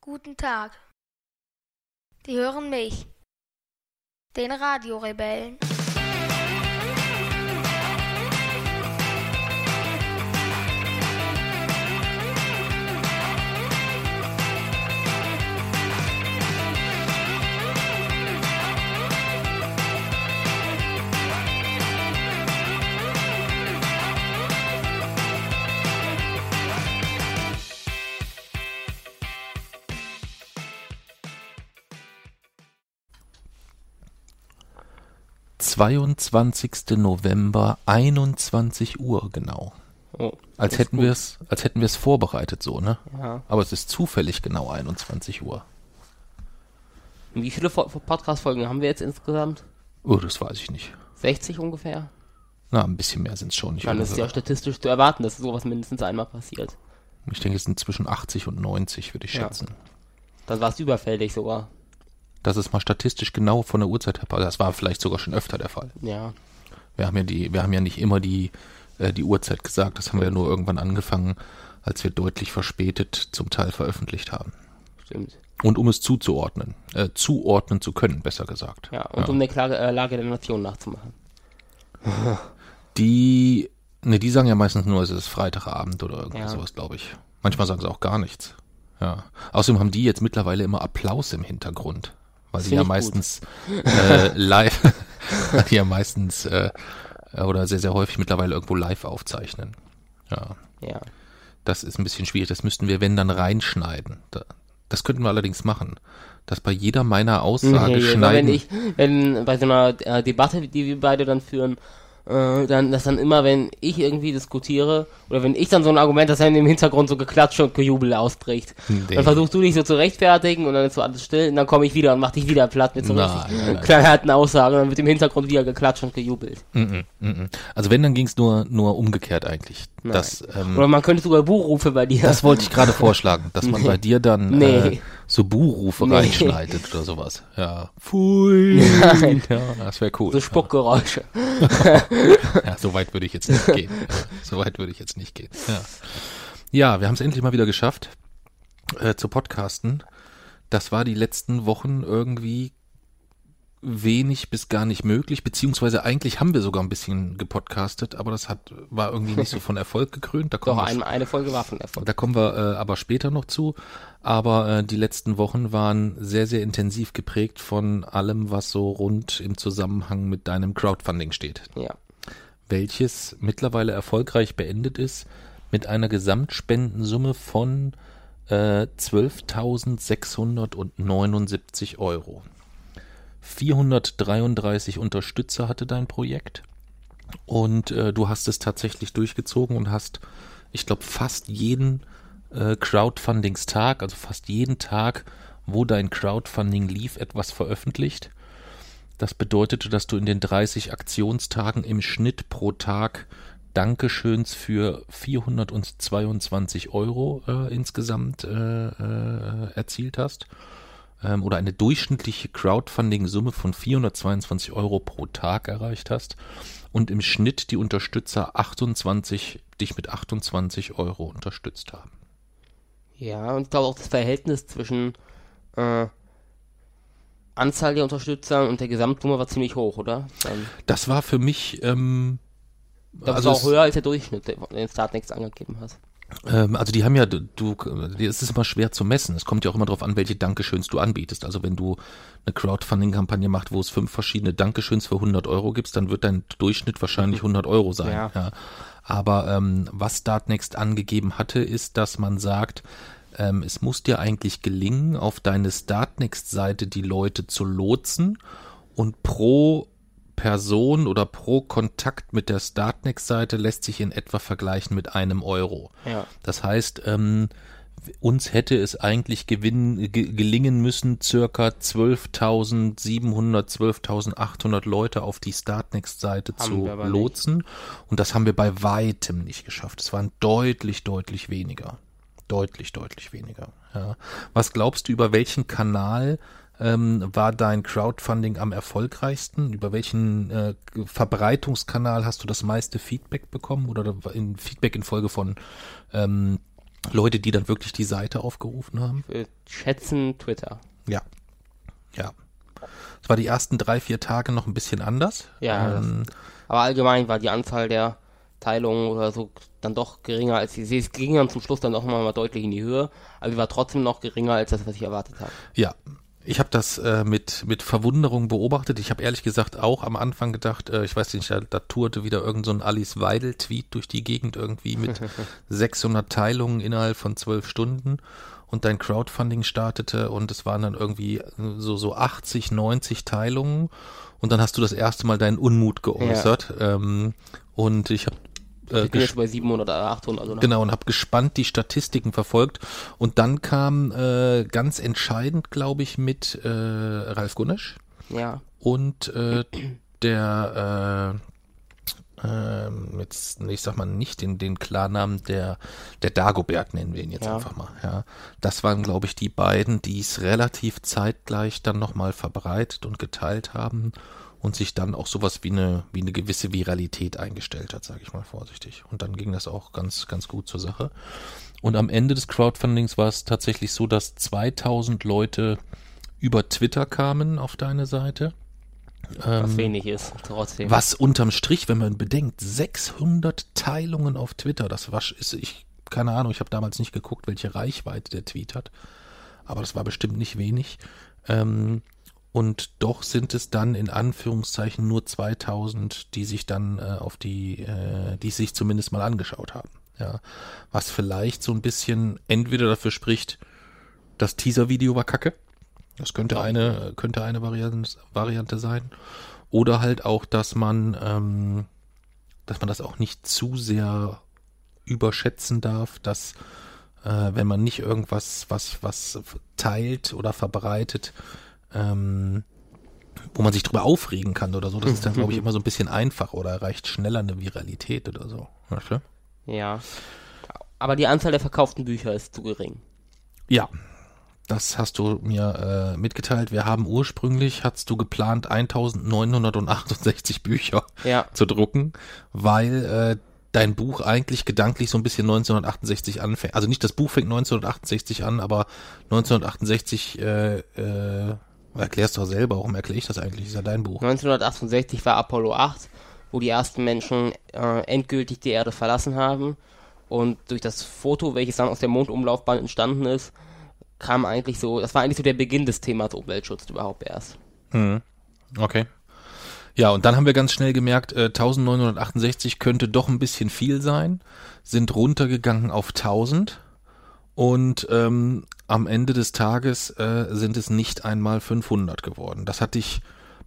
Guten Tag. Sie hören mich, den Radiorebellen. Zweiundzwanzigste November, 21 Uhr genau. Oh, Als hätten wir es, als hätten wir es vorbereitet so, ne? Ja. Aber es ist zufällig genau 21 Uhr. Und Wie viele Fo- Podcast-Folgen haben wir jetzt insgesamt? Oh, das weiß ich nicht. 60 ungefähr? Na, ein bisschen mehr sind es schon nicht. Dann ist ja oder? statistisch zu erwarten, dass sowas mindestens einmal passiert. Ich denke, es sind zwischen 80 und 90, würde ich Ja. schätzen. Dann war es überfällig sogar. Das ist mal statistisch genau von der Uhrzeit her. Das war vielleicht sogar schon öfter der Fall. Ja. Wir haben ja die, wir haben ja nicht immer die, äh, die Uhrzeit gesagt. Das haben wir ja nur irgendwann angefangen, als wir deutlich verspätet zum Teil veröffentlicht haben. Stimmt. Und um es zuzuordnen, äh, zuordnen zu können, besser gesagt. Ja, und um eine Klage, äh, Lage der Nation nachzumachen. Die, ne, die sagen ja meistens nur, es ist Freitagabend oder irgendwie Ja. sowas, glaube ich. Manchmal sagen sie auch gar nichts. Ja. Außerdem haben die jetzt mittlerweile immer Applaus im Hintergrund. Weil Das die ja meistens äh, live, die ja meistens äh, oder sehr, sehr häufig mittlerweile irgendwo live aufzeichnen. Ja. Ja. Das ist ein bisschen schwierig. Das müssten wir, wenn, dann reinschneiden. Da, das könnten wir allerdings machen. Dass bei jeder meiner Aussage weil schneiden. wenn ich, wenn bei so einer äh, Debatte, die wir beide dann führen, äh, dann, dass dann immer, wenn ich irgendwie diskutiere, oder wenn ich dann so ein Argument, dass dann im Hintergrund so Geklatsche und Gejubel ausbricht, Nee. dann versuchst du dich so zu rechtfertigen und dann ist so alles still und dann komme ich wieder und mach dich wieder platt mit so Nein, richtig nein, nein. knallharten Aussagen und dann wird im Hintergrund wieder geklatscht und gejubelt. Mm, mm, mm. Also wenn, dann ging es nur, nur umgekehrt eigentlich. Das, ähm, Oder man könnte sogar Buchrufe bei dir. das wollte ich gerade vorschlagen, dass man bei dir dann Nee. äh, so Buhrufe Nee. reinschneidet oder sowas. Ja. Pfui. Nein. Ja, das wäre cool. so Spuckgeräusche. Ja, so weit würde ich jetzt nicht gehen. So weit würde ich jetzt nicht gehen. Ja, ja wir haben es endlich mal wieder geschafft äh, zu podcasten. Das war die letzten Wochen irgendwie wenig bis gar nicht möglich, beziehungsweise eigentlich haben wir sogar ein bisschen gepodcastet, aber das hat war irgendwie nicht so von Erfolg gekrönt. Da kommen Doch, wir ein, eine Folge war von Erfolg. da kommen wir äh, aber später noch zu. Aber äh, die letzten Wochen waren sehr, sehr intensiv geprägt von allem, was so rund im Zusammenhang mit deinem Crowdfunding steht Ja. welches mittlerweile erfolgreich beendet ist mit einer Gesamtspendensumme von äh, 12.679 Euro. 433 Unterstützer hatte dein Projekt und äh, du hast es tatsächlich durchgezogen und hast, ich glaube, fast jeden äh, Crowdfundingstag, also fast jeden Tag, wo dein Crowdfunding lief, etwas veröffentlicht. Das bedeutete, dass du in den 30 Aktionstagen im Schnitt pro Tag Dankeschöns für 422 Euro äh, insgesamt äh, äh, erzielt hast. Ähm, oder eine durchschnittliche Crowdfunding-Summe von 422 Euro pro Tag erreicht hast. Und im Schnitt die Unterstützer 28, dich mit 28 Euro unterstützt haben. Ja, und ich glaube auch das Verhältnis zwischen äh, Anzahl der Unterstützer und der Gesamtsumme war ziemlich hoch, oder? Dann, Das war für mich, ähm, das also war auch höher als der Durchschnitt, den den Startnext angegeben hast. Ähm, also die haben ja, du, es ist immer schwer zu messen. Es kommt ja auch immer darauf an, welche Dankeschöns du anbietest. Also wenn du eine Crowdfunding-Kampagne machst, wo es fünf verschiedene Dankeschöns für 100 Euro gibst, dann wird dein Durchschnitt wahrscheinlich 100 Euro sein. Ja. Ja. Aber ähm, was Startnext angegeben hatte, ist, dass man sagt, ähm, es muss dir eigentlich gelingen, auf deine Startnext-Seite die Leute zu lotsen und pro Person oder pro Kontakt mit der Startnext-Seite lässt sich in etwa vergleichen mit einem Euro. Ja. Das heißt, ähm, uns hätte es eigentlich gewinnen, ge gelingen müssen, circa 12.700, 12.800 Leute auf die Startnext-Seite zu lotsen. Nicht. Und das haben wir bei weitem nicht geschafft. Es waren deutlich, deutlich weniger. Deutlich, deutlich weniger. Ja. Was glaubst du, über welchen Kanal ähm, war dein Crowdfunding am erfolgreichsten? Über welchen äh, Verbreitungskanal hast du das meiste Feedback bekommen oder in Feedback in Folge von ähm, Leute, die dann wirklich die Seite aufgerufen haben? Schätzen Twitter. Ja. Ja. Es war die ersten drei, vier Tage noch ein bisschen anders. Ja. Ähm, aber allgemein war die Anzahl der Teilungen oder so dann doch geringer als sie. Es ging dann zum Schluss dann auch mal deutlich in die Höhe, aber sie war trotzdem noch geringer als das, was ich erwartet habe. Ja, ich habe das äh, mit, mit Verwunderung beobachtet. Ich habe ehrlich gesagt auch am Anfang gedacht, äh, ich weiß nicht, da, da tourte wieder irgend so ein Alice Weidel-Tweet durch die Gegend irgendwie mit 600 Teilungen innerhalb von zwölf Stunden und dein Crowdfunding startete und es waren dann irgendwie so, so 80, 90 Teilungen und dann hast du das erste Mal deinen Unmut geäußert ja. ähm, und ich habe äh, ich bin jetzt bei 700 oder 800. Also genau, und habe gespannt die Statistiken verfolgt. Und dann kam äh, ganz entscheidend, glaube ich, mit äh, Ralf Gunnisch. Ja. Und äh, der äh, äh, jetzt, ich sag mal nicht den, den Klarnamen der, der Dagobert nennen wir ihn jetzt ja. einfach mal. Ja, das waren, glaube ich, die beiden, die es relativ zeitgleich dann nochmal verbreitet und geteilt haben und sich dann auch sowas wie eine, wie eine gewisse Viralität eingestellt hat, sage ich mal vorsichtig. Und dann ging das auch ganz, ganz gut zur Sache. Und am Ende des Crowdfundings war es tatsächlich so, dass 2000 Leute über Twitter kamen auf deine Seite. Was ähm, wenig ist, trotzdem. Was unterm Strich, wenn man bedenkt, 600 Teilungen auf Twitter, das war, ist, ich, keine Ahnung, ich habe damals nicht geguckt, welche Reichweite der Tweet hat, aber das war bestimmt nicht wenig. Ähm, und doch sind es dann in Anführungszeichen nur 2000, die sich dann äh, auf die, äh, die sich zumindest mal angeschaut haben. Ja, was vielleicht so ein bisschen entweder dafür spricht, das Teaser-Video war kacke. Das könnte eine, könnte eine Variante, Variante sein. Oder halt auch, dass man, ähm, dass man das auch nicht zu sehr überschätzen darf, dass äh, wenn man nicht irgendwas, was, was teilt oder verbreitet, ähm, wo man sich drüber aufregen kann oder so. Das ist dann, glaube ich, immer so ein bisschen einfach oder erreicht schneller eine Viralität oder so. Weißt du? Ja. Aber die Anzahl der verkauften Bücher ist zu gering. Ja. Das hast du mir äh, mitgeteilt. Wir haben ursprünglich, hast du geplant, 1968 Bücher ja. zu drucken, weil äh, dein Buch eigentlich gedanklich so ein bisschen 1968 anfängt. Also nicht das Buch fängt 1968 an, aber 1968 äh, äh, Erklärst du doch selber, warum erkläre ich das eigentlich? ist ja dein Buch. 1968 war Apollo 8, wo die ersten Menschen äh, endgültig die Erde verlassen haben. Und durch das Foto, welches dann aus der Mondumlaufbahn entstanden ist, kam eigentlich so, das war eigentlich so der Beginn des Themas Umweltschutz überhaupt erst. Hm. Okay. Ja, und dann haben wir ganz schnell gemerkt, äh, 1968 könnte doch ein bisschen viel sein, sind runtergegangen auf 1000 und ähm, am Ende des Tages äh, sind es nicht einmal 500 geworden. Das hat dich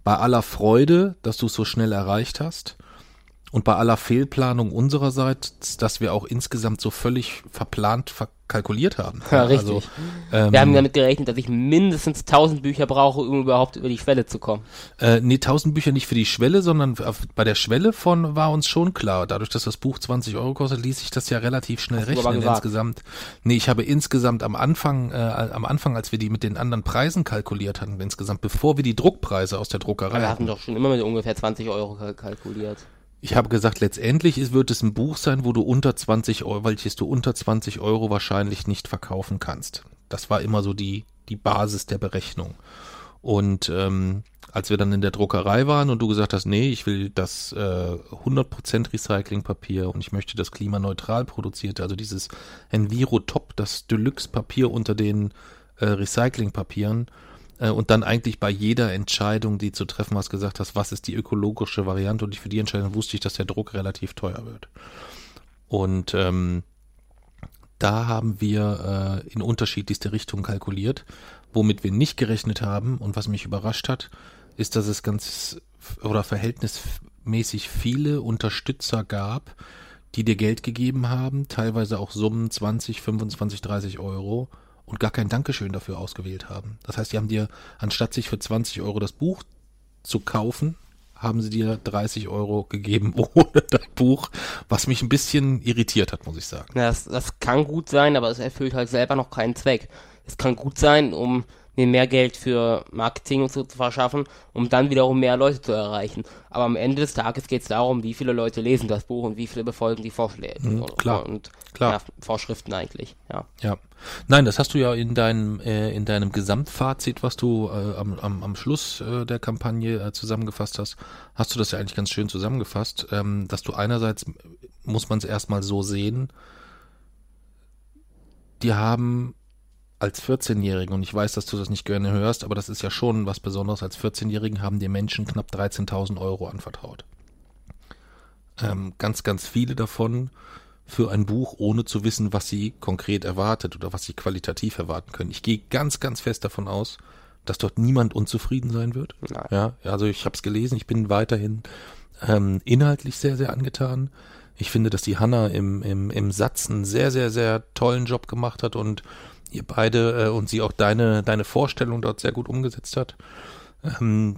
bei aller Freude, dass du es so schnell erreicht hast und bei aller Fehlplanung unsererseits, dass wir auch insgesamt so völlig verplant, ver kalkuliert haben. Ja, richtig. Also, ähm, wir haben damit gerechnet, dass ich mindestens 1000 Bücher brauche, um überhaupt über die Schwelle zu kommen. Äh, nee, 1000 Bücher nicht für die Schwelle, sondern bei der Schwelle von war uns schon klar. Dadurch, dass das Buch 20 Euro kostet, ließ sich das ja relativ schnell Hast rechnen insgesamt. Nee, ich habe insgesamt am Anfang, äh, am Anfang, als wir die mit den anderen Preisen kalkuliert hatten, insgesamt, bevor wir die Druckpreise aus der Druckerei wir hatten doch schon immer mit ungefähr 20 Euro kalkuliert. Ich habe gesagt, letztendlich wird es ein Buch sein, wo du unter 20 Euro, welches du unter 20 Euro wahrscheinlich nicht verkaufen kannst. Das war immer so die, die Basis der Berechnung. Und ähm, als wir dann in der Druckerei waren und du gesagt hast, nee, ich will das äh, 100% Recyclingpapier und ich möchte das klimaneutral produzierte, also dieses Enviro Top, das Deluxe-Papier unter den äh, Recyclingpapieren, äh, und dann eigentlich bei jeder Entscheidung, die zu treffen hast, gesagt hast, was ist die ökologische Variante und für die Entscheidung wusste ich, dass der Druck relativ teuer wird. Und ähm, da haben wir äh, in unterschiedlichste Richtungen kalkuliert. Womit wir nicht gerechnet haben und was mich überrascht hat, ist, dass es ganz oder verhältnismäßig viele Unterstützer gab, die dir Geld gegeben haben, teilweise auch Summen 20, 25, 30 Euro und gar kein Dankeschön dafür ausgewählt haben. Das heißt, die haben dir, anstatt sich für 20 Euro das Buch zu kaufen, haben sie dir 30 Euro gegeben ohne das Buch, was mich ein bisschen irritiert hat, muss ich sagen. Das, das kann gut sein, aber es erfüllt halt selber noch keinen Zweck. Es kann gut sein, um mir mehr Geld für Marketing und so zu verschaffen, um dann wiederum mehr Leute zu erreichen. Aber am Ende des Tages geht es darum, wie viele Leute lesen das Buch und wie viele befolgen die Vorschläge Mhm, und, klar, und klar. Ja, Vorschriften eigentlich. Ja. Ja. Nein, das hast du ja in deinem, äh, in deinem Gesamtfazit, was du äh, am, am, am Schluss äh, der Kampagne äh, zusammengefasst hast, hast du das ja eigentlich ganz schön zusammengefasst, ähm, dass du einerseits, muss man es erstmal so sehen, die haben als 14-Jährigen, und ich weiß, dass du das nicht gerne hörst, aber das ist ja schon was Besonderes, als 14-Jährigen haben dir Menschen knapp 13.000 Euro anvertraut. Ähm, ganz, ganz viele davon für ein Buch, ohne zu wissen, was sie konkret erwartet oder was sie qualitativ erwarten können. Ich gehe ganz, ganz fest davon aus, dass dort niemand unzufrieden sein wird. Nein. Ja, also ich habe es gelesen, ich bin weiterhin ähm, inhaltlich sehr, sehr angetan. Ich finde, dass die Hanna im, im, im Satz einen sehr, sehr, sehr tollen Job gemacht hat und ihr beide äh, und sie auch deine, deine Vorstellung dort sehr gut umgesetzt hat. Ähm,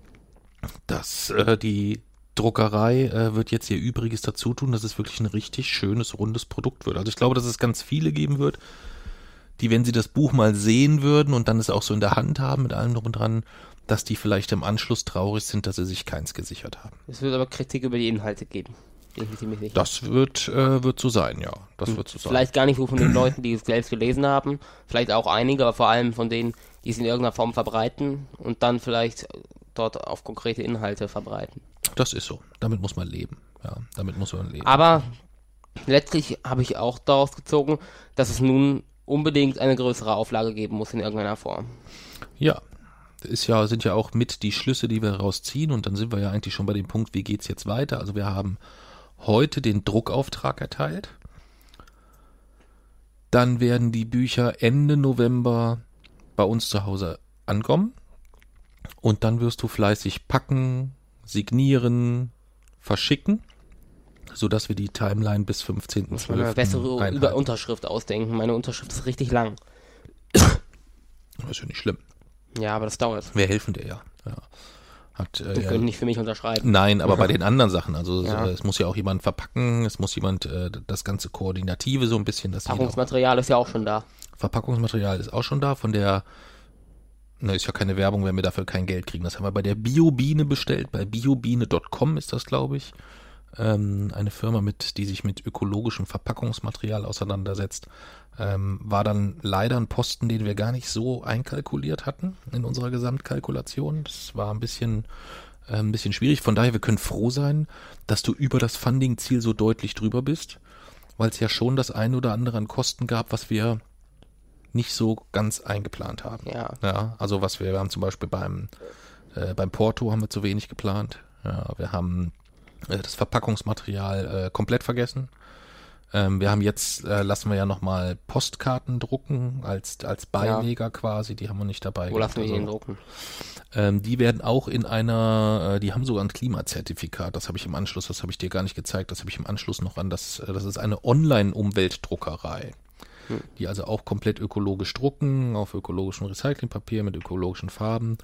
dass äh, die Druckerei äh, wird jetzt ihr Übriges dazu tun, dass es wirklich ein richtig schönes, rundes Produkt wird. Also ich glaube, dass es ganz viele geben wird, die, wenn sie das Buch mal sehen würden und dann es auch so in der Hand haben mit allem drum und dran, dass die vielleicht im Anschluss traurig sind, dass sie sich keins gesichert haben. Es wird aber Kritik über die Inhalte geben. Bin ich ziemlich sicher. Das wird, äh, wird so sein, ja. Das wird so sein. Vielleicht gar nicht so von den Leuten, die es selbst gelesen haben, vielleicht auch einige, aber vor allem von denen, die es in irgendeiner Form verbreiten und dann vielleicht dort auf konkrete Inhalte verbreiten. Das ist so. Damit muss man leben. Ja, damit muss man leben. Aber letztlich habe ich auch daraus gezogen, dass es nun unbedingt eine größere Auflage geben muss in irgendeiner Form. Ja, ist ja, sind ja auch mit die Schlüsse, die wir rausziehen und dann sind wir ja eigentlich schon bei dem Punkt, wie geht's jetzt weiter? Also wir haben heute den Druckauftrag erteilt. Dann werden die Bücher Ende November bei uns zu Hause ankommen. Und dann wirst du fleißig packen, signieren, verschicken, sodass wir die Timeline bis 15.12. Muss man eine bessere einhalten. Über Unterschrift ausdenken. Meine Unterschrift ist richtig lang. Das ist ja nicht schlimm. Ja, aber das dauert. Wir helfen dir ja. ja. Hat, äh, Die ja, können nicht für mich unterschreiben. Nein, aber bei den anderen Sachen, also Ja. äh, es muss ja auch jemand verpacken, es muss jemand äh, das ganze Koordinative so ein bisschen, das jeder auch- Packungsmaterial ist ja auch schon da. Verpackungsmaterial ist auch schon da, von der, ne, ist ja keine Werbung, wenn wir dafür kein Geld kriegen. Das haben wir bei der Biobiene bestellt, bei biobiene.com ist das, glaube ich. Ähm, eine Firma, mit, die sich mit ökologischem Verpackungsmaterial auseinandersetzt. Ähm, war dann leider ein Posten, den wir gar nicht so einkalkuliert hatten in unserer Gesamtkalkulation. Das war ein bisschen, äh, ein bisschen schwierig. Von daher, wir können froh sein, dass du über das Funding-Ziel so deutlich drüber bist, weil es ja schon das eine oder andere an Kosten gab, was wir nicht so ganz eingeplant haben. Ja. Ja, also was wir, wir haben zum Beispiel beim, äh, beim Porto haben wir zu wenig geplant. Ja, wir haben das Verpackungsmaterial äh, komplett vergessen. Ähm, wir haben jetzt, äh, lassen wir ja nochmal Postkarten drucken als, als Beileger quasi, die haben wir nicht dabei. Wo lassen wir Also, ihn drucken? ähm, die werden auch in einer, äh, die haben sogar ein Klimazertifikat, das habe ich im Anschluss, das habe ich dir gar nicht gezeigt, das habe ich im Anschluss noch an, das, äh, das ist eine Online-Umweltdruckerei, die also auch komplett ökologisch drucken, auf ökologischem Recyclingpapier mit ökologischen Farben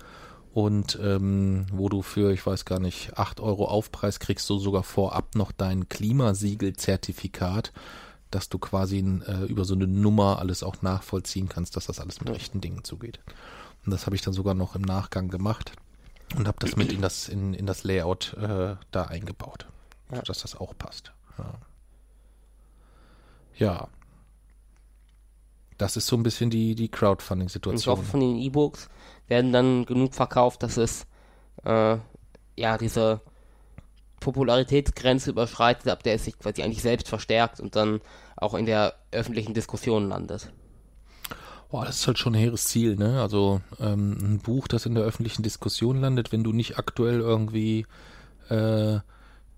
und ähm, wo du für, ich weiß gar nicht, 8 Euro Aufpreis kriegst du sogar vorab noch dein Klimasiegel-Zertifikat, dass du quasi äh, über so eine Nummer alles auch nachvollziehen kannst, dass das alles mit rechten Dingen zugeht. Und das habe ich dann sogar noch im Nachgang gemacht und habe das mit in das, in, in das Layout äh, da eingebaut, Ja. dass das auch passt. Ja. ja. Das ist so ein bisschen die, die Und ich Crowdfunding-Situation. hoffe, von den E-Books werden dann genug verkauft, dass es äh, ja diese Popularitätsgrenze überschreitet, ab der es sich quasi eigentlich selbst verstärkt und dann auch in der öffentlichen Diskussion landet. Boah, das ist halt schon ein hehres Ziel, ne? Also ähm, ein Buch, das in der öffentlichen Diskussion landet, wenn du nicht aktuell irgendwie äh,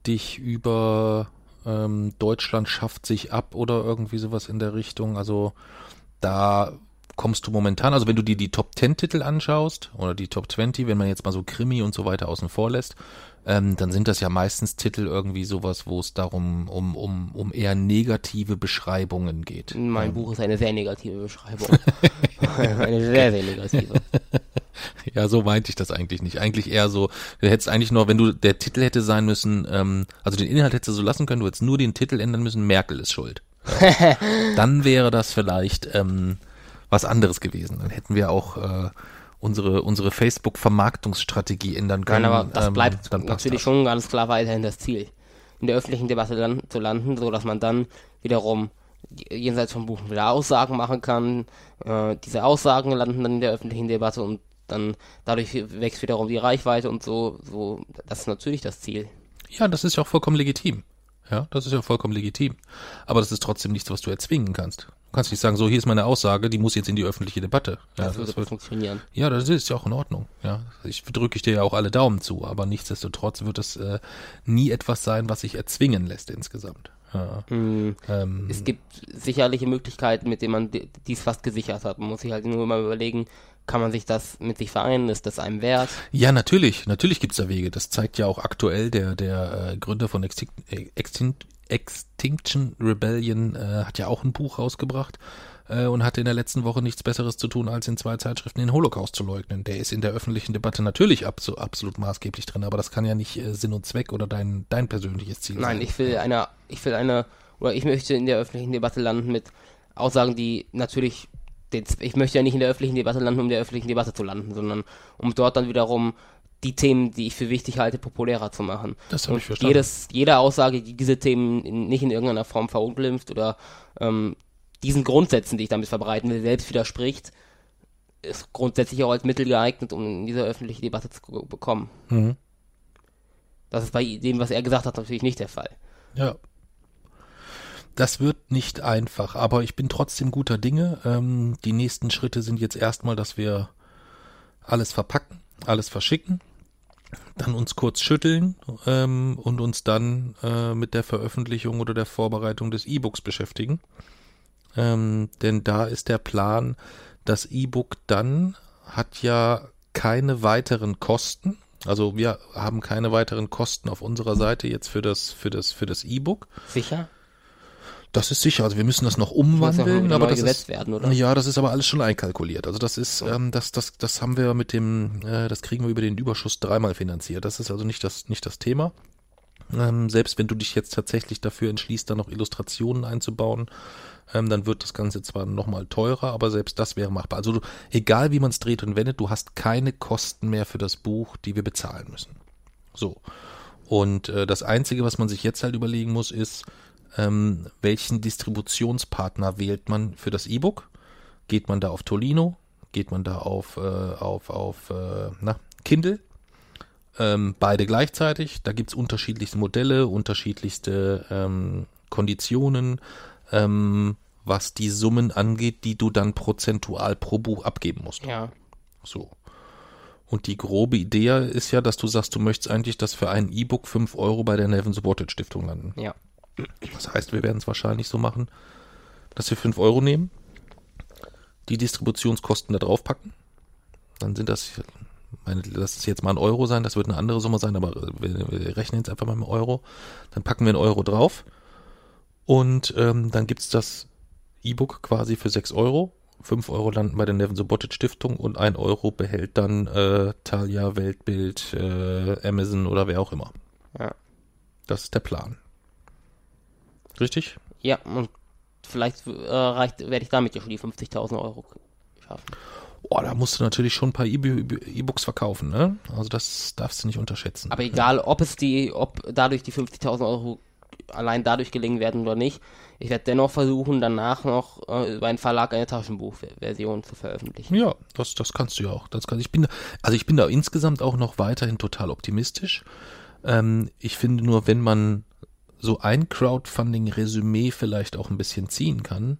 dich über ähm, Deutschland schafft sich ab oder irgendwie sowas in der Richtung. Also da kommst du momentan, also wenn du dir die Top 10 Titel anschaust oder die Top 20, wenn man jetzt mal so Krimi und so weiter außen vor lässt, ähm, dann sind das ja meistens Titel irgendwie sowas, wo es darum um, um, um eher negative Beschreibungen geht. Mein Buch ist eine sehr negative Beschreibung. eine sehr, sehr negative. Ja, so meinte ich das eigentlich nicht. Eigentlich eher so, du hättest eigentlich nur, wenn du, der Titel hätte sein müssen, ähm, also den Inhalt hättest du so lassen können, du hättest nur den Titel ändern müssen, Merkel ist schuld. Ja. Dann wäre das vielleicht ähm, was anderes gewesen. Dann hätten wir auch äh, unsere, unsere Facebook-Vermarktungsstrategie ändern können. Nein, aber das Ähm, bleibt dann passt natürlich das. schon ganz klar weiterhin das Ziel, in der öffentlichen Debatte lan zu landen, so dass man dann wiederum jenseits vom Buch wieder Aussagen machen kann. Äh, diese Aussagen landen dann in der öffentlichen Debatte und dann dadurch wächst wiederum die Reichweite und so. So, das ist natürlich das Ziel. Ja, das ist ja auch vollkommen legitim. Ja, das ist ja vollkommen legitim. Aber das ist trotzdem nichts, was du erzwingen kannst. Du kannst nicht sagen, so, hier ist meine Aussage, die muss jetzt in die öffentliche Debatte. Ja, Das würde das wird, funktionieren. ja, das ist ja auch in Ordnung. Ja, ich drücke ich dir ja auch alle Daumen zu, aber nichtsdestotrotz wird es äh, nie etwas sein, was sich erzwingen lässt insgesamt. Ja, Hm. ähm, Es gibt sicherliche Möglichkeiten, mit denen man di- dies fast gesichert hat. Man muss sich halt nur mal überlegen, kann man sich das mit sich vereinen? Ist das einem wert? Ja, natürlich, natürlich gibt's da Wege. Das zeigt ja auch aktuell der der äh, Gründer von Extin Extin Extinction Rebellion äh, hat ja auch ein Buch rausgebracht äh, und hatte in der letzten Woche nichts Besseres zu tun, als in zwei Zeitschriften den Holocaust zu leugnen. Der ist in der öffentlichen Debatte natürlich abso absolut maßgeblich drin, aber das kann ja nicht äh, Sinn und Zweck oder dein dein persönliches Ziel sein. Nein, ich will eine, ich will eine, oder ich möchte in der öffentlichen Debatte landen mit Aussagen, die natürlich, ich möchte ja nicht in der öffentlichen Debatte landen, um in der öffentlichen Debatte zu landen, sondern um dort dann wiederum die Themen, die ich für wichtig halte, populärer zu machen. Das hab Und ich verstanden. Jedes, jede Aussage, die diese Themen in, nicht in irgendeiner Form verunglimpft oder ähm, diesen Grundsätzen, die ich damit verbreiten will, selbst widerspricht, ist grundsätzlich auch als Mittel geeignet, um in diese öffentliche Debatte zu ko- bekommen. Mhm. Das ist bei dem, was er gesagt hat, natürlich nicht der Fall. Ja. Das wird nicht einfach, aber ich bin trotzdem guter Dinge. Ähm, die nächsten Schritte sind jetzt erstmal, dass wir alles verpacken, alles verschicken, dann uns kurz schütteln ähm, und uns dann äh, mit der Veröffentlichung oder der Vorbereitung des E-Books beschäftigen. Ähm, denn da ist der Plan, das E-Book dann hat ja keine weiteren Kosten. Also wir haben keine weiteren Kosten auf unserer Seite jetzt für das für das für das E-Book. Sicher? Das ist sicher. Also wir müssen das noch umwandeln, wieder aber das gesetzt ist werden, oder? ja, das ist aber alles schon einkalkuliert. Also das ist, ähm, das, das, das haben wir mit dem, äh, das kriegen wir über den Überschuss dreimal finanziert. Das ist also nicht das, nicht das Thema. Ähm, selbst wenn du dich jetzt tatsächlich dafür entschließt, da noch Illustrationen einzubauen, ähm, dann wird das Ganze zwar nochmal teurer, aber selbst das wäre machbar. Also du, egal wie man es dreht und wendet, du hast keine Kosten mehr für das Buch, die wir bezahlen müssen. So. Und äh, das Einzige, was man sich jetzt halt überlegen muss, ist, ähm, welchen Distributionspartner wählt man für das E-Book? Geht man da auf Tolino? Geht man da auf, äh, auf, auf äh, na, Kindle? Ähm, beide gleichzeitig. Da gibt's unterschiedlichste Modelle, unterschiedlichste ähm, Konditionen, ähm, was die Summen angeht, die du dann prozentual pro Buch abgeben musst. Ja. So. Und die grobe Idee ist ja, dass du sagst, du möchtest eigentlich, dass für ein E-Book 5 Euro bei der Nevin Supported Stiftung landen. Ja. Das heißt, wir werden es wahrscheinlich so machen, dass wir 5 Euro nehmen, die Distributionskosten da drauf packen. Dann sind das, meine, lass es jetzt mal ein Euro sein, das wird eine andere Summe sein, aber wir, wir rechnen jetzt einfach mal mit Euro. Dann packen wir einen Euro drauf und ähm, dann gibt's das E-Book quasi für 6 Euro. 5 Euro landen bei der Nevin Subotic Stiftung und 1 Euro behält dann äh, Thalia, Weltbild, äh, Amazon oder wer auch immer. Ja. Das ist der Plan. Richtig? Ja, und vielleicht äh, reicht, werde ich damit ja schon die 50.000 Euro schaffen. Boah, da musst du natürlich schon ein paar E-Books verkaufen, ne? Also das darfst du nicht unterschätzen. Aber egal, ob es die, ob dadurch die 50.000 Euro allein dadurch gelingen werden oder nicht, ich werde dennoch versuchen, danach noch äh, über einen Verlag eine Taschenbuchversion zu veröffentlichen. Ja, das, das kannst du ja auch. Das kann, ich bin, also ich bin da insgesamt auch noch weiterhin total optimistisch. Ähm, ich finde nur, wenn man so ein Crowdfunding-Resümee vielleicht auch ein bisschen ziehen kann,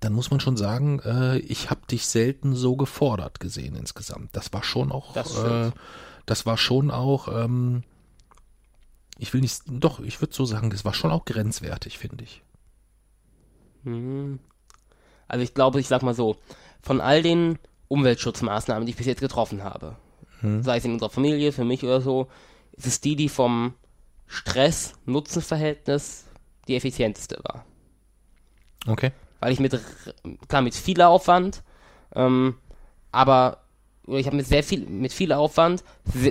dann muss man schon sagen, äh, ich habe dich selten so gefordert gesehen insgesamt. Das war schon auch, Das äh, das war schon auch, ähm, ich will nicht, doch, ich würde so sagen, das war schon auch grenzwertig, finde ich. Mhm. Also ich glaube, ich sag mal so, von all den Umweltschutzmaßnahmen, die ich bis jetzt getroffen habe, Hm. sei es in unserer Familie, für mich oder so, ist es die, die vom Stress-Nutzen-Verhältnis die effizienteste war. Okay. Weil ich mit, klar, mit viel Aufwand, ähm, aber ich habe mit sehr viel, mit viel Aufwand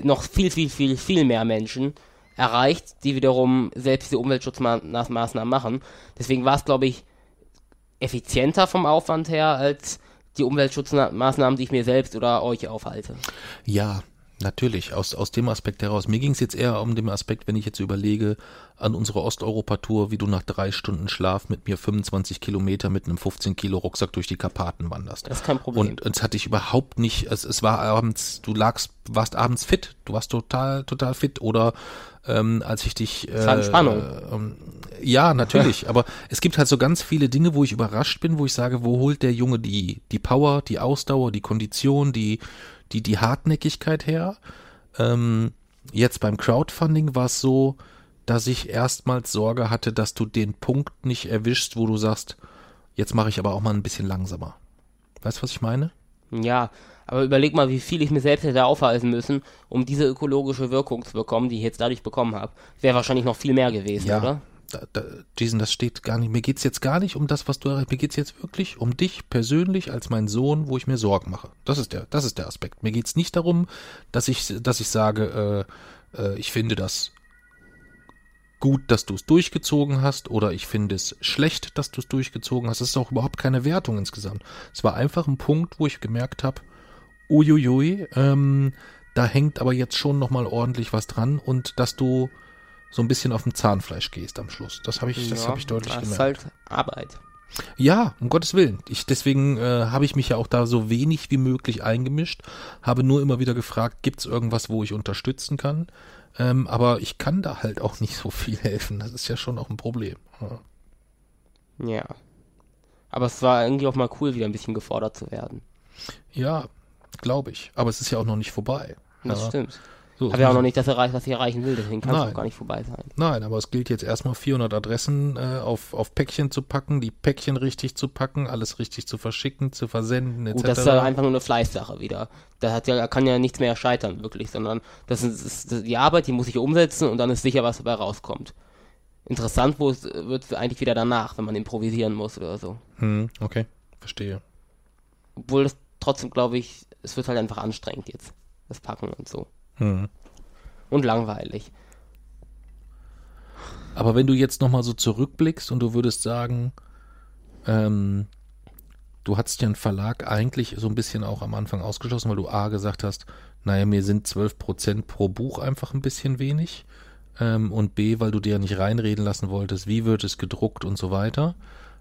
noch viel, viel, viel, viel mehr Menschen erreicht, die wiederum selbst diese Umweltschutzmaßnahmen machen. Deswegen war es, glaube ich, effizienter vom Aufwand her als die Umweltschutzmaßnahmen, die ich mir selbst oder euch aufhalte. Ja, natürlich, aus, aus dem Aspekt heraus. Mir ging es jetzt eher um den Aspekt, wenn ich jetzt überlege, an unsere Osteuropa-Tour, wie du nach drei Stunden Schlaf mit mir 25 Kilometer mit einem 15 Kilo Rucksack durch die Karpaten wanderst. Das ist kein Problem. Und es hatte ich überhaupt nicht, es, es war abends, du lagst, warst abends fit, du warst total, total fit oder ähm, als ich dich äh, Entspannung. ähm, ja, natürlich, aber es gibt halt so ganz viele Dinge, wo ich überrascht bin, wo ich sage, wo holt der Junge die, die Power, die Ausdauer, die Kondition, die, die, die Hartnäckigkeit her. Ähm, jetzt beim Crowdfunding war es so, dass ich erstmals Sorge hatte, dass du den Punkt nicht erwischst, wo du sagst, jetzt mache ich aber auch mal ein bisschen langsamer. Weißt du, was ich meine? Ja, aber überleg mal, wie viel ich mir selbst hätte aufhalten müssen, um diese ökologische Wirkung zu bekommen, die ich jetzt dadurch bekommen habe. Wäre wahrscheinlich noch viel mehr gewesen, oder? Da, da, Jason, das steht gar nicht. Mir geht's jetzt gar nicht um das, was du erreichst. Mir geht's jetzt wirklich um dich persönlich als mein Sohn, wo ich mir Sorgen mache. Das ist der, das ist der Aspekt. Mir geht's nicht darum, dass ich, dass ich sage, äh, äh, ich finde das gut, dass du es durchgezogen hast, oder ich finde es schlecht, dass du es durchgezogen hast. Das ist auch überhaupt keine Wertung insgesamt. Es war einfach ein Punkt, wo ich gemerkt habe, uiuiui, ähm, da hängt aber jetzt schon noch mal ordentlich was dran und dass du so ein bisschen auf dem Zahnfleisch gehst am Schluss. Das habe ich, das Ja, habe ich deutlich das ist gemerkt. halt Arbeit. Ja, um Gottes Willen. Ich, deswegen äh, habe ich mich ja auch da so wenig wie möglich eingemischt, habe nur immer wieder gefragt, gibt's irgendwas, wo ich unterstützen kann? Ähm, aber ich kann da halt auch nicht so viel helfen. Das ist ja schon auch ein Problem. Ja. Ja. Aber es war irgendwie auch mal cool, wieder ein bisschen gefordert zu werden. Ja, glaube ich. Aber es ist ja auch noch nicht vorbei. Das ja. stimmt. So, Habe ja auch noch nicht das erreicht, was ich erreichen will, deswegen kann es auch gar nicht vorbei sein. Nein, aber es gilt jetzt erstmal 400 Adressen äh, auf, auf Päckchen zu packen, die Päckchen richtig zu packen, alles richtig zu verschicken, zu versenden, etc. Gut, das ist ja einfach nur eine Fleißsache wieder. Da hat ja, kann ja nichts mehr scheitern, wirklich, sondern das ist, ist das- die Arbeit, die muss ich umsetzen und dann ist sicher, was dabei rauskommt. Interessant wo es, wird es eigentlich wieder danach, wenn man improvisieren muss oder so. hm, okay, verstehe. Obwohl das trotzdem, glaube ich, es wird halt einfach anstrengend jetzt, das Packen und so. Hm. Und langweilig. Aber wenn du jetzt nochmal so zurückblickst und du würdest sagen, ähm, du hattest ja einen Verlag eigentlich so ein bisschen auch am Anfang ausgeschlossen, weil du A gesagt hast, naja, mir sind 12% pro Buch einfach ein bisschen wenig. Ähm, und B, weil du dir ja nicht reinreden lassen wolltest, wie wird es gedruckt und so weiter.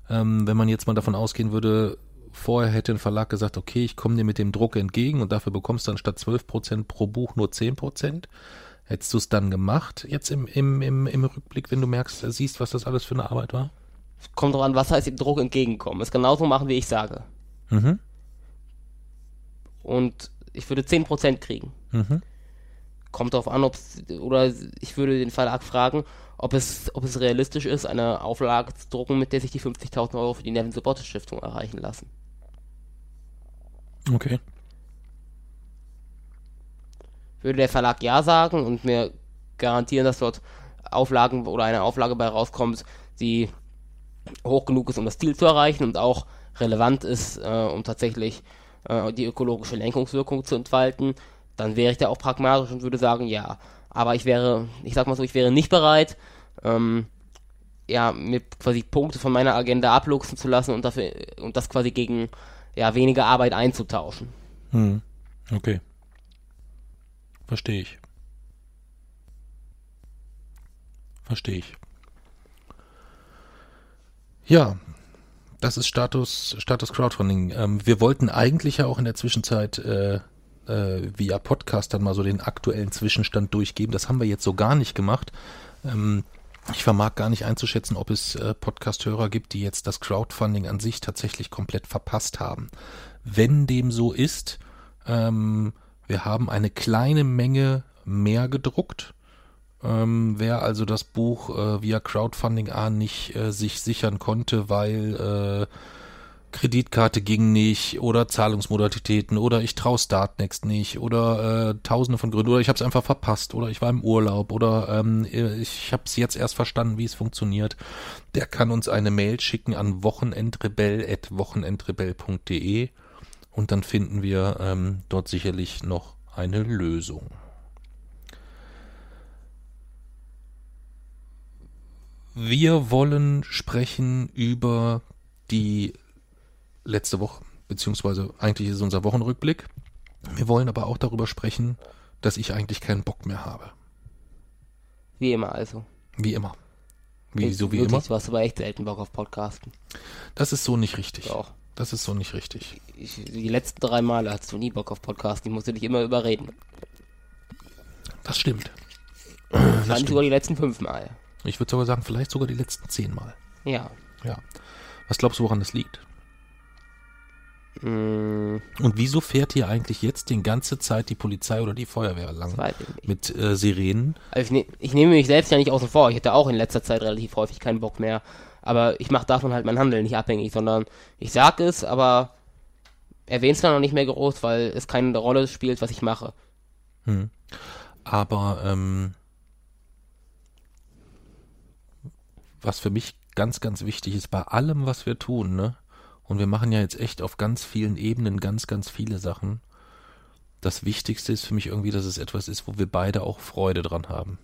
Ähm, wenn man jetzt mal davon ausgehen würde, vorher hätte ein Verlag gesagt, okay, ich komme dir mit dem Druck entgegen und dafür bekommst du dann statt 12% pro Buch nur 10%. Hättest du es dann gemacht, jetzt im, im, im, im Rückblick, wenn du merkst, äh, siehst, was das alles für eine Arbeit war? Kommt drauf an, was heißt dem Druck entgegenkommen. Es genauso machen, wie ich sage. Mhm. Und ich würde 10% kriegen. Mhm. Kommt darauf an, ob oder ich würde den Verlag fragen, ob es, ob es realistisch ist, eine Auflage zu drucken, mit der sich die 50.000 Euro für die Nevin Support Stiftung erreichen lassen. Okay. Würde der Verlag ja sagen und mir garantieren, dass dort Auflagen oder eine Auflage bei rauskommt, die hoch genug ist, um das Ziel zu erreichen und auch relevant ist, äh, um tatsächlich äh, die ökologische Lenkungswirkung zu entfalten, dann wäre ich da auch pragmatisch und würde sagen, ja. Aber ich wäre, ich sag mal so, ich wäre nicht bereit, ähm, ja, mir quasi Punkte von meiner Agenda abluchsen zu lassen und dafür und das quasi gegen ja weniger Arbeit einzutauschen. Hm. Okay. Verstehe ich. Verstehe ich. Ja, das ist Status, Status Crowdfunding. Ähm, wir wollten eigentlich ja auch in der Zwischenzeit äh, äh, via Podcast dann mal so den aktuellen Zwischenstand durchgeben. Das haben wir jetzt so gar nicht gemacht. Ähm, ich vermag gar nicht einzuschätzen, ob es äh, Podcast-Hörer gibt, die jetzt das Crowdfunding an sich tatsächlich komplett verpasst haben. Wenn dem so ist, ähm, wir haben eine kleine Menge mehr gedruckt. Ähm, wer also das Buch äh, via Crowdfunding A nicht äh, sich sichern konnte, weil Kreditkarte ging nicht oder Zahlungsmodalitäten oder ich traue Startnext nicht oder äh, tausende von Gründen oder ich habe es einfach verpasst oder ich war im Urlaub oder ähm, ich habe es jetzt erst verstanden, wie es funktioniert, der kann uns eine Mail schicken an wochenendrebell.wochenendrebell.de und dann finden wir ähm, dort sicherlich noch eine Lösung. Wir wollen sprechen über die letzte Woche, beziehungsweise eigentlich ist es unser Wochenrückblick. Wir wollen aber auch darüber sprechen, dass ich eigentlich keinen Bock mehr habe. Wie immer also. Wie immer. Wie, Ich- so wie wirklich, immer. Du hast aber echt selten Bock auf Podcasten. Das ist so nicht richtig. Doch. Das ist so nicht richtig. Ich, die letzten drei Male hattest du nie Bock auf Podcasten. Ich musste dich immer überreden. Das stimmt. Wahrscheinlich sogar die letzten fünf Mal. Ich würde sogar sagen, vielleicht sogar die letzten zehn Mal. Ja. Ja. Was glaubst du, woran das liegt? Mm, Und wieso fährt hier eigentlich jetzt die ganze Zeit die Polizei oder die Feuerwehr lang? Mit äh, Sirenen? Also ich, ne ich nehme mich selbst ja nicht außen vor. Ich hatte auch in letzter Zeit relativ häufig keinen Bock mehr. Aber ich mache davon halt mein Handeln nicht abhängig, sondern ich sag es, aber erwähne es dann noch nicht mehr groß, weil es keine Rolle spielt, was ich mache. Hm. Aber ähm, was für mich ganz, ganz wichtig ist, bei allem, was wir tun, ne? Und wir machen ja jetzt echt auf ganz vielen Ebenen ganz, ganz viele Sachen. Das Wichtigste ist für mich irgendwie, dass es etwas ist, wo wir beide auch Freude dran haben.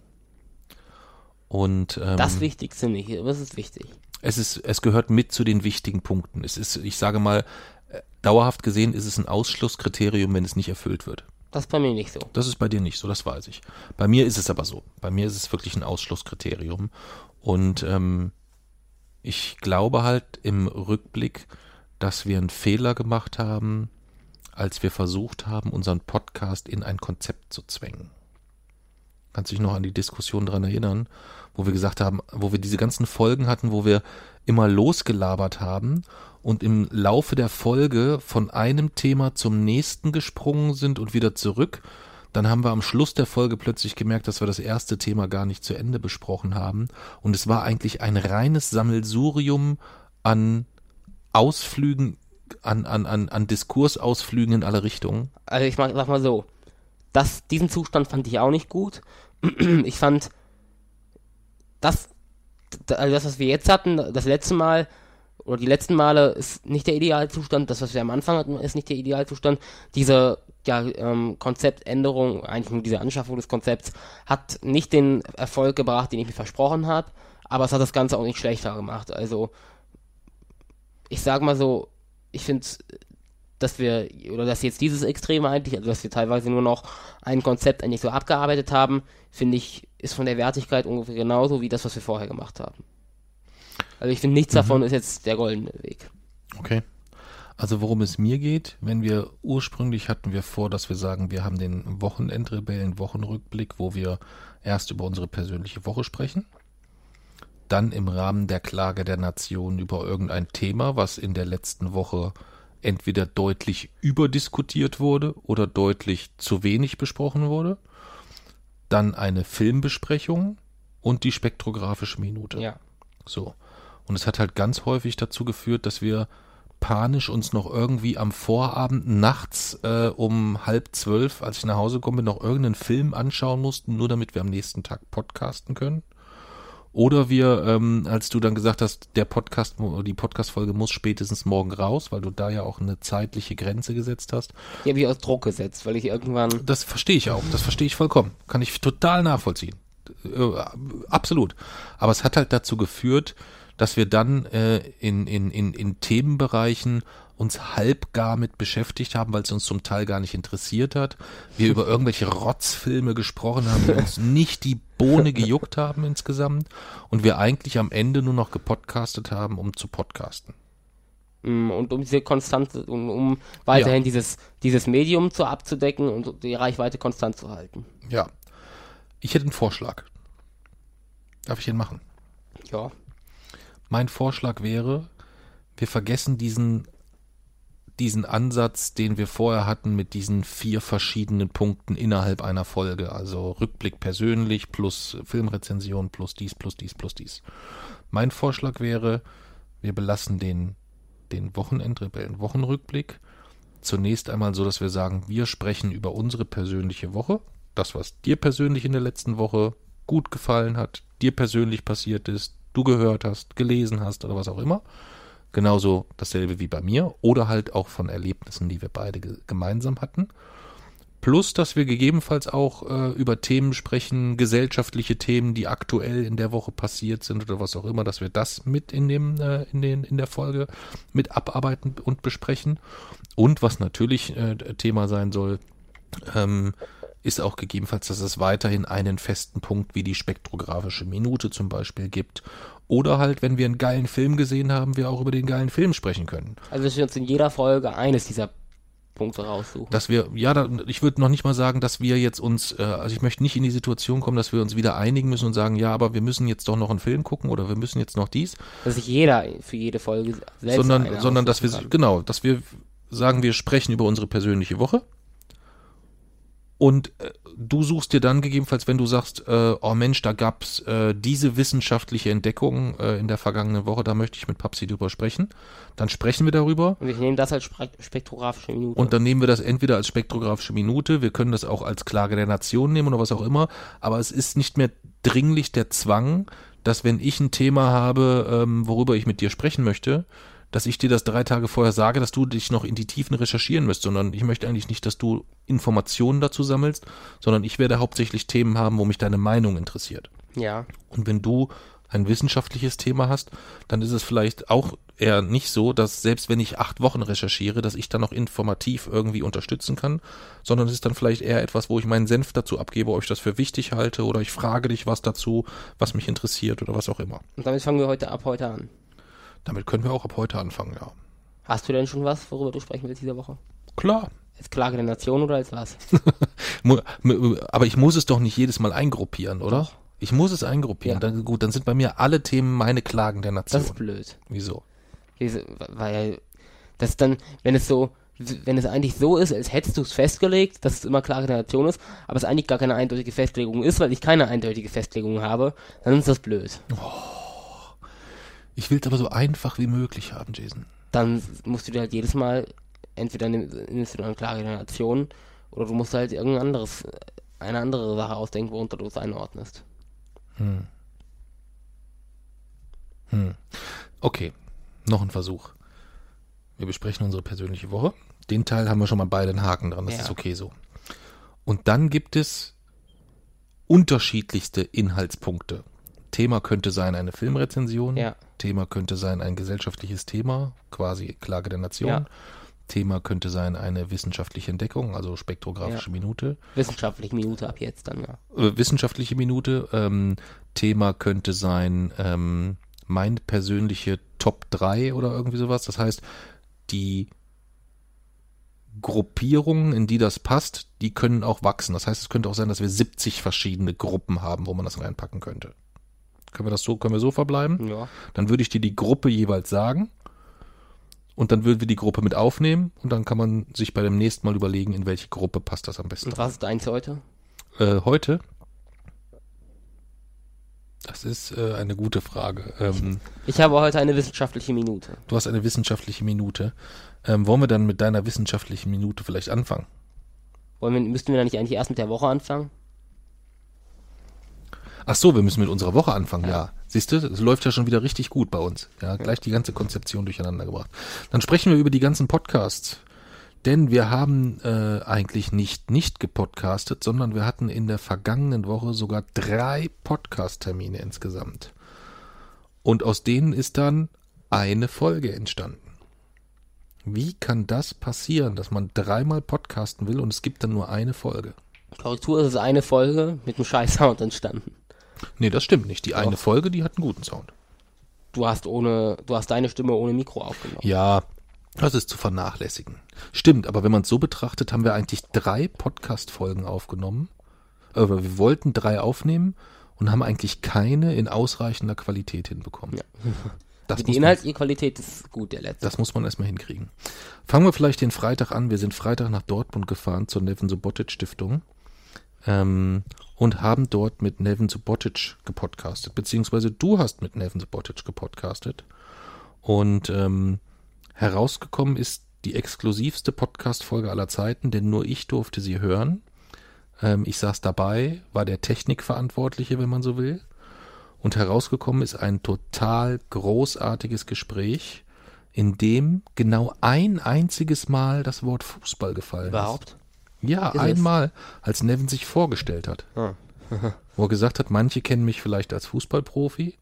Und ähm, Das Wichtigste nicht, aber es ist wichtig. es ist, es gehört mit zu den wichtigen Punkten. Es ist, ich sage mal, äh, dauerhaft gesehen ist es ein Ausschlusskriterium, wenn es nicht erfüllt wird. Das ist bei mir nicht so. Das ist bei dir nicht so, das weiß ich. Bei mir ist es aber so. Bei mir ist es wirklich ein Ausschlusskriterium. Und ähm, ich glaube halt im Rückblick, dass wir einen Fehler gemacht haben, als wir versucht haben, unseren Podcast in ein Konzept zu zwängen. Kannst dich noch an die Diskussion dran erinnern, wo wir gesagt haben, wo wir diese ganzen Folgen hatten, wo wir immer losgelabert haben und im Laufe der Folge von einem Thema zum nächsten gesprungen sind und wieder zurück. Dann haben wir am Schluss der Folge plötzlich gemerkt, dass wir das erste Thema gar nicht zu Ende besprochen haben. Und es war eigentlich ein reines Sammelsurium an Ausflügen, an, an, an, an Diskursausflügen in alle Richtungen. Also ich sag mal so, das, diesen Zustand fand ich auch nicht gut. Ich fand, das, also das, was wir jetzt hatten, das letzte Mal, oder die letzten Male, ist nicht der Idealzustand. Das, was wir am Anfang hatten, ist nicht der Idealzustand. Diese ja, ähm, Konzeptänderung, eigentlich nur diese Anschaffung des Konzepts, hat nicht den Erfolg gebracht, den ich mir versprochen habe, aber es hat das Ganze auch nicht schlechter gemacht. Also, ich sag mal so, ich finde dass wir, oder dass jetzt dieses Extreme eigentlich, also dass wir teilweise nur noch ein Konzept eigentlich so abgearbeitet haben, finde ich, ist von der Wertigkeit ungefähr genauso wie das, was wir vorher gemacht haben. Also ich finde, nichts davon ist jetzt der goldene Weg. Okay. Also worum es mir geht, wenn wir ursprünglich hatten wir vor, dass wir sagen, wir haben den Wochenendrebellen Wochenrückblick, wo wir erst über unsere persönliche Woche sprechen, dann im Rahmen der Klage der Nation über irgendein Thema, was in der letzten Woche entweder deutlich überdiskutiert wurde oder deutlich zu wenig besprochen wurde, dann eine Filmbesprechung und die spektrographische Minute. Ja. So. Und es hat halt ganz häufig dazu geführt, dass wir panisch uns noch irgendwie am Vorabend nachts äh, um halb zwölf, als ich nach Hause komme, noch irgendeinen Film anschauen mussten, nur damit wir am nächsten Tag podcasten können. Oder wir, ähm, als du dann gesagt hast, der Podcast, die Podcast-Folge muss spätestens morgen raus, weil du da ja auch eine zeitliche Grenze gesetzt hast. Die habe ich aus Druck gesetzt, weil ich irgendwann, Das verstehe ich auch. Das verstehe ich vollkommen. Kann ich total nachvollziehen. Äh, absolut. Aber es hat halt dazu geführt, dass wir dann äh, in, in, in, in Themenbereichen uns halbgar mit beschäftigt haben, weil es uns zum Teil gar nicht interessiert hat. Wir über irgendwelche Rotzfilme gesprochen haben, die uns nicht die Bohne gejuckt haben insgesamt. Und wir eigentlich am Ende nur noch gepodcastet haben, um zu podcasten. mm, und um diese Konstante, um, um weiterhin Ja. dieses, dieses Medium zu abzudecken und die Reichweite konstant zu halten. Ja. Ich hätte einen Vorschlag. Darf ich den machen? Ja. Mein Vorschlag wäre, wir vergessen diesen, diesen Ansatz, den wir vorher hatten mit diesen vier verschiedenen Punkten innerhalb einer Folge. Also Rückblick persönlich plus Filmrezension plus dies, plus dies, plus dies. Mein Vorschlag wäre, wir belassen den den Wochenendrebellen Wochenrückblick zunächst einmal so, dass wir sagen, wir sprechen über unsere persönliche Woche, das, was dir persönlich in der letzten Woche gut gefallen hat, dir persönlich passiert ist, du gehört hast, gelesen hast oder was auch immer. Genauso dasselbe wie bei mir oder halt auch von Erlebnissen, die wir beide ge gemeinsam hatten. Plus, dass wir gegebenenfalls auch äh, über Themen sprechen, gesellschaftliche Themen, die aktuell in der Woche passiert sind oder was auch immer, dass wir das mit in dem äh, in den in der Folge mit abarbeiten und besprechen. Und was natürlich äh, Thema sein soll, ähm, ist auch gegebenenfalls, dass es weiterhin einen festen Punkt wie die spektrographische Minute zum Beispiel gibt. Oder halt, wenn wir einen geilen Film gesehen haben, wir auch über den geilen Film sprechen können. Also dass wir uns in jeder Folge eines dieser Punkte raussuchen. Dass wir, ja, da, ich würde noch nicht mal sagen, dass wir jetzt uns, äh, also ich möchte nicht in die Situation kommen, dass wir uns wieder einigen müssen und sagen, ja, aber wir müssen jetzt doch noch einen Film gucken oder wir müssen jetzt noch dies. Dass sich jeder für jede Folge selbst sondern, sondern dass wir, kann. genau, dass wir sagen, wir sprechen über unsere persönliche Woche und äh, du suchst dir dann gegebenenfalls, wenn du sagst, äh, oh Mensch, da gab's äh, diese wissenschaftliche Entdeckung äh, in der vergangenen Woche, da möchte ich mit Papsi drüber sprechen, dann sprechen wir darüber. Und ich nehme das als spektrographische Minute. Und dann nehmen wir das entweder als spektrographische Minute, wir können das auch als Klage der Nation nehmen oder was auch immer, aber es ist nicht mehr dringlich der Zwang, dass wenn ich ein Thema habe, ähm, worüber ich mit dir sprechen möchte, dass ich dir das drei Tage vorher sage, dass du dich noch in die Tiefen recherchieren müsst, sondern ich möchte eigentlich nicht, dass du Informationen dazu sammelst, sondern ich werde hauptsächlich Themen haben, wo mich deine Meinung interessiert. ja. Und wenn du ein wissenschaftliches Thema hast, dann ist es vielleicht auch eher nicht so, dass selbst wenn ich acht Wochen recherchiere, dass ich dann noch informativ irgendwie unterstützen kann, sondern es ist dann vielleicht eher etwas, wo ich meinen Senf dazu abgebe, ob ich das für wichtig halte oder ich frage dich was dazu, was mich interessiert oder was auch immer. Und damit fangen wir heute ab heute an. Damit können wir auch ab heute anfangen, ja. Hast du denn schon was, worüber du sprechen willst diese Woche? Klar. Als Klage der Nation oder als was? Aber ich muss es doch nicht jedes Mal eingruppieren, oder? Doch. Ich muss es eingruppieren. Ja. Dann, gut, dann sind bei mir alle Themen meine Klagen der Nation. Das ist blöd. Wieso? Weil das dann, wenn es so, wenn es eigentlich so ist, als hättest du es festgelegt, dass es immer Klage der Nation ist, aber es eigentlich gar keine eindeutige Festlegung ist, weil ich keine eindeutige Festlegung habe, dann ist das blöd. Ich will es aber so einfach wie möglich haben, Jason. Dann musst du dir halt jedes Mal, entweder nimm- nimmst du dann Klage der Nation, oder du musst halt irgendein anderes, eine andere Sache ausdenken, worunter du es einordnest. Okay, noch ein Versuch. Wir besprechen unsere persönliche Woche. Den Teil haben wir schon mal beide einen Haken dran, das Ja. ist okay so. Und dann gibt es unterschiedlichste Inhaltspunkte. Thema könnte sein eine Filmrezension, Ja. Thema könnte sein ein gesellschaftliches Thema, quasi Klage der Nation. Ja. Thema könnte sein eine wissenschaftliche Entdeckung, also spektrographische Minute. Wissenschaftliche Minute ab jetzt dann, ja. Äh, wissenschaftliche Minute. Ähm, Thema könnte sein ähm, mein persönliche Top 3 oder irgendwie sowas. Das heißt, die Gruppierungen, in die das passt, die können auch wachsen. Das heißt, es könnte auch sein, dass wir 70 verschiedene Gruppen haben, wo man das reinpacken könnte. Können wir das so, können wir so verbleiben? Ja. Dann würde ich dir die Gruppe jeweils sagen. Und dann würden wir die Gruppe mit aufnehmen und dann kann man sich bei dem nächsten Mal überlegen, in welche Gruppe passt das am besten. Und was ist deins heute? Äh, heute? Das ist äh, eine gute Frage. Ähm, Ich habe heute eine wissenschaftliche Minute. du hast eine wissenschaftliche Minute. Ähm, wollen wir dann mit deiner wissenschaftlichen Minute vielleicht anfangen? Wollen wir, müssten wir dann nicht eigentlich erst mit der Woche anfangen? Ach so, wir müssen mit unserer Woche anfangen, ja. Siehst du, es läuft ja schon wieder richtig gut bei uns. Ja, gleich die ganze Konzeption durcheinander gebracht. Dann sprechen wir über die ganzen Podcasts. Denn wir haben äh, eigentlich nicht nicht gepodcastet, sondern wir hatten in der vergangenen Woche sogar drei Podcast-Termine insgesamt. Und aus denen ist dann eine Folge entstanden. Wie kann das passieren, dass man dreimal podcasten will und es gibt dann nur eine Folge? Korrektur ist es eine Folge mit einem scheiß Sound entstanden. Nee, das stimmt nicht. Die eine Folge, die hat einen guten Sound. Du hast ohne, du hast deine Stimme ohne Mikro aufgenommen. Ja, das ist zu vernachlässigen. Stimmt, aber wenn man es so betrachtet, haben wir eigentlich drei Podcast-Folgen aufgenommen. Aber wir wollten drei aufnehmen und haben eigentlich keine in ausreichender Qualität hinbekommen. Ja. Das, die muss man, inhaltliche Qualität ist gut, der letzte. das muss man erstmal hinkriegen. Fangen wir vielleicht den Freitag an. Wir sind Freitag nach Dortmund gefahren zur Neven Subotic Stiftung ähm, und haben dort mit Neven Subotic gepodcastet. Beziehungsweise du hast mit Neven Subotic gepodcastet. Und ähm, Herausgekommen ist die exklusivste Podcast-Folge aller Zeiten, denn nur ich durfte sie hören. Ähm, ich saß dabei, war der Technikverantwortliche, wenn man so will. Und herausgekommen ist ein total großartiges Gespräch, in dem genau ein einziges Mal das Wort Fußball gefallen Überhaupt? ist. Ja, Ist es? einmal, als Nevin sich vorgestellt hat. Ah. Wo er gesagt hat, manche kennen mich vielleicht als Fußballprofi.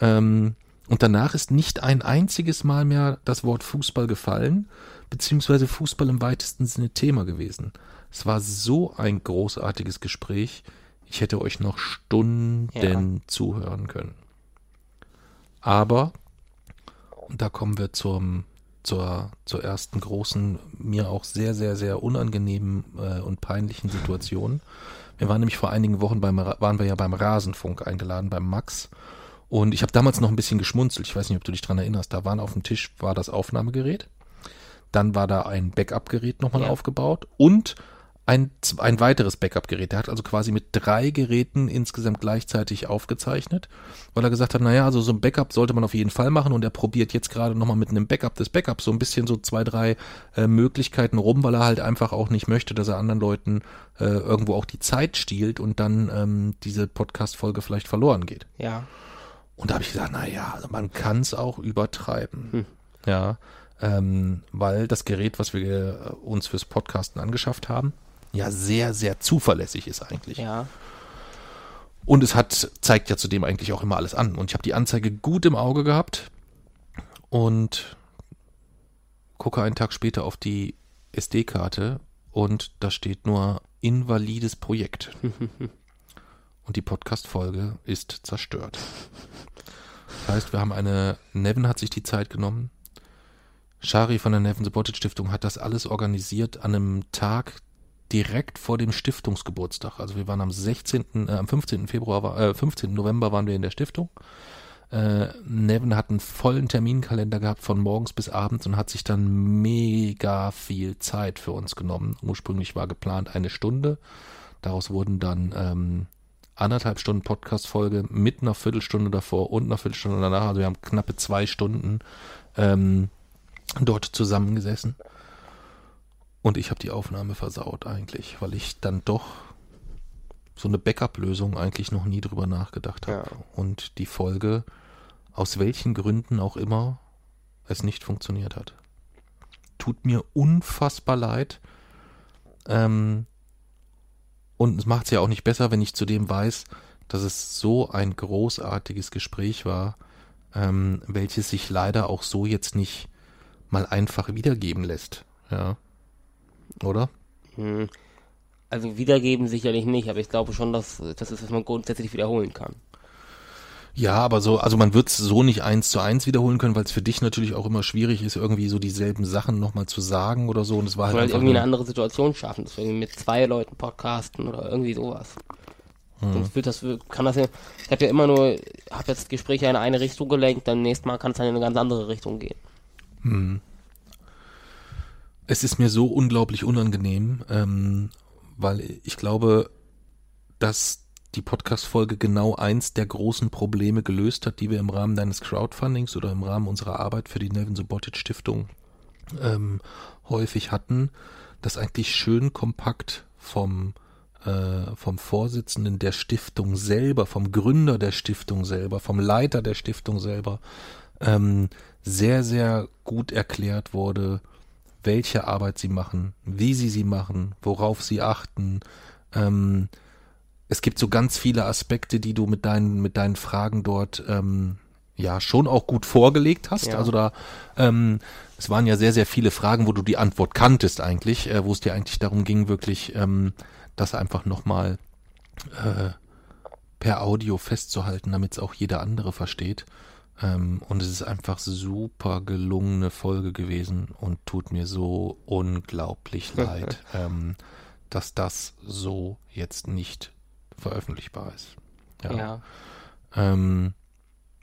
Ähm, und danach ist nicht ein einziges Mal mehr das Wort Fußball gefallen, beziehungsweise Fußball im weitesten Sinne Thema gewesen. Es war so ein großartiges Gespräch. Ich hätte euch noch Stunden Ja. zuhören können. Aber, und da kommen wir zum, zur, zur ersten großen, mir auch sehr, sehr, sehr unangenehmen äh, und peinlichen Situation. Wir waren nämlich vor einigen Wochen beim, waren wir ja beim Rasenfunk eingeladen, beim Max. Und ich habe damals noch ein bisschen geschmunzelt. Ich weiß nicht, ob du dich dran erinnerst. Da waren auf dem Tisch war das Aufnahmegerät. Dann war da ein Backup-Gerät nochmal Ja. aufgebaut und ein, ein weiteres Backup-Gerät. Der hat also quasi mit drei Geräten insgesamt gleichzeitig aufgezeichnet, weil er gesagt hat, naja, also so ein Backup sollte man auf jeden Fall machen und er probiert jetzt gerade nochmal mit einem Backup des Backups so ein bisschen so zwei, drei äh, Möglichkeiten rum, weil er halt einfach auch nicht möchte, dass er anderen Leuten äh, irgendwo auch die Zeit stiehlt und dann ähm, diese Podcast-Folge vielleicht verloren geht. Ja. Und da habe ich gesagt, na ja, also man kann es auch übertreiben. Ja, ähm, weil das Gerät, was wir äh, uns fürs Podcasten angeschafft haben, ja sehr, sehr zuverlässig ist eigentlich. Ja. Und es hat, zeigt ja zudem eigentlich auch immer alles an. Und ich habe die Anzeige gut im Auge gehabt und gucke einen Tag später auf die SD-Karte und da steht nur invalides Projekt. und die Podcast-Folge ist zerstört. Das heißt, wir haben eine, Nevin hat sich die Zeit genommen. Shari von der Nevin Subotic Stiftung hat das alles organisiert an einem Tag direkt vor dem Stiftungsgeburtstag. Also wir waren am 16., äh, am 15. Februar, äh, 15. November waren wir in der Stiftung. Äh, Nevin hat einen vollen Terminkalender gehabt von morgens bis abends und hat sich dann mega viel Zeit für uns genommen. Ursprünglich war geplant eine Stunde. Daraus wurden dann ähm, anderthalb Stunden Podcast-Folge mit einer Viertelstunde davor und einer Viertelstunde danach. Also wir haben knappe zwei Stunden ähm, dort zusammengesessen. Und ich habe die Aufnahme versaut eigentlich, weil ich dann doch so eine Backup-Lösung eigentlich noch nie drüber nachgedacht habe. Ja. Und die Folge, aus welchen Gründen auch immer, es nicht funktioniert hat. Tut mir unfassbar leid. Ähm, und es macht es ja auch nicht besser, wenn ich zudem weiß, dass es so ein großartiges Gespräch war, ähm, welches sich leider auch so jetzt nicht mal einfach wiedergeben lässt. Ja. Oder? Hm. Also wiedergeben sicherlich nicht, aber ich glaube schon, dass das ist, was man grundsätzlich wiederholen kann. Ja, aber so, also man wird es so nicht eins zu eins wiederholen können, weil es für dich natürlich auch immer schwierig ist, irgendwie so dieselben Sachen nochmal zu sagen oder so. Und es war halt Oder einfach irgendwie eine andere Situation schaffen, dass wir irgendwie mit zwei Leuten podcasten oder irgendwie sowas. Hm. Sonst wird das, kann das ja, ich habe ja immer nur, habe jetzt Gespräche in eine Richtung gelenkt, dann nächstes Mal kann es dann in eine ganz andere Richtung gehen. Es ist mir so unglaublich unangenehm, ähm, weil ich glaube, dass die Podcast-Folge genau eins der großen Probleme gelöst hat, die wir im Rahmen deines Crowdfundings oder im Rahmen unserer Arbeit für die Nevin Subotic Stiftung ähm, häufig hatten, das eigentlich schön kompakt vom äh, vom Vorsitzenden der Stiftung selber, vom Gründer der Stiftung selber, vom Leiter der Stiftung selber ähm, sehr, sehr gut erklärt wurde, welche Arbeit sie machen, wie sie sie machen, worauf sie achten. Ähm, es gibt so ganz viele Aspekte, die du mit deinen, mit deinen Fragen dort ähm, ja schon auch gut vorgelegt hast. Ja. Also da, ähm, es waren ja sehr, sehr viele Fragen, wo du die Antwort kanntest eigentlich, äh, wo es dir eigentlich darum ging, wirklich ähm, das einfach nochmal äh, per Audio festzuhalten, damit es auch jeder andere versteht. Ähm, und es ist einfach super gelungene Folge gewesen und tut mir so unglaublich leid, ähm, dass das so jetzt nicht veröffentlichbar ist. Ja. Ähm,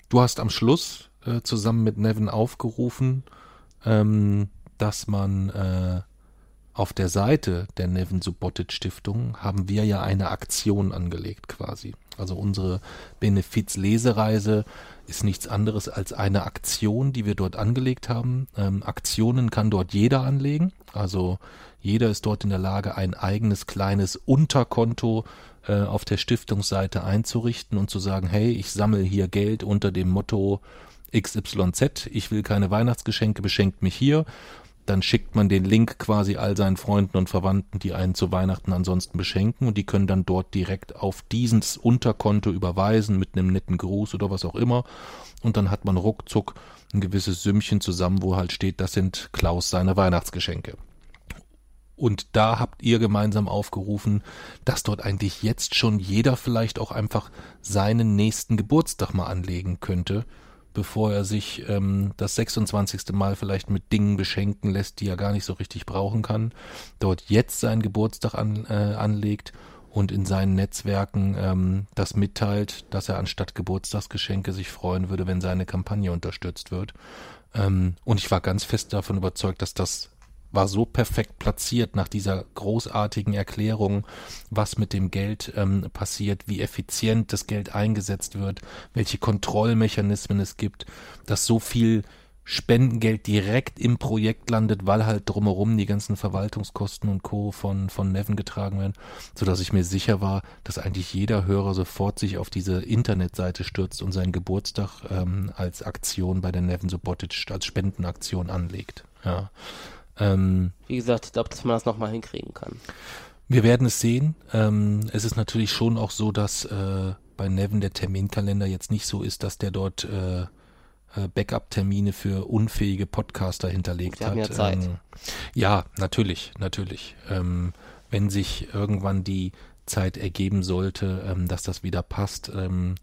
du hast am Schluss äh, zusammen mit Nevin aufgerufen, ähm, dass man äh, auf der Seite der Nevin Subotic Stiftung haben wir ja eine Aktion angelegt quasi. Also unsere Benefiz-Lesereise ist nichts anderes als eine Aktion, die wir dort angelegt haben. Ähm, Aktionen kann dort jeder anlegen. Also jeder ist dort in der Lage, ein eigenes kleines Unterkonto äh, auf der Stiftungsseite einzurichten und zu sagen, hey, ich sammle hier Geld unter dem Motto XYZ, ich will keine Weihnachtsgeschenke, beschenkt mich hier dann schickt man den Link quasi all seinen Freunden und Verwandten, die einen zu Weihnachten ansonsten beschenken und die können dann dort direkt auf dieses Unterkonto überweisen mit einem netten Gruß oder was auch immer und dann hat man ruckzuck ein gewisses Sümmchen zusammen, wo halt steht, das sind Klaus seine Weihnachtsgeschenke. Und da habt ihr gemeinsam aufgerufen, dass dort eigentlich jetzt schon jeder vielleicht auch einfach seinen nächsten Geburtstag mal anlegen könnte bevor er sich ähm, das 26. Mal vielleicht mit Dingen beschenken lässt, die er gar nicht so richtig brauchen kann, dort jetzt seinen Geburtstag an, äh, anlegt und in seinen Netzwerken ähm, das mitteilt, dass er anstatt Geburtstagsgeschenke sich freuen würde, wenn seine Kampagne unterstützt wird. Ähm, und ich war ganz fest davon überzeugt, dass das war so perfekt platziert nach dieser großartigen Erklärung, was mit dem Geld ähm, passiert, wie effizient das Geld eingesetzt wird, welche Kontrollmechanismen es gibt, dass so viel Spendengeld direkt im Projekt landet, weil halt drumherum die ganzen Verwaltungskosten und Co. von, von Neven getragen werden, so dass ich mir sicher war, dass eigentlich jeder Hörer sofort sich auf diese Internetseite stürzt und seinen Geburtstag ähm, als Aktion bei der Neven Subotic als Spendenaktion anlegt. Ja. Ähm, Wie gesagt, ich glaube, dass man das nochmal hinkriegen kann. Wir werden es sehen. Ähm, es ist natürlich schon auch so, dass äh, bei Nevin der Terminkalender jetzt nicht so ist, dass der dort äh, äh Backup-Termine für unfähige Podcaster hinterlegt Sie hat. Ja, Zeit. Ähm, ja, natürlich, natürlich. Ähm, wenn sich irgendwann die Zeit ergeben sollte, ähm, dass das wieder passt, ähm,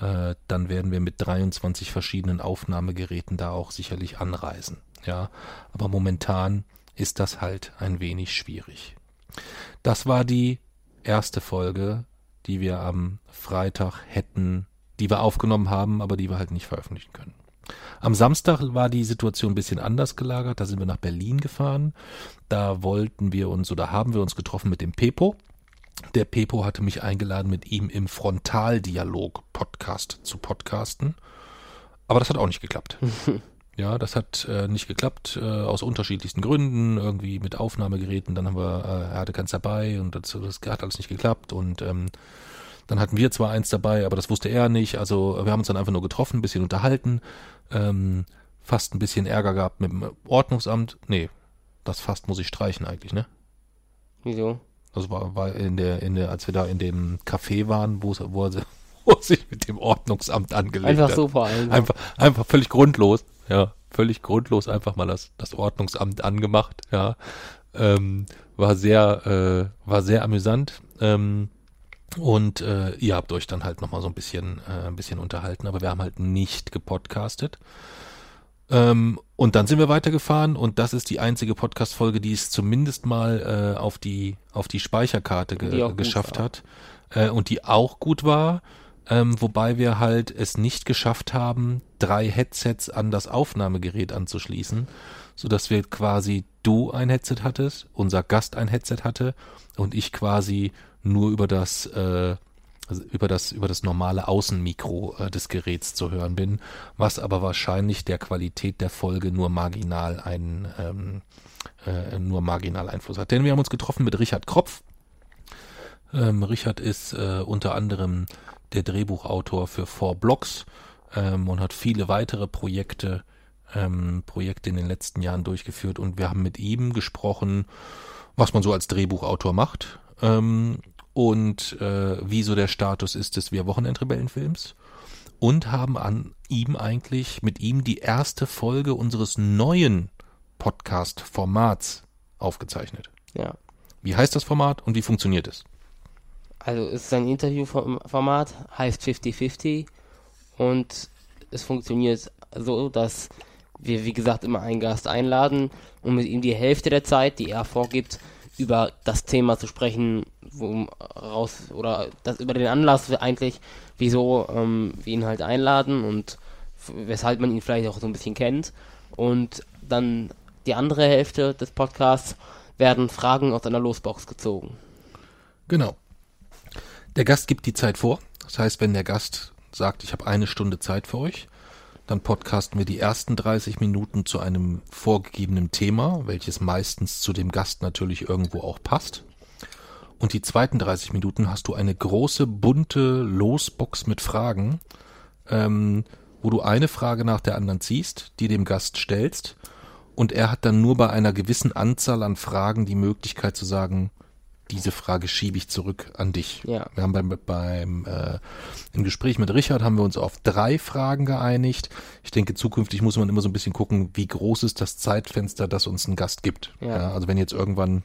äh, dann werden wir mit 23 verschiedenen Aufnahmegeräten da auch sicherlich anreisen ja, aber momentan ist das halt ein wenig schwierig. Das war die erste Folge, die wir am Freitag hätten, die wir aufgenommen haben, aber die wir halt nicht veröffentlichen können. Am Samstag war die Situation ein bisschen anders gelagert. Da sind wir nach Berlin gefahren. Da wollten wir uns oder haben wir uns getroffen mit dem Pepo. Der Pepo hatte mich eingeladen, mit ihm im Frontaldialog-Podcast zu podcasten. Aber das hat auch nicht geklappt. Ja, das hat äh, nicht geklappt, äh, aus unterschiedlichsten Gründen, irgendwie mit Aufnahmegeräten, dann haben wir, äh, er hatte keins dabei und das, das hat alles nicht geklappt und ähm, dann hatten wir zwar eins dabei, aber das wusste er nicht, also wir haben uns dann einfach nur getroffen, ein bisschen unterhalten, ähm, fast ein bisschen Ärger gehabt mit dem Ordnungsamt, nee, das fast muss ich streichen eigentlich, ne? Wieso? Also war, war in der, in der, als wir da in dem Café waren, wo, wo er wo sich mit dem Ordnungsamt angelegt einfach hat. So vor allem. Einfach, einfach völlig grundlos. Ja, völlig grundlos einfach mal das, das Ordnungsamt angemacht. Ja, ähm, war sehr, äh, war sehr amüsant. Ähm, und äh, ihr habt euch dann halt nochmal so ein bisschen, äh, ein bisschen unterhalten, aber wir haben halt nicht gepodcastet. Ähm, und dann sind wir weitergefahren und das ist die einzige Podcast-Folge, die es zumindest mal äh, auf die auf die Speicherkarte ge geschafft hat äh, und die auch gut war ähm, wobei wir halt es nicht geschafft haben, drei Headsets an das Aufnahmegerät anzuschließen, so dass wir quasi du ein Headset hattest, unser Gast ein Headset hatte und ich quasi nur über das äh, also über das über das normale Außenmikro äh, des Geräts zu hören bin, was aber wahrscheinlich der Qualität der Folge nur marginal einen ähm, äh, nur marginal Einfluss hat. Denn wir haben uns getroffen mit Richard Kropf. Ähm, Richard ist äh, unter anderem der Drehbuchautor für Four Blocks ähm, und hat viele weitere Projekte, ähm, Projekte in den letzten Jahren durchgeführt und wir haben mit ihm gesprochen, was man so als Drehbuchautor macht ähm, und äh, wie so der Status ist des Wir Wochenendrebellenfilms und haben an ihm eigentlich mit ihm die erste Folge unseres neuen Podcast-Formats aufgezeichnet. Ja. Wie heißt das Format und wie funktioniert es? Also es ist ein Interviewformat, heißt 50-50 und es funktioniert so, dass wir, wie gesagt, immer einen Gast einladen und mit ihm die Hälfte der Zeit, die er vorgibt, über das Thema zu sprechen, wo, raus oder das über den Anlass eigentlich, wieso ähm, wir ihn halt einladen und weshalb man ihn vielleicht auch so ein bisschen kennt. Und dann die andere Hälfte des Podcasts werden Fragen aus einer Losbox gezogen. Genau. Der Gast gibt die Zeit vor. Das heißt, wenn der Gast sagt, ich habe eine Stunde Zeit für euch. Dann podcasten wir die ersten 30 Minuten zu einem vorgegebenen Thema, welches meistens zu dem Gast natürlich irgendwo auch passt. Und die zweiten 30 Minuten hast du eine große, bunte Losbox mit Fragen, ähm, wo du eine Frage nach der anderen ziehst, die dem Gast stellst. Und er hat dann nur bei einer gewissen Anzahl an Fragen die Möglichkeit zu sagen, diese Frage schiebe ich zurück an dich. Ja. Wir haben beim, beim äh, im Gespräch mit Richard haben wir uns auf drei Fragen geeinigt. Ich denke, zukünftig muss man immer so ein bisschen gucken, wie groß ist das Zeitfenster, das uns ein Gast gibt. Ja. also wenn jetzt irgendwann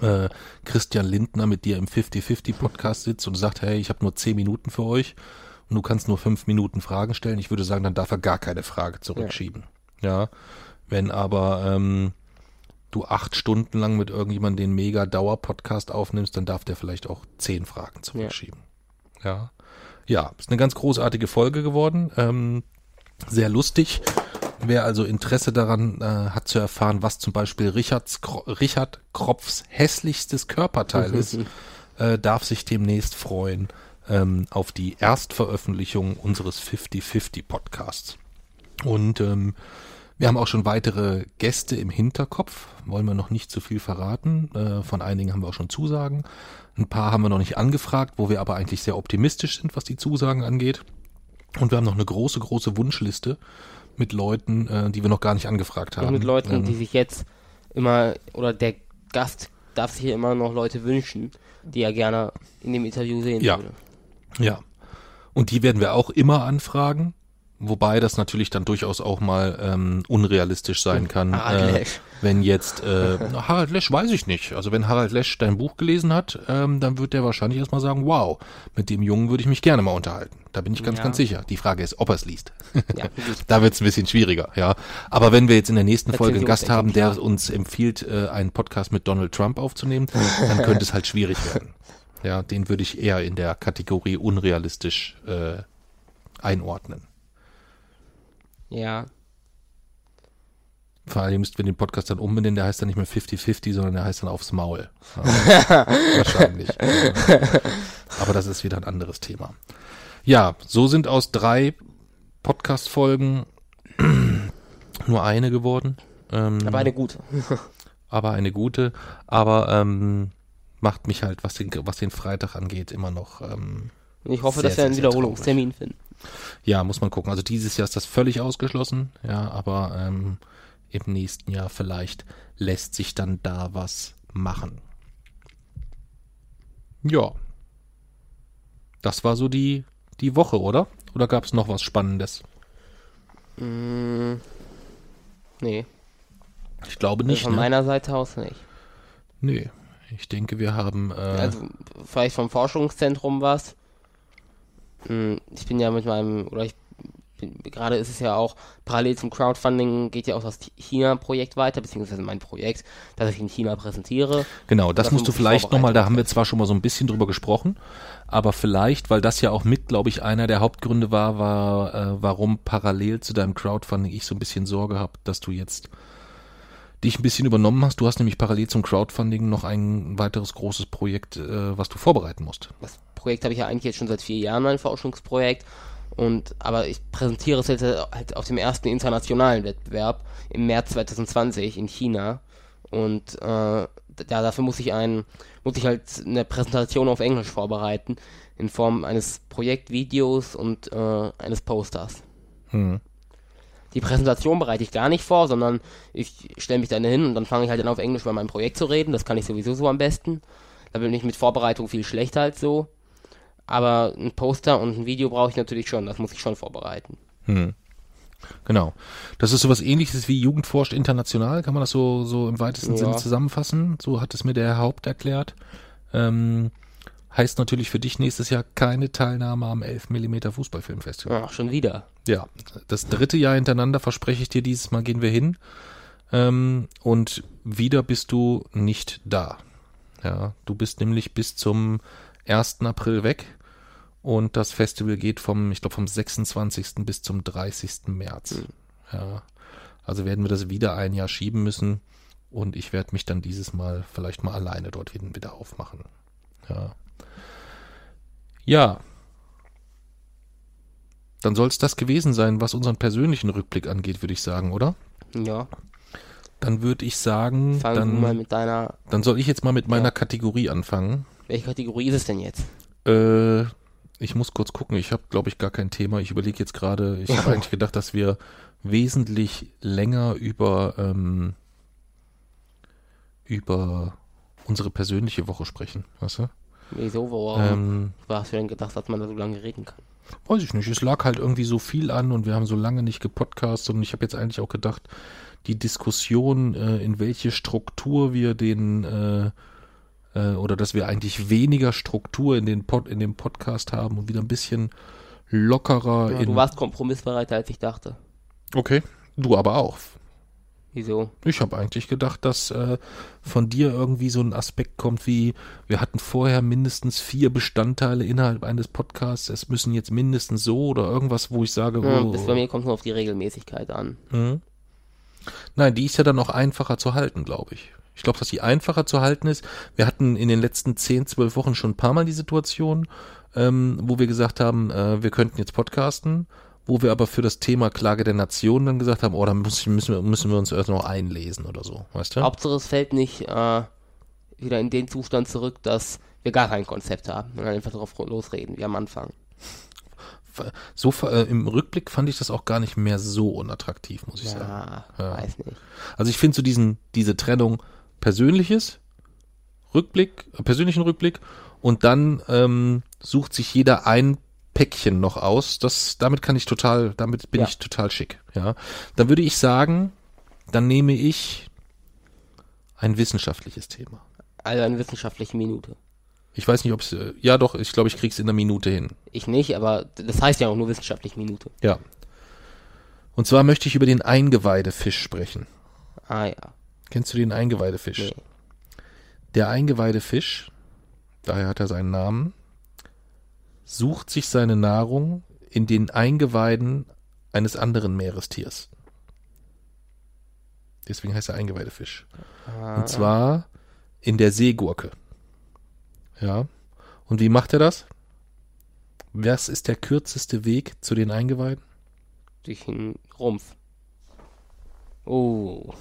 äh, Christian Lindner mit dir im 50-50-Podcast sitzt und sagt, hey, ich habe nur zehn Minuten für euch und du kannst nur fünf Minuten Fragen stellen, ich würde sagen, dann darf er gar keine Frage zurückschieben. Ja. Wenn aber ähm, du acht Stunden lang mit irgendjemandem den mega Dauer-Podcast aufnimmst, dann darf der vielleicht auch zehn Fragen zurückschieben. Ja. Ja, ist eine ganz großartige Folge geworden. Ähm, sehr lustig. Wer also Interesse daran äh, hat zu erfahren, was zum Beispiel Richards, Richard Kropfs hässlichstes Körperteil ist, äh, darf sich demnächst freuen ähm, auf die Erstveröffentlichung unseres 50-50 Podcasts. Und ähm, wir haben auch schon weitere Gäste im Hinterkopf, wollen wir noch nicht zu viel verraten. Äh, von einigen haben wir auch schon Zusagen. Ein paar haben wir noch nicht angefragt, wo wir aber eigentlich sehr optimistisch sind, was die Zusagen angeht. Und wir haben noch eine große, große Wunschliste mit Leuten, äh, die wir noch gar nicht angefragt haben. Und mit Leuten, Ähm, die sich jetzt immer, oder der Gast darf sich immer noch Leute wünschen, die er gerne in dem Interview sehen Ja. würde. Ja. Und die werden wir auch immer anfragen. Wobei das natürlich dann durchaus auch mal ähm, unrealistisch sein kann. Harald äh, Lesch. Wenn jetzt äh, Harald Lesch weiß ich nicht. Also wenn Harald Lesch dein Buch gelesen hat, ähm, dann wird der wahrscheinlich erstmal sagen, wow, mit dem Jungen würde ich mich gerne mal unterhalten. Da bin ich ganz, Ja. ganz sicher. Die Frage ist, ob er es liest. Ja, da wird es ein bisschen schwieriger, ja. Aber wenn wir jetzt in der nächsten Folge einen Gast haben, der uns empfiehlt, äh, einen Podcast mit Donald Trump aufzunehmen, dann könnte es halt schwierig werden. Ja, den würde ich eher in der Kategorie unrealistisch äh, einordnen. Ja, Vor allem müssten wir den Podcast dann umbenennen, der heißt dann nicht mehr 50-50, sondern der heißt dann aufs Maul. Ja, wahrscheinlich. Aber das ist wieder ein anderes Thema. Ja, so sind aus drei Podcast-Folgen nur eine geworden. Ähm, aber eine gute. aber eine gute. Aber ähm, macht mich halt, was den, was den Freitag angeht, immer noch. Ähm, ich hoffe, Sehr, dass wir einen Wiederholungstermin finden. Ja, muss man gucken. Also dieses Jahr ist das völlig ausgeschlossen. Ja, aber ähm, im nächsten Jahr vielleicht lässt sich dann da was machen. Ja. Das war so die, die Woche, oder? Oder gab es noch was Spannendes? Mm, nee, Ich glaube also nicht. von Ne? meiner Seite aus nicht. Nee. Ich denke, wir haben. Äh, Also vielleicht vom Forschungszentrum was. Mm, Ich bin ja mit meinem, oder ich bin, gerade ist es ja auch, parallel zum Crowdfunding geht ja auch das China-Projekt weiter, beziehungsweise mein Projekt, das ich in China präsentiere. Genau, das musst du vielleicht nochmal, da haben wir zwar schon mal so ein bisschen drüber gesprochen, aber vielleicht, weil das ja auch mit, glaube ich, einer der Hauptgründe war, war, äh, warum parallel zu deinem Crowdfunding ich so ein bisschen Sorge habe, dass du jetzt dich ein bisschen übernommen hast. Du hast nämlich parallel zum Crowdfunding noch ein weiteres großes Projekt, äh, was du vorbereiten musst. Das Projekt habe ich ja eigentlich jetzt schon seit vier Jahren, mein Forschungsprojekt. Und, aber ich präsentiere es jetzt halt auf dem ersten internationalen Wettbewerb im März 2020 in China. Und äh, da, dafür muss ich ein, muss ich halt eine Präsentation auf Englisch vorbereiten in Form eines Projektvideos und äh, eines Posters. Hm. Die Präsentation bereite ich gar nicht vor, sondern ich stelle mich dann hin und dann fange ich halt dann auf Englisch über mein Projekt zu reden. Das kann ich sowieso so am besten. Da bin ich mit Vorbereitung viel schlechter als so. Aber ein Poster und ein Video brauche ich natürlich schon. Das muss ich schon vorbereiten. Hm. Genau. Das ist sowas ähnliches wie Jugend forscht international, kann man das so, so im weitesten Ja. Sinne zusammenfassen. So hat es mir der Herr Haupt erklärt. Ähm, heißt natürlich für dich nächstes Jahr keine Teilnahme am 11 mm Fußballfilmfestival. Ach, schon wieder. Ja, das dritte Jahr hintereinander verspreche ich dir, dieses Mal gehen wir hin. Ähm, und wieder bist du nicht da. Ja, du bist nämlich bis zum 1. April weg. Und das Festival geht vom, ich glaube, vom 26. bis zum 30. März. Ja. Also werden wir das wieder ein Jahr schieben müssen. Und ich werde mich dann dieses Mal vielleicht mal alleine dort wieder aufmachen. Ja. Ja. dann soll es das gewesen sein, was unseren persönlichen Rückblick angeht, würde ich sagen, oder? Ja. Dann würde ich sagen, Fangen wir mal dann, mit deiner. dann soll ich jetzt mal mit meiner Ja. Kategorie anfangen. Welche Kategorie ist es denn jetzt? Äh, ich muss kurz gucken. Ich habe, glaube ich, gar kein Thema. Ich überlege jetzt gerade. Ich habe eigentlich gedacht, dass wir wesentlich länger über ähm, über unsere persönliche Woche sprechen. Weißt du? Wieso? Warum Ähm, hast du denn gedacht, dass man da so lange reden kann? weiß ich nicht. Es lag halt irgendwie so viel an und wir haben so lange nicht gepodcastet und ich habe jetzt eigentlich auch gedacht, die Diskussion, äh, in welche Struktur wir den äh, äh, oder dass wir eigentlich weniger Struktur in den Pod, in dem Podcast haben und wieder ein bisschen lockerer Ja, du warst kompromissbereiter, als ich dachte. Okay, du aber auch. Wieso? Ich habe eigentlich gedacht, dass äh, von dir irgendwie so ein Aspekt kommt wie, wir hatten vorher mindestens vier Bestandteile innerhalb eines Podcasts, es müssen jetzt mindestens so oder irgendwas, wo ich sage, Ja, oh, bis bei mir kommt nur auf die Regelmäßigkeit an. Mhm. Nein, die ist ja dann auch einfacher zu halten, glaube ich. Ich glaube, dass die einfacher zu halten ist. Wir hatten in den letzten 10, 12 Wochen schon ein paar Mal die Situation, ähm, wo wir gesagt haben, äh, wir könnten jetzt podcasten, wo wir aber für das Thema Klage der Nation dann gesagt haben, oh, dann muss, müssen, wir, müssen wir uns erst noch einlesen oder so, weißt du? Hauptsache es fällt nicht äh, wieder in den Zustand zurück, dass wir gar kein Konzept haben und dann einfach drauf losreden, wie am Anfang. So äh, im Rückblick fand ich das auch gar nicht mehr so unattraktiv, muss ich sagen. Ja, Ja. weiß nicht. Also ich finde so diesen, diese Trennung persönliches Rückblick, persönlichen Rückblick und dann ähm, sucht sich jeder ein Päckchen noch aus. Das, damit kann ich total, damit bin Ja. ich total schick. Ja, dann würde ich sagen, dann nehme ich ein wissenschaftliches Thema. Also eine wissenschaftliche Minute. Ich weiß nicht, ob es, äh, ja doch, ich glaube, ich krieg's in einer Minute hin. Ich nicht, aber das heißt ja auch nur wissenschaftliche Minute. Ja. Und zwar möchte ich über den Eingeweidefisch sprechen. Ah ja. Kennst du den Eingeweidefisch? Nee. Der Eingeweidefisch, daher hat er seinen Namen, sucht sich seine Nahrung in den Eingeweiden eines anderen Meerestiers. Deswegen heißt er Eingeweidefisch. Ah, Und zwar in der Seegurke. Ja. Und wie macht er das? Was ist der kürzeste Weg zu den Eingeweiden? durch den Rumpf. Oh.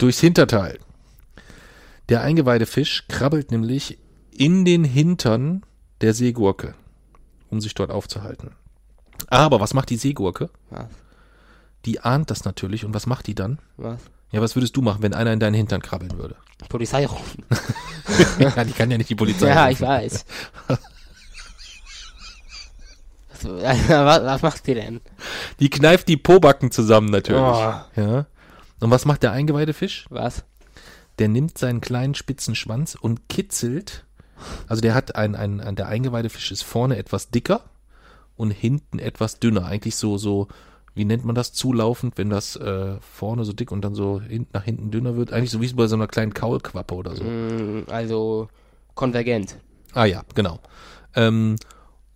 Durchs Hinterteil. Der Eingeweidefisch krabbelt nämlich in den Hintern der Seegurke, um sich dort aufzuhalten. Aber was macht die Seegurke? Was? Die ahnt das natürlich und was macht die dann? Was? Ja, was würdest du machen, wenn einer in deinen Hintern krabbeln würde? Polizei rufen. ja, die kann ja nicht die Polizei. ja, rufen. ich weiß. was, was, was macht die denn? Die kneift die Pobacken zusammen natürlich. Oh. Ja. Und was macht der Eingeweidefisch? Was? Der nimmt seinen kleinen spitzen Schwanz und kitzelt. Also der hat ein, ein, ein der Eingeweidefisch ist vorne etwas dicker und hinten etwas dünner. Eigentlich so, so, wie nennt man das, zulaufend, wenn das äh, vorne so dick und dann so hin, nach hinten dünner wird. Eigentlich so wie bei so einer kleinen Kaulquappe oder so. Mm, Also konvergent. Ah ja, genau. Ähm,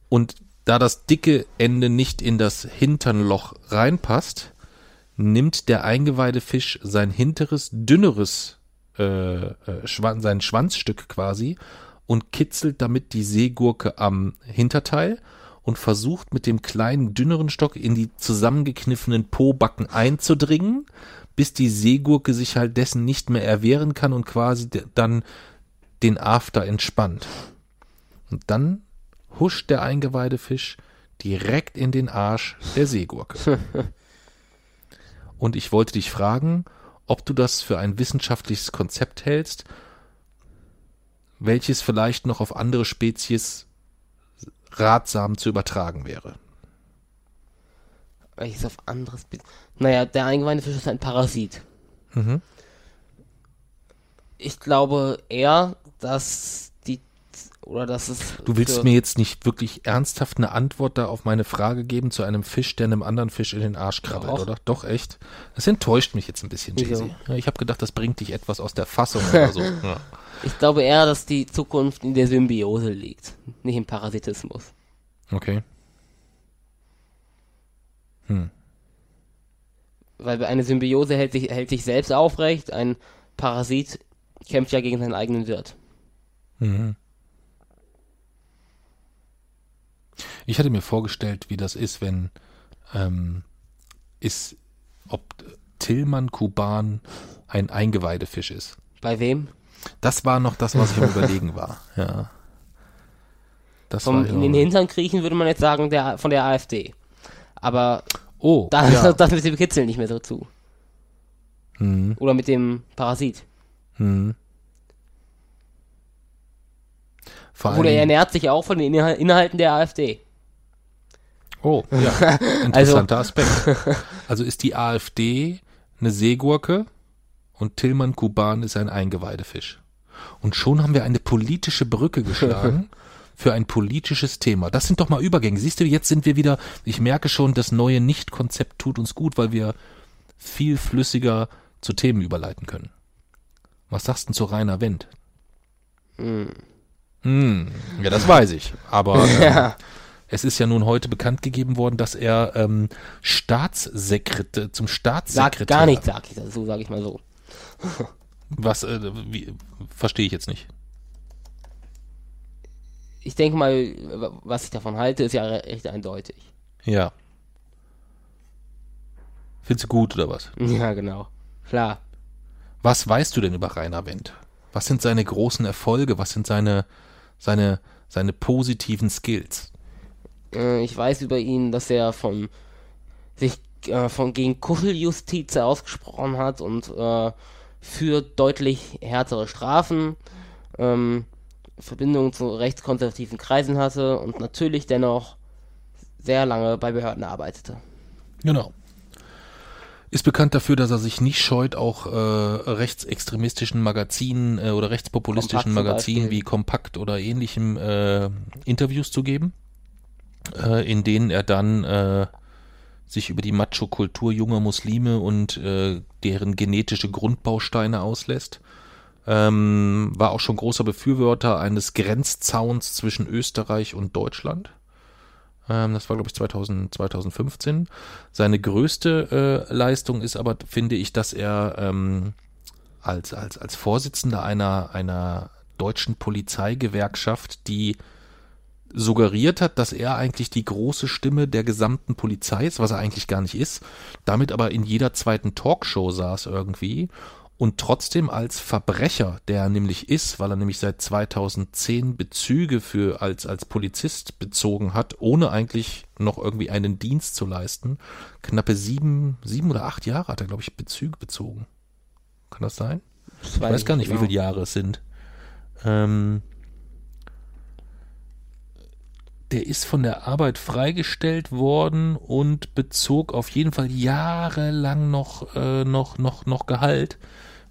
und da das dicke Ende nicht in das Hinternloch reinpasst, nimmt der Eingeweidefisch sein hinteres, dünneres äh, äh, Schwan sein Schwanzstück quasi und kitzelt damit die Seegurke am Hinterteil und versucht mit dem kleinen, dünneren Stock in die zusammengekniffenen Pobacken einzudringen, bis die Seegurke sich halt dessen nicht mehr erwehren kann und quasi dann den After entspannt. Und dann huscht der Eingeweidefisch direkt in den Arsch der Seegurke. Und ich wollte dich fragen, ob du das für ein wissenschaftliches Konzept hältst, welches vielleicht noch auf andere Spezies ratsam zu übertragen wäre. Welches auf anderes. Be naja, der eingeweihte Fisch ist ein Parasit. Mhm. Ich glaube eher, dass. Oder dass es. Du willst mir jetzt nicht wirklich ernsthaft eine Antwort da auf meine Frage geben zu einem Fisch, der einem anderen Fisch in den Arsch krabbelt, Doch. oder? Doch, echt? Das enttäuscht mich jetzt ein bisschen? Jay-Z. Ja, ich habe gedacht, das bringt dich etwas aus der Fassung oder so. Ja. Ich glaube eher, dass die Zukunft in der Symbiose liegt. Nicht im Parasitismus. Okay. Weil eine Symbiose hält sich, hält sich selbst aufrecht, ein Parasit kämpft ja gegen seinen eigenen Wirt. Mhm. Ich hatte mir vorgestellt, wie das ist, wenn ähm, ist, ob Tillmann Kuban ein Eingeweidefisch ist. Bei wem? Das war noch das, was ich am überlegen war. Ja. Das Vom, war in den Hintern kriechen würde man jetzt sagen, der, von der AfD. Aber Oh, da ja. das mit dem Kitzeln nicht mehr dazu. Hm, Oder mit dem Parasit. hm. Vor Obwohl er ernährt sich auch von den Inhal- Inhalten der AfD. oh, ja, interessanter Aspekt. Also ist die AfD eine Seegurke und Tillmann Kuban ist ein Eingeweidefisch. Und schon haben wir eine politische Brücke geschlagen für ein politisches Thema. Das sind doch mal Übergänge. Siehst du, jetzt sind wir wieder, ich merke schon, das neue Nicht-Konzept tut uns gut, weil wir viel flüssiger zu Themen überleiten können. Was sagst du denn zu Rainer Wendt? Hm, ja, das weiß ich. Aber ähm, Ja. es ist ja nun heute bekannt gegeben worden, dass er ähm, Staatssekretär zum Staatssekretär. gar nichts, sag ich dazu, sag ich mal so. Was äh, verstehe ich jetzt nicht. Ich denke mal, was ich davon halte, ist ja re- recht eindeutig. Ja. Findest du gut oder was? Ja, genau. Klar. Was weißt du denn über Rainer Wendt? Was sind seine großen Erfolge? Was sind seine seine seine positiven Skills? Äh, ich weiß über ihn, dass er von sich äh, von gegen Kuscheljustiz ausgesprochen hat und äh, für deutlich härtere Strafen ähm, Verbindungen zu rechtskonservativen Kreisen hatte und natürlich dennoch sehr lange bei Behörden arbeitete. Genau. Ist bekannt dafür, dass er sich nicht scheut, auch äh, rechtsextremistischen Magazinen äh, oder rechtspopulistischen Kompakt Magazinen wie Kompakt oder ähnlichem äh, Interviews zu geben, äh, in denen er dann äh, sich über die Macho-Kultur junger Muslime und äh, deren genetische Grundbausteine auslässt. Ähm, war auch schon großer Befürworter eines Grenzzauns zwischen Österreich und Deutschland. Ähm, das war, glaube ich, 2000, 2015. Seine größte äh, Leistung ist aber, finde ich, dass er ähm, als, als, als Vorsitzender einer, einer deutschen Polizeigewerkschaft, die suggeriert hat, dass er eigentlich die große Stimme der gesamten Polizei ist, was er eigentlich gar nicht ist, damit aber in jeder zweiten Talkshow saß irgendwie und trotzdem als Verbrecher, der er nämlich ist, weil er nämlich seit 2010 Bezüge für als als Polizist bezogen hat, ohne eigentlich noch irgendwie einen Dienst zu leisten, knappe sieben sieben oder acht Jahre hat er glaube ich Bezüge bezogen. Kann das sein? Das Ich weiß gar nicht, genau. wie viele Jahre es sind. Ähm, der ist von der Arbeit freigestellt worden und bezog auf jeden Fall jahrelang noch, äh, noch, noch, noch Gehalt.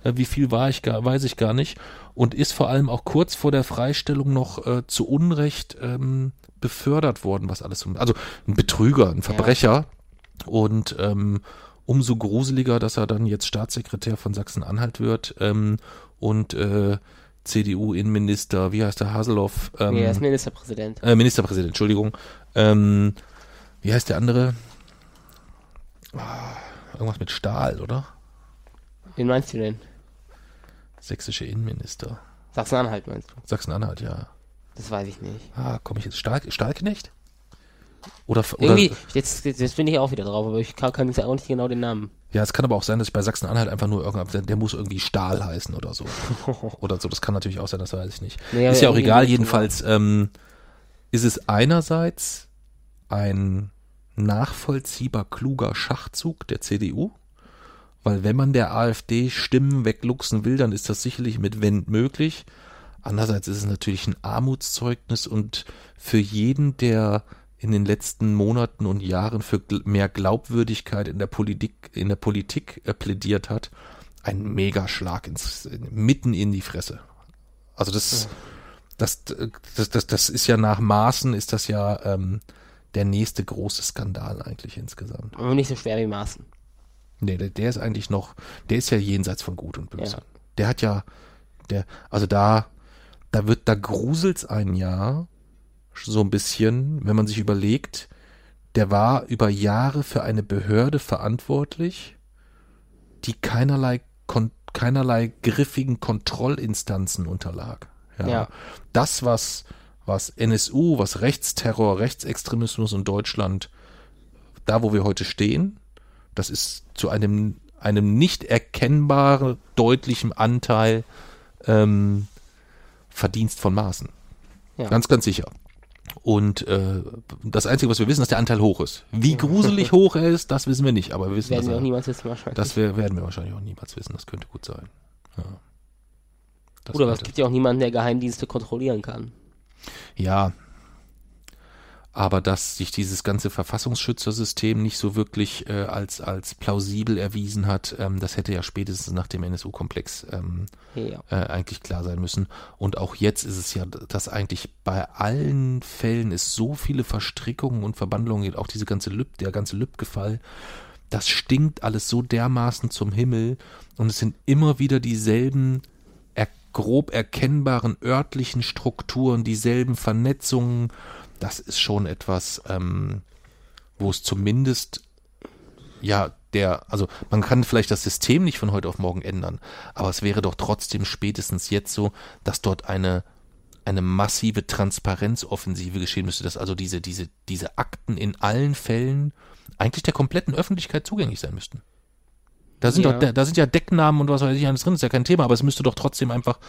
Äh, wie viel war ich gar, weiß ich gar nicht. Und ist vor allem auch kurz vor der Freistellung noch äh, zu Unrecht ähm, befördert worden, was alles so. Also ein Betrüger, ein Verbrecher. Und ähm, umso gruseliger, dass er dann jetzt Staatssekretär von Sachsen-Anhalt wird ähm, und äh, CDU-Innenminister, wie heißt der, Haseloff? Ähm, Nee, er ist Ministerpräsident. äh, Ministerpräsident, Entschuldigung. Ähm, wie heißt der andere? Ah, irgendwas mit Stahl, oder? Wen meinst du denn? Sächsische Innenminister. Sachsen-Anhalt meinst du? Sachsen-Anhalt, ja. Das weiß ich nicht. Ah, komme ich jetzt? Stahl, Stahlknecht? Oder, oder Irgendwie, jetzt, jetzt, bin ich auch wieder drauf, aber ich kann, kann jetzt auch nicht genau den Namen. ja, es kann aber auch sein, dass ich bei Sachsen-Anhalt einfach nur irgendwas, der, der muss irgendwie Stahl heißen oder so. oder so, das kann natürlich auch sein, das weiß ich nicht. Nee, ist ja auch egal, die jedenfalls ähm, ist es einerseits ein nachvollziehbar kluger Schachzug der CDU, weil wenn man der AfD Stimmen wegluchsen will, dann ist das sicherlich mit Wendt möglich. Andererseits ist es natürlich ein Armutszeugnis und für jeden, der in den letzten Monaten und Jahren für mehr Glaubwürdigkeit in der Politik, in der Politik äh, plädiert hat, ein Megaschlag ins, mitten in die Fresse. Also das, das, das, das, das ist ja nach Maßen ist das ja ähm, der nächste große Skandal eigentlich insgesamt. Aber nicht so schwer wie Maaßen. Nee, der, der ist eigentlich noch, der ist ja jenseits von Gut und Böse. Ja. Der hat ja, der, also da, da wird, da gruselt's ein Jahr so ein bisschen, wenn man sich überlegt, der war über Jahre für eine Behörde verantwortlich, die keinerlei, kon, keinerlei griffigen Kontrollinstanzen unterlag. Ja. Ja. Das, was was NSU, was Rechtsterror, Rechtsextremismus in Deutschland, da wo wir heute stehen, das ist zu einem, einem nicht erkennbaren, deutlichen Anteil ähm, Verdienst von Maßen. Ja. Ganz, ganz sicher. Und äh, das Einzige, was wir wissen, ist, dass der Anteil hoch ist. Wie gruselig hoch er ist, das wissen wir nicht, aber wir wissen, Werden wir auch niemals wissen wahrscheinlich. das wir, werden wir wahrscheinlich auch niemals wissen. Das könnte gut sein. Ja. Das Oder es gibt ja auch niemanden, der Geheimdienste kontrollieren kann. Ja. Aber dass sich dieses ganze Verfassungsschützersystem nicht so wirklich äh, als, als plausibel erwiesen hat, ähm, das hätte ja spätestens nach dem NSU-Komplex ähm, Ja. äh, eigentlich klar sein müssen. Und auch jetzt ist es ja, dass eigentlich bei allen Fällen es so viele Verstrickungen und Verbandlungen gibt, auch diese ganze Lüb, der ganze Lübcke-Fall, das stinkt alles so dermaßen zum Himmel und es sind immer wieder dieselben er grob erkennbaren örtlichen Strukturen, dieselben Vernetzungen. Das ist schon etwas, ähm, wo es zumindest ja, der, also man kann vielleicht das System nicht von heute auf morgen ändern, aber es wäre doch trotzdem spätestens jetzt so, dass dort eine eine massive Transparenzoffensive geschehen müsste, dass also diese diese diese Akten in allen Fällen eigentlich der kompletten Öffentlichkeit zugänglich sein müssten. Da sind Ja. doch, da, da sind ja Decknamen und was weiß ich alles drin, ist ja kein Thema, aber es müsste doch trotzdem einfach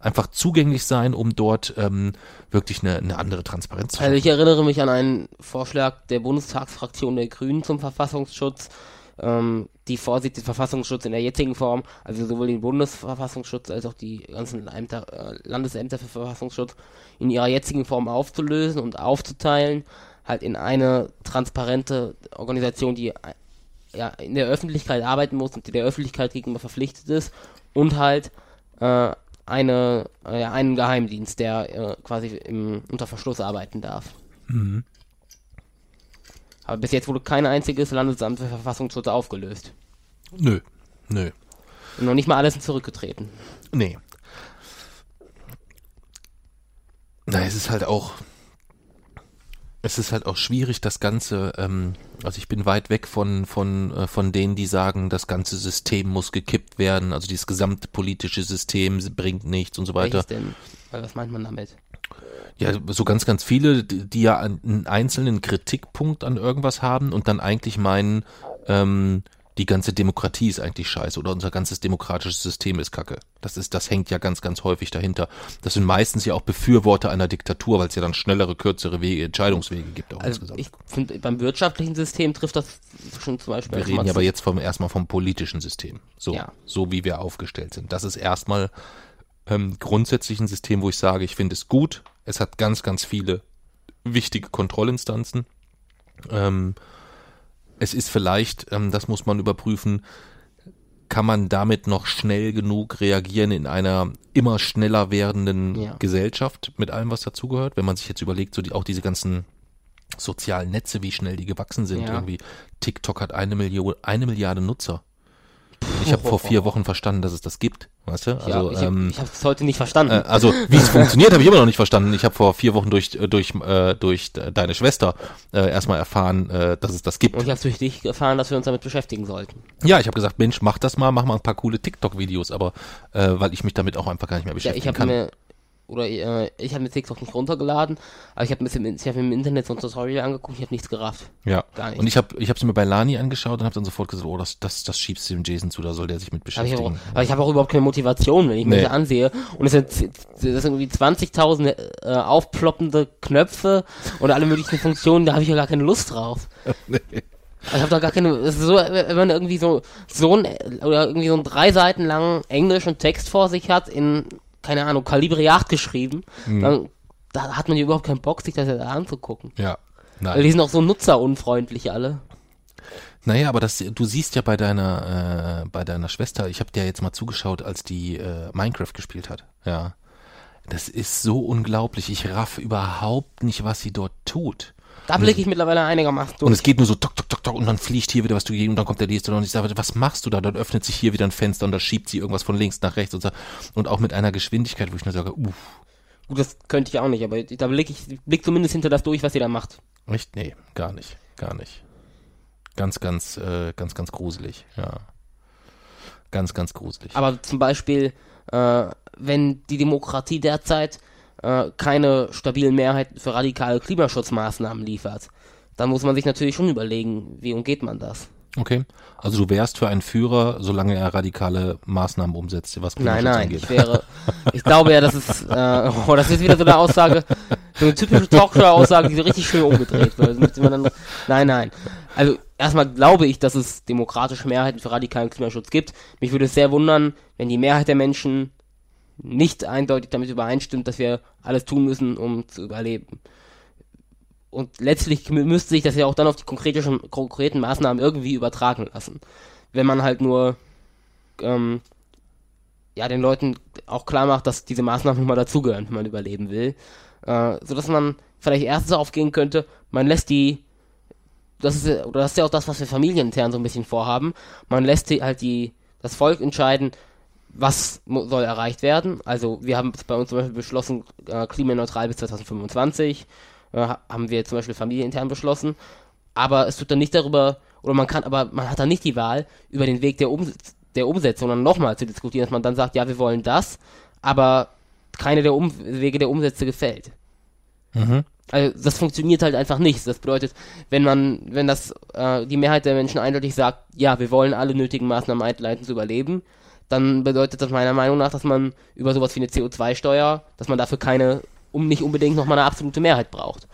einfach zugänglich sein, um dort ähm, wirklich eine, eine andere Transparenz zu Also schaffen. ich erinnere mich an einen Vorschlag der Bundestagsfraktion der Grünen zum Verfassungsschutz. Ähm, die vorsieht, den Verfassungsschutz in der jetzigen Form, also sowohl den Bundesverfassungsschutz als auch die ganzen Ämter, äh, Landesämter für Verfassungsschutz in ihrer jetzigen Form aufzulösen und aufzuteilen, halt in eine transparente Organisation, die äh, ja, in der Öffentlichkeit arbeiten muss und die der Öffentlichkeit gegenüber verpflichtet ist und halt äh, eine, äh, einen Geheimdienst, der äh, quasi im, unter Verschluss arbeiten darf. Aber bis jetzt wurde kein einziges Landesamt für Verfassungsschutz aufgelöst. Nö, nö. Und noch nicht mal alles sind zurückgetreten. Nee. Na, es ist halt auch, es ist halt auch schwierig, das Ganze, ähm, also ich bin weit weg von, von, äh, von denen, die sagen, das ganze System muss gekippt werden, also dieses gesamte politische System bringt nichts und so weiter. Welches denn? Weil was meint man damit? Ja, so ganz, ganz viele, die die ja einen einzelnen Kritikpunkt an irgendwas haben und dann eigentlich meinen, ähm, die ganze Demokratie ist eigentlich scheiße oder unser ganzes demokratisches System ist kacke. Das ist, das hängt ja ganz, ganz häufig dahinter. Das sind meistens ja auch Befürworter einer Diktatur, weil es ja dann schnellere, kürzere Wege, Entscheidungswege gibt auch Also insgesamt. ich finde, beim wirtschaftlichen System trifft das schon zum Beispiel. Wir reden ja aber jetzt vom, erstmal vom politischen System. So, Ja. so wie wir aufgestellt sind. Das ist erstmal ähm, grundsätzlich ein System, wo ich sage, ich finde es gut. Es hat ganz, ganz viele wichtige Kontrollinstanzen. Ähm, es ist vielleicht, ähm, das muss man überprüfen, kann man damit noch schnell genug reagieren in einer immer schneller werdenden Ja. Gesellschaft mit allem, was dazugehört. Wenn man sich jetzt überlegt, so die, auch diese ganzen sozialen Netze, wie schnell die gewachsen sind. Ja. Irgendwie TikTok hat eine Million, eine Milliarde Nutzer. Ich habe vor vier Wochen verstanden, dass es das gibt, weißt du? ja, Also, ich, ähm, ich habe es heute nicht verstanden. äh, also wie es funktioniert, habe ich immer noch nicht verstanden. Ich habe vor vier Wochen durch äh, durch äh, durch de- deine Schwester äh, erstmal erfahren, äh, dass es das gibt. und ich habe durch dich erfahren, dass wir uns damit beschäftigen sollten. Ja, ich habe gesagt, Mensch, mach das mal, mach mal ein paar coole TikTok-Videos, aber äh, weil ich mich damit auch einfach gar nicht mehr Ja, beschäftigen ich habe kann. mir oder äh, ich habe mir TikTok nicht runtergeladen, aber ich habe mir hab mir im Internet so ein Tutorial angeguckt, ich habe nichts gerafft. ja. gar nicht. Und ich habe ich habe mir bei Lani angeschaut und habe dann sofort gesagt, oh, das das das schiebst du dem Jason zu, da soll der sich mit Aber ich habe beschäftigen. auch, aber ich hab auch überhaupt keine Motivation, wenn ich mir Nee. das ansehe. Und es sind, das sind irgendwie 20.000 äh, aufploppende Knöpfe und alle möglichen Funktionen, da habe ich ja gar keine Lust drauf. Also Ich habe da gar keine, es ist so, wenn man irgendwie so, so ein, oder irgendwie so einen drei Seiten langen englischen Text vor sich hat, in, keine Ahnung, Kalibre 8 geschrieben, Hm. dann, da hat man ja überhaupt keinen Bock, sich das jetzt anzugucken. ja. Weil Nein. die sind auch so nutzerunfreundlich alle. Naja, aber das, du siehst ja bei deiner, äh, bei deiner Schwester, ich habe dir jetzt mal zugeschaut, als die äh, Minecraft gespielt hat. Ja. Das ist so unglaublich. Ich raff überhaupt nicht, was sie dort tut. Da blicke ich mittlerweile einigermaßen durch. Und es geht nur so tok, tok, tok, tok und dann fliegt hier wieder was dagegen und dann kommt der nächste und ich sage, was machst du da? Dann öffnet sich hier wieder ein Fenster und da schiebt sie irgendwas von links nach rechts und so. Und auch mit einer Geschwindigkeit, wo ich nur sage, uff, Gut, das könnte ich auch nicht, aber da blicke ich, blick zumindest hinter das durch, was ihr da macht. echt? Nee, gar nicht, gar nicht. Ganz, ganz, äh, ganz, ganz gruselig, ja. Ganz, ganz gruselig. Aber zum Beispiel, äh, wenn die Demokratie derzeit äh, keine stabilen Mehrheiten für radikale Klimaschutzmaßnahmen liefert, dann muss man sich natürlich schon überlegen, wie umgeht man das. Okay. Also du wärst für einen Führer, solange er radikale Maßnahmen umsetzt, was Klimaschutz Nein, nein, angeht. ich wäre, ich glaube ja, das ist, äh, oh, das ist wieder so eine Aussage, so eine typische Talkshow-Aussage, die so richtig schön umgedreht wird. Dann, nein, nein. Also erstmal glaube ich, dass es demokratische Mehrheiten für radikalen Klimaschutz gibt. Mich würde es sehr wundern, wenn die Mehrheit der Menschen nicht eindeutig damit übereinstimmt, dass wir alles tun müssen, um zu überleben. Und letztlich müsste sich das ja auch dann auf die konkreten, konkreten Maßnahmen irgendwie übertragen lassen. Wenn man halt nur ähm, ja, den Leuten auch klar macht, dass diese Maßnahmen nun mal dazugehören, wenn man überleben will. Äh, sodass man vielleicht erstens darauf gehen könnte, man lässt die, das ist, oder das ist ja auch das, was wir familienintern so ein bisschen vorhaben, man lässt die, halt die, das Volk entscheiden, was soll erreicht werden. Also wir haben bei uns zum Beispiel beschlossen, äh, klimaneutral bis 2025 äh, haben wir zum Beispiel familienintern beschlossen. Aber es wird dann nicht darüber, oder man kann, aber man hat dann nicht die Wahl, über den Weg der, um der Umsetzung dann nochmal zu diskutieren, dass man dann sagt, ja, wir wollen das, aber keine der um Wege der Umsätze gefällt. Mhm. Also das funktioniert halt einfach nicht. Das bedeutet, wenn man, wenn das äh, die Mehrheit der Menschen eindeutig sagt, ja, wir wollen alle nötigen Maßnahmen einleiten zu überleben, dann bedeutet das meiner Meinung nach, dass man über sowas wie eine CO2-Steuer, dass man dafür keine um nicht unbedingt nochmal eine absolute Mehrheit braucht.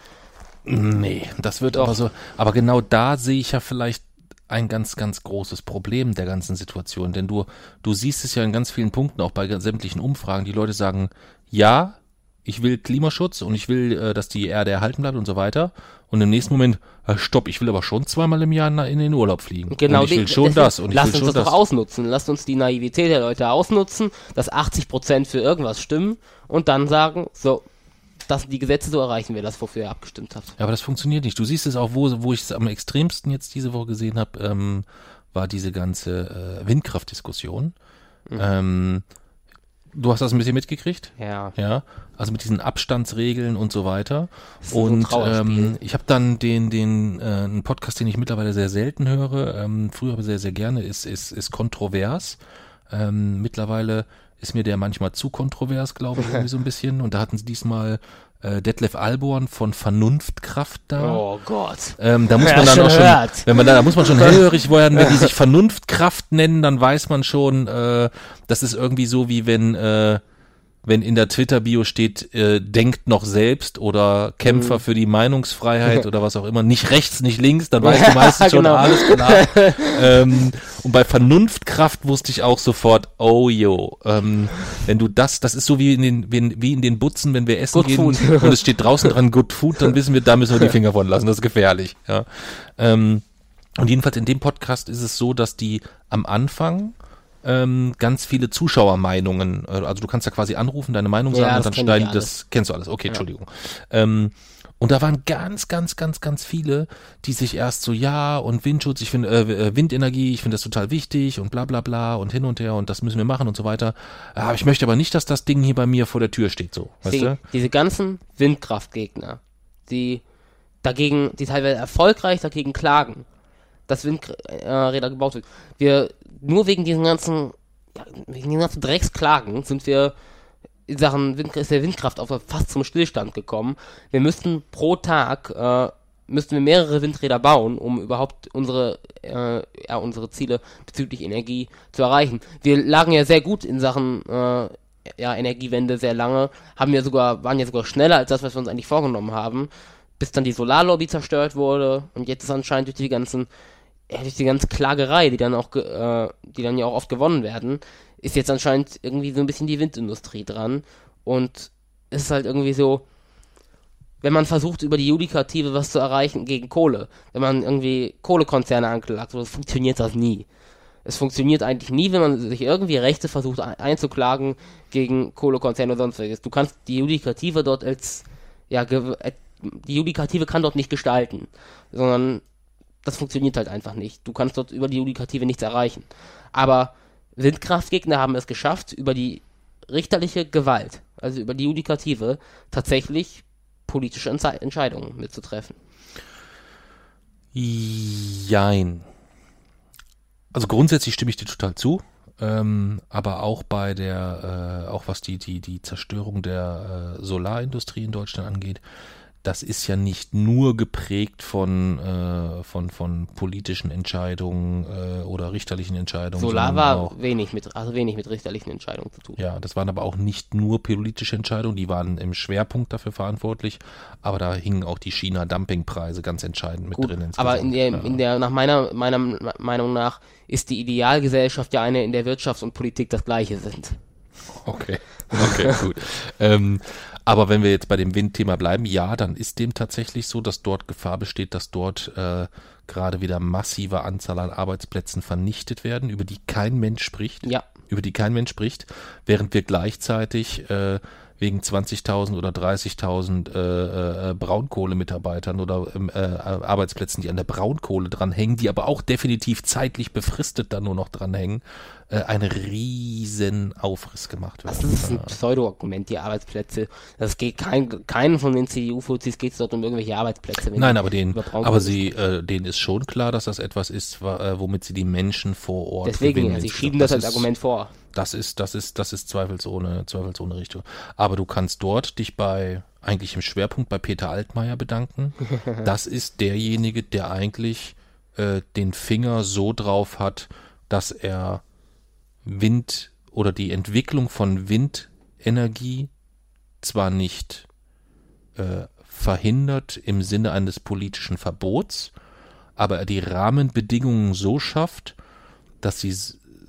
Nee, das wird Doch. aber so. Aber genau da sehe ich ja vielleicht ein ganz, ganz großes Problem der ganzen Situation. Denn du, du siehst es ja in ganz vielen Punkten, auch bei sämtlichen Umfragen. Die Leute sagen, ja, ich will Klimaschutz und ich will, äh, dass die Erde erhalten bleibt und so weiter. Und im nächsten Moment, äh, stopp, ich will aber schon zweimal im Jahr in den Urlaub fliegen. Genau, und ich will schon das und ich lass will uns schon das doch ausnutzen. Lasst uns die Naivität der Leute ausnutzen, dass 80 Prozent für irgendwas stimmen und dann sagen, so, dass die Gesetze so erreichen wir das, wofür ihr abgestimmt habt. Ja, aber das funktioniert nicht. Du siehst es auch, wo, wo ich es am extremsten jetzt diese Woche gesehen habe, ähm, war diese ganze äh, Windkraftdiskussion. Mhm. Ähm, du hast das ein bisschen mitgekriegt? Ja. Ja. Also mit diesen Abstandsregeln und so weiter. Und so ähm, ich habe dann den, den, äh, einen Podcast, den ich mittlerweile sehr selten höre, ähm, früher aber sehr, sehr gerne, ist, ist, ist kontrovers. Ähm, mittlerweile ist mir der manchmal zu kontrovers, glaube ich, irgendwie so ein bisschen. Und da hatten sie diesmal äh, Detlef Alborn von Vernunftkraft da. Oh Gott. Ähm, da muss man dann auch schon, wenn man da, da muss man schon hellhörig werden, wenn die sich Vernunftkraft nennen, dann weiß man schon, äh, das ist irgendwie so wie wenn äh, wenn in der Twitter-Bio steht, äh, denkt noch selbst oder Kämpfer mhm. für die Meinungsfreiheit oder was auch immer, nicht rechts, nicht links, dann weißt du meistens schon genau. alles klar. ähm, und bei Vernunftkraft wusste ich auch sofort, oh yo, ähm, wenn du das, das ist so wie in den, wie in, wie in den Butzen, wenn wir essen good gehen food. und es steht draußen dran Good Food, dann wissen wir, da müssen wir die Finger von lassen, das ist gefährlich. Ja. Ähm, und jedenfalls in dem Podcast ist es so, dass die am Anfang ähm, ganz viele Zuschauermeinungen. Äh, also du kannst ja quasi anrufen, deine Meinung sagen ja, und dann schneiden das. Kennst du alles? Okay, ja. Entschuldigung. Ähm, und da waren ganz, ganz, ganz, ganz viele, die sich erst so, ja, und Windschutz, ich finde, äh, äh, Windenergie, ich finde das total wichtig und bla bla bla und hin und her und das müssen wir machen und so weiter. Aber ich möchte aber nicht, dass das Ding hier bei mir vor der Tür steht, so. Weißt die, du? Diese ganzen Windkraftgegner, die dagegen, die teilweise erfolgreich dagegen klagen, dass Windräder gebaut wird. Wir, nur wegen diesen ganzen, ja, wegen diesen ganzen Drecksklagen sind wir in Sachen Wind, ist der Windkraft fast zum Stillstand gekommen. Wir müssten pro Tag, äh, müssten wir mehrere Windräder bauen, um überhaupt unsere, äh, ja, unsere Ziele bezüglich Energie zu erreichen. Wir lagen ja sehr gut in Sachen, äh, ja, Energiewende sehr lange, haben ja sogar, waren ja sogar schneller als das, was wir uns eigentlich vorgenommen haben, bis dann die Solarlobby zerstört wurde und jetzt ist anscheinend durch die ganzen ja, durch die ganze Klagerei, die dann auch, äh, die dann ja auch oft gewonnen werden, ist jetzt anscheinend irgendwie so ein bisschen die Windindustrie dran. Und es ist halt irgendwie so, wenn man versucht, über die Judikative was zu erreichen gegen Kohle, wenn man irgendwie Kohlekonzerne anklagt, so funktioniert das nie. Es funktioniert eigentlich nie, wenn man sich irgendwie Rechte versucht einzuklagen gegen Kohlekonzerne oder sonst was. Du kannst die Judikative dort als, ja, äh, die Judikative kann dort nicht gestalten, sondern das funktioniert halt einfach nicht. Du kannst dort über die Judikative nichts erreichen. Aber Windkraftgegner haben es geschafft, über die richterliche Gewalt, also über die Judikative, tatsächlich politische Entze Entscheidungen mitzutreffen. Jein. Also grundsätzlich stimme ich dir total zu. ähm, aber auch bei der, äh, auch was die, die, die Zerstörung der äh, Solarindustrie in Deutschland angeht, das ist ja nicht nur geprägt von, äh, von, von politischen Entscheidungen äh, oder richterlichen Entscheidungen. Solar war auch, wenig mit, also wenig mit richterlichen Entscheidungen zu tun. ja, das waren aber auch nicht nur politische Entscheidungen, die waren im Schwerpunkt dafür verantwortlich, aber da hingen auch die China-Dumpingpreise ganz entscheidend mit Gut, drin. aber insgesamt. in der, in der, nach meiner, meiner Meinung nach ist die Idealgesellschaft ja eine, in der Wirtschaft und Politik das gleiche sind. Okay, okay, gut. Ähm, aber wenn wir jetzt bei dem Windthema bleiben, ja, dann ist dem tatsächlich so, dass dort Gefahr besteht, dass dort äh, gerade wieder massive Anzahl an Arbeitsplätzen vernichtet werden, über die kein Mensch spricht. Ja. Über die kein Mensch spricht, während wir gleichzeitig äh, wegen 20.000 oder 30.000 äh, äh, Braunkohlemitarbeitern oder ähm, äh, Arbeitsplätzen, die an der Braunkohle dranhängen, die aber auch definitiv zeitlich befristet dann nur noch dranhängen, äh, ein riesen Aufriss gemacht wird. Das ist ein Pseudo-Argument, die Arbeitsplätze. Das geht kein, keinen von den CDU-Fuzis geht es dort um irgendwelche Arbeitsplätze. Nein, aber denen, aber sie, äh, denen ist schon klar, dass das etwas ist, äh, womit sie die Menschen vor Ort Deswegen, sie schieben das als ist, Argument vor. Das ist, das ist, das ist zweifelsohne, zweifelsohne Richtung. Aber du kannst dort dich bei, eigentlich im Schwerpunkt bei Peter Altmaier bedanken. das ist derjenige, der eigentlich äh, den Finger so drauf hat, dass er Wind oder die Entwicklung von Windenergie zwar nicht äh, verhindert im Sinne eines politischen Verbots, aber er die Rahmenbedingungen so schafft, dass sie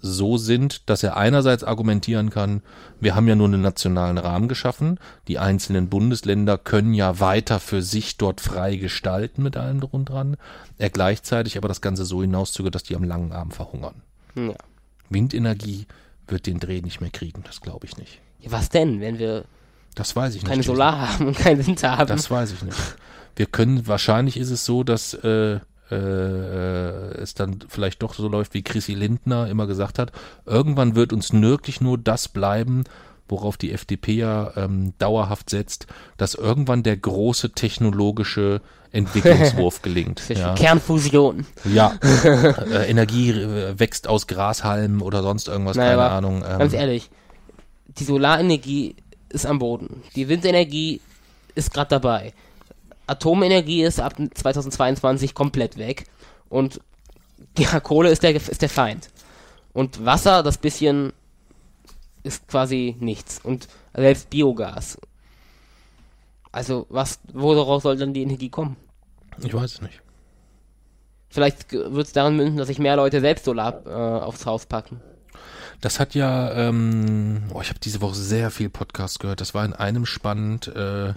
so sind, dass er einerseits argumentieren kann, wir haben ja nur einen nationalen Rahmen geschaffen, die einzelnen Bundesländer können ja weiter für sich dort frei gestalten mit allem drum und dran, er gleichzeitig aber das Ganze so hinauszögert, dass die am langen Arm verhungern. Ja. Windenergie wird den Dreh nicht mehr kriegen, das glaube ich nicht. ja. Was denn, wenn wir Das weiß ich keine nicht. Solar haben und keinen Winter haben? Das weiß ich nicht. Wir können, wahrscheinlich ist es so, dass äh, äh, äh, es dann vielleicht doch so läuft, wie Chrissy Lindner immer gesagt hat. Irgendwann wird uns wirklich nur das bleiben, worauf die FDP ja ähm, dauerhaft setzt, dass irgendwann der große technologische Entwicklungswurf gelingt. Ja, Kernfusion. ja. äh, Energie äh, wächst aus Grashalmen oder sonst irgendwas, Naja, keine Ahnung. Ähm, Ganz ehrlich, die Solarenergie ist am Boden. Die Windenergie ist gerade dabei. Atomenergie ist ab 2022 komplett weg. Und ja, Kohle ist der, ist der Feind. Und Wasser, das bisschen, ist quasi nichts. Und selbst Biogas. Also, was, woraus soll dann die Energie kommen? ich weiß es nicht. Vielleicht wird es daran münden, dass sich mehr Leute selbst Solar äh, aufs Haus packen. Das hat ja, ähm, oh, ich habe diese Woche sehr viel Podcast gehört. Das war in einem spannend, äh,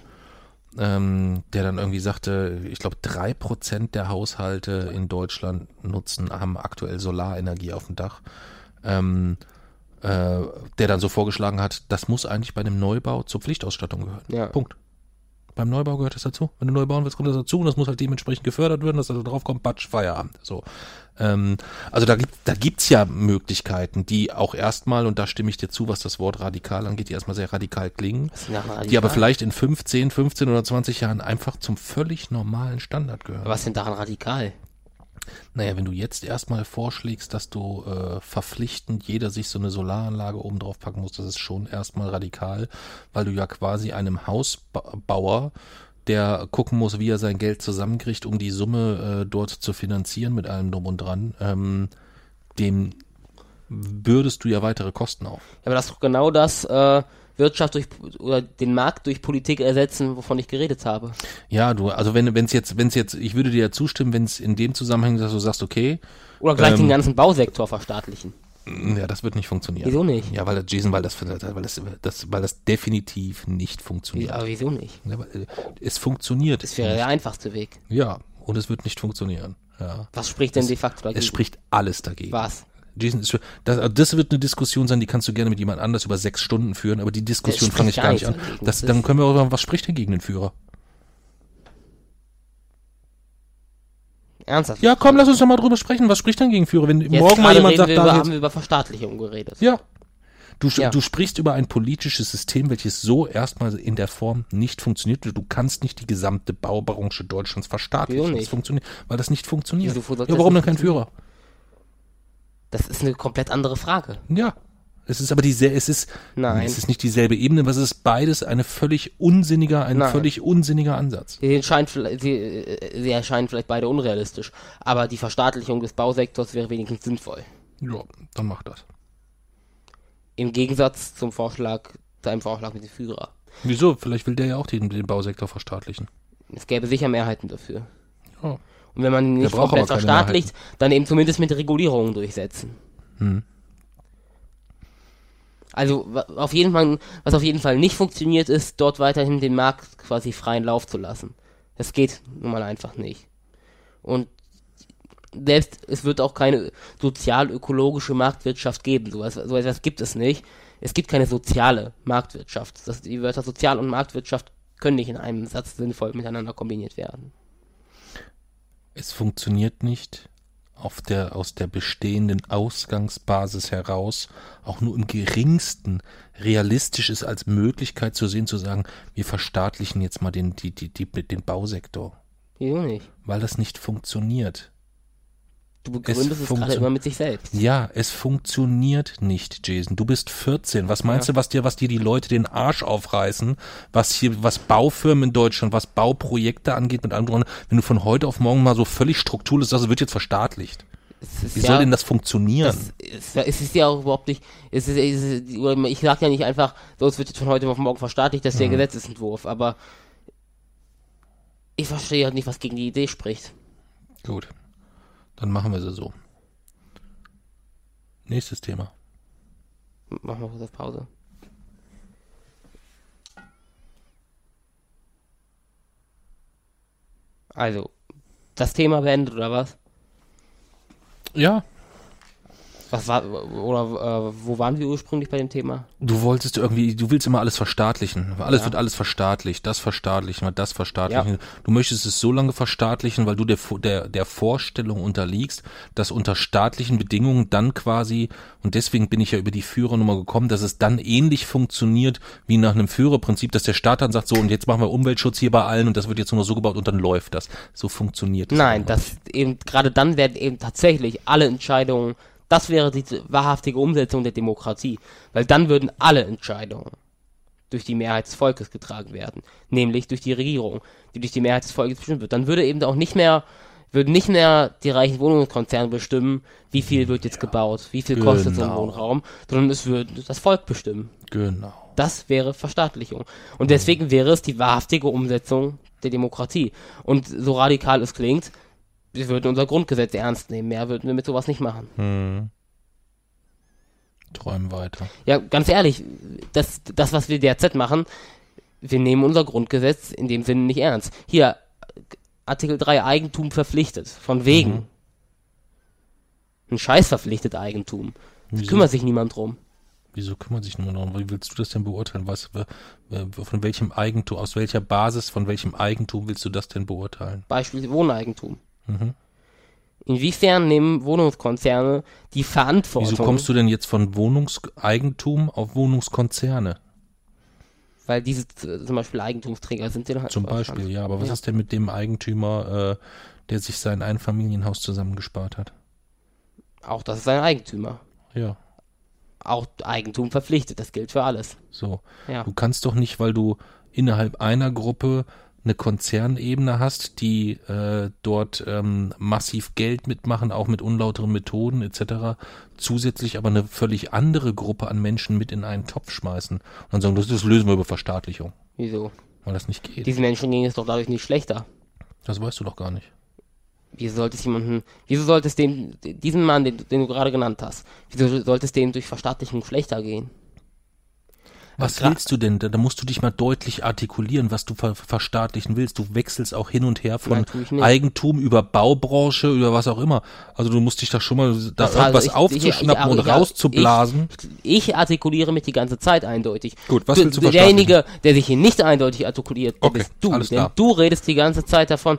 ähm, der dann irgendwie sagte, ich glaube, drei Prozent der Haushalte in Deutschland nutzen, haben aktuell Solarenergie auf dem Dach. Ähm, äh, der dann so vorgeschlagen hat, das muss eigentlich bei einem Neubau zur Pflichtausstattung gehören. Ja. Punkt. Beim Neubau gehört das dazu. Wenn du neu bauen willst, kommt das dazu und das muss halt dementsprechend gefördert werden, dass da drauf kommt, Batsch, Feierabend. So. Ähm, also da gibt da gibt's ja Möglichkeiten, die auch erstmal, und da stimme ich dir zu, was das Wort radikal angeht, die erstmal sehr radikal klingen, radikal. die aber vielleicht in 15, 15 oder 20 Jahren einfach zum völlig normalen Standard gehören. Was denn daran radikal? Naja, wenn du jetzt erstmal vorschlägst, dass du äh, verpflichtend jeder sich so eine Solaranlage oben drauf packen muss, das ist schon erstmal radikal, weil du ja quasi einem Hausbauer, der gucken muss, wie er sein Geld zusammenkriegt, um die Summe äh, dort zu finanzieren mit allem drum und dran, ähm, dem bürdest du ja weitere Kosten auf. Aber das ist doch genau das, äh, Wirtschaft durch oder den Markt durch Politik ersetzen, wovon ich geredet habe. Ja, du, also wenn es jetzt, wenn es jetzt, ich würde dir ja zustimmen, wenn es in dem Zusammenhang, dass du sagst, okay, Oder gleich Ähm, den ganzen Bausektor verstaatlichen. ja, das wird nicht funktionieren. Wieso nicht? Ja, weil das Jason, weil das, weil das, das, weil das definitiv nicht funktioniert. aber wieso nicht? Ja, äh, es funktioniert. Das wäre der einfachste Weg. Ja, und es wird nicht funktionieren. Ja. Was spricht denn de facto dagegen? Es spricht alles dagegen. Was? Jason ist, das, also das wird eine Diskussion sein, die kannst du gerne mit jemand anders über sechs Stunden führen, aber die Diskussion fange ich gar nicht an. Das, dann können wir auch sagen, was spricht denn gegen den Führer? Ernsthaft? Ja, komm, lass uns doch mal drüber sprechen. Was spricht denn gegen Führer? Wenn Jetzt morgen mal jemand sagt, wir da über, haben wir über Verstaatlichung geredet. Ja. Du, Ja. du sprichst über ein politisches System, welches so erstmal in der Form nicht funktioniert. Du kannst nicht die gesamte Baubranche Deutschlands verstaatlichen. Das funktioniert, weil das nicht funktioniert. Wieso ja, warum denn kein Führer? Das ist eine komplett andere Frage. Ja. Es ist aber dieselbe, es ist, Nein. es ist nicht dieselbe Ebene, aber es ist beides eine völlig unsinniger, ein Nein. völlig unsinniger Ansatz. Sie, erscheint, vielleicht- sie, äh, sie erscheinen vielleicht beide unrealistisch, aber die Verstaatlichung des Bausektors wäre wenigstens sinnvoll. Ja, dann mach das. Im Gegensatz zum Vorschlag, zu einem Vorschlag mit dem Führer. Wieso? Vielleicht will der ja auch den, den Bausektor verstaatlichen. Es gäbe sicher Mehrheiten dafür. Ja. Und wenn man ihn nicht komplett aber keine verstaatlicht, dann eben zumindest mit Regulierungen durchsetzen. Hm. Also auf jeden Fall, was auf jeden Fall nicht funktioniert, ist, dort weiterhin den Markt quasi freien Lauf zu lassen. Das geht nun mal einfach nicht. Und selbst es wird auch keine sozial-ökologische Marktwirtschaft geben. So, was, so etwas gibt es nicht. Es gibt keine soziale Marktwirtschaft. Das, die Wörter Sozial- und Marktwirtschaft können nicht in einem Satz sinnvoll miteinander kombiniert werden. Es funktioniert nicht auf der, aus der bestehenden Ausgangsbasis heraus, auch nur im geringsten realistisch ist als Möglichkeit zu sehen, zu sagen, wir verstaatlichen jetzt mal den, die, die, die, den Bausektor. Wieso nicht? Weil das nicht funktioniert. Du begründest es, gerade funktio- immer mit sich selbst. Ja, es funktioniert nicht, Jason. Du bist 14. Was meinst du, was dir, was dir die Leute den Arsch aufreißen, was hier, was Baufirmen in Deutschland, was Bauprojekte angeht mit anderen, wenn du von heute auf morgen mal so völlig strukturlos sagst, es wird jetzt verstaatlicht. Es Wie ja- soll denn das funktionieren? Es, es ist ja auch überhaupt nicht, es ist, es ist, ich sag ja nicht einfach, so es wird jetzt von heute auf morgen verstaatlicht, das ist der Gesetzesentwurf, aber ich verstehe halt nicht, was gegen die Idee spricht. Gut. Dann machen wir sie so. Nächstes Thema. Machen wir kurz auf Pause. Also, das Thema beendet oder was? Ja, Was war, oder äh, wo waren wir ursprünglich bei dem Thema? Du wolltest irgendwie, du willst immer alles verstaatlichen. Alles wird alles verstaatlicht, das verstaatlichen, das verstaatlichen. Du möchtest es so lange verstaatlichen, weil du der, der, der Vorstellung unterliegst, dass unter staatlichen Bedingungen dann quasi, und deswegen bin ich ja über die Führernummer gekommen, dass es dann ähnlich funktioniert wie nach einem Führerprinzip, dass der Staat dann sagt, so und jetzt machen wir Umweltschutz hier bei allen und das wird jetzt nur so gebaut und dann läuft das. So funktioniert es. Nein, das eben, gerade dann werden eben tatsächlich alle Entscheidungen, das wäre die wahrhaftige Umsetzung der Demokratie, weil dann würden alle Entscheidungen durch die Mehrheit des Volkes getragen werden, nämlich durch die Regierung, die durch die Mehrheit des Volkes bestimmt wird. Dann würde eben auch nicht mehr, würden nicht mehr die reichen Wohnungskonzerne bestimmen, wie viel wird jetzt gebaut, wie viel kostet so ein Genau. Wohnraum, sondern es würde das Volk bestimmen. Genau. Das wäre Verstaatlichung. Und deswegen wäre es die wahrhaftige Umsetzung der Demokratie. Und so radikal es klingt, wir würden unser Grundgesetz ernst nehmen. Mehr würden wir mit sowas nicht machen. Hm. Träumen weiter. Ja, ganz ehrlich, das, das, was wir derzeit machen, wir nehmen unser Grundgesetz in dem Sinne nicht ernst. Hier, Artikel 3 Eigentum verpflichtet. Von wegen. Mhm. Ein Scheiß verpflichtet Eigentum. Wieso? kümmert sich niemand drum. Wieso kümmert sich niemand darum? Wie willst du das denn beurteilen? Was, von welchem Eigentum, aus welcher Basis, von welchem Eigentum willst du das denn beurteilen? Beispiel Wohneigentum. Mhm. Inwiefern nehmen Wohnungskonzerne die Verantwortung? Wieso kommst du denn jetzt von Wohnungseigentum auf Wohnungskonzerne? Weil diese zum Beispiel Eigentumsträger sind in Zum Deutschland. Beispiel, ja. Aber was Ja. ist denn mit dem Eigentümer, äh, der sich sein Einfamilienhaus zusammengespart hat? Auch das ist ein Eigentümer. Ja, Auch Eigentum verpflichtet, das gilt für alles. so. Ja. Du kannst doch nicht, weil du innerhalb einer Gruppe eine Konzernebene hast, die äh, dort ähm, massiv Geld mitmachen, auch mit unlauteren Methoden etc., zusätzlich aber eine völlig andere Gruppe an Menschen mit in einen Topf schmeißen und dann sagen, das, das lösen wir über Verstaatlichung, Wieso? weil das nicht geht. Diesen Menschen ging es doch dadurch nicht schlechter. Das weißt du doch gar nicht. Wieso sollte es jemanden, wieso sollte es dem, diesem Mann, den, den du gerade genannt hast, wieso sollte es dem durch Verstaatlichung schlechter gehen? Was willst du denn? Da, da musst du dich mal deutlich artikulieren, was du ver verstaatlichen willst. Du wechselst auch hin und her von Nein. Eigentum über Baubranche, über was auch immer. Also du musst dich da schon mal da also irgendwas ich- aufzuschnappen ich- und ich- rauszublasen. Ich, artikuliere mich die ganze Zeit eindeutig. Gut, was du, willst du Derjenige, der sich hier nicht eindeutig artikuliert, Okay, bist du. alles denn klar. du redest die ganze Zeit davon,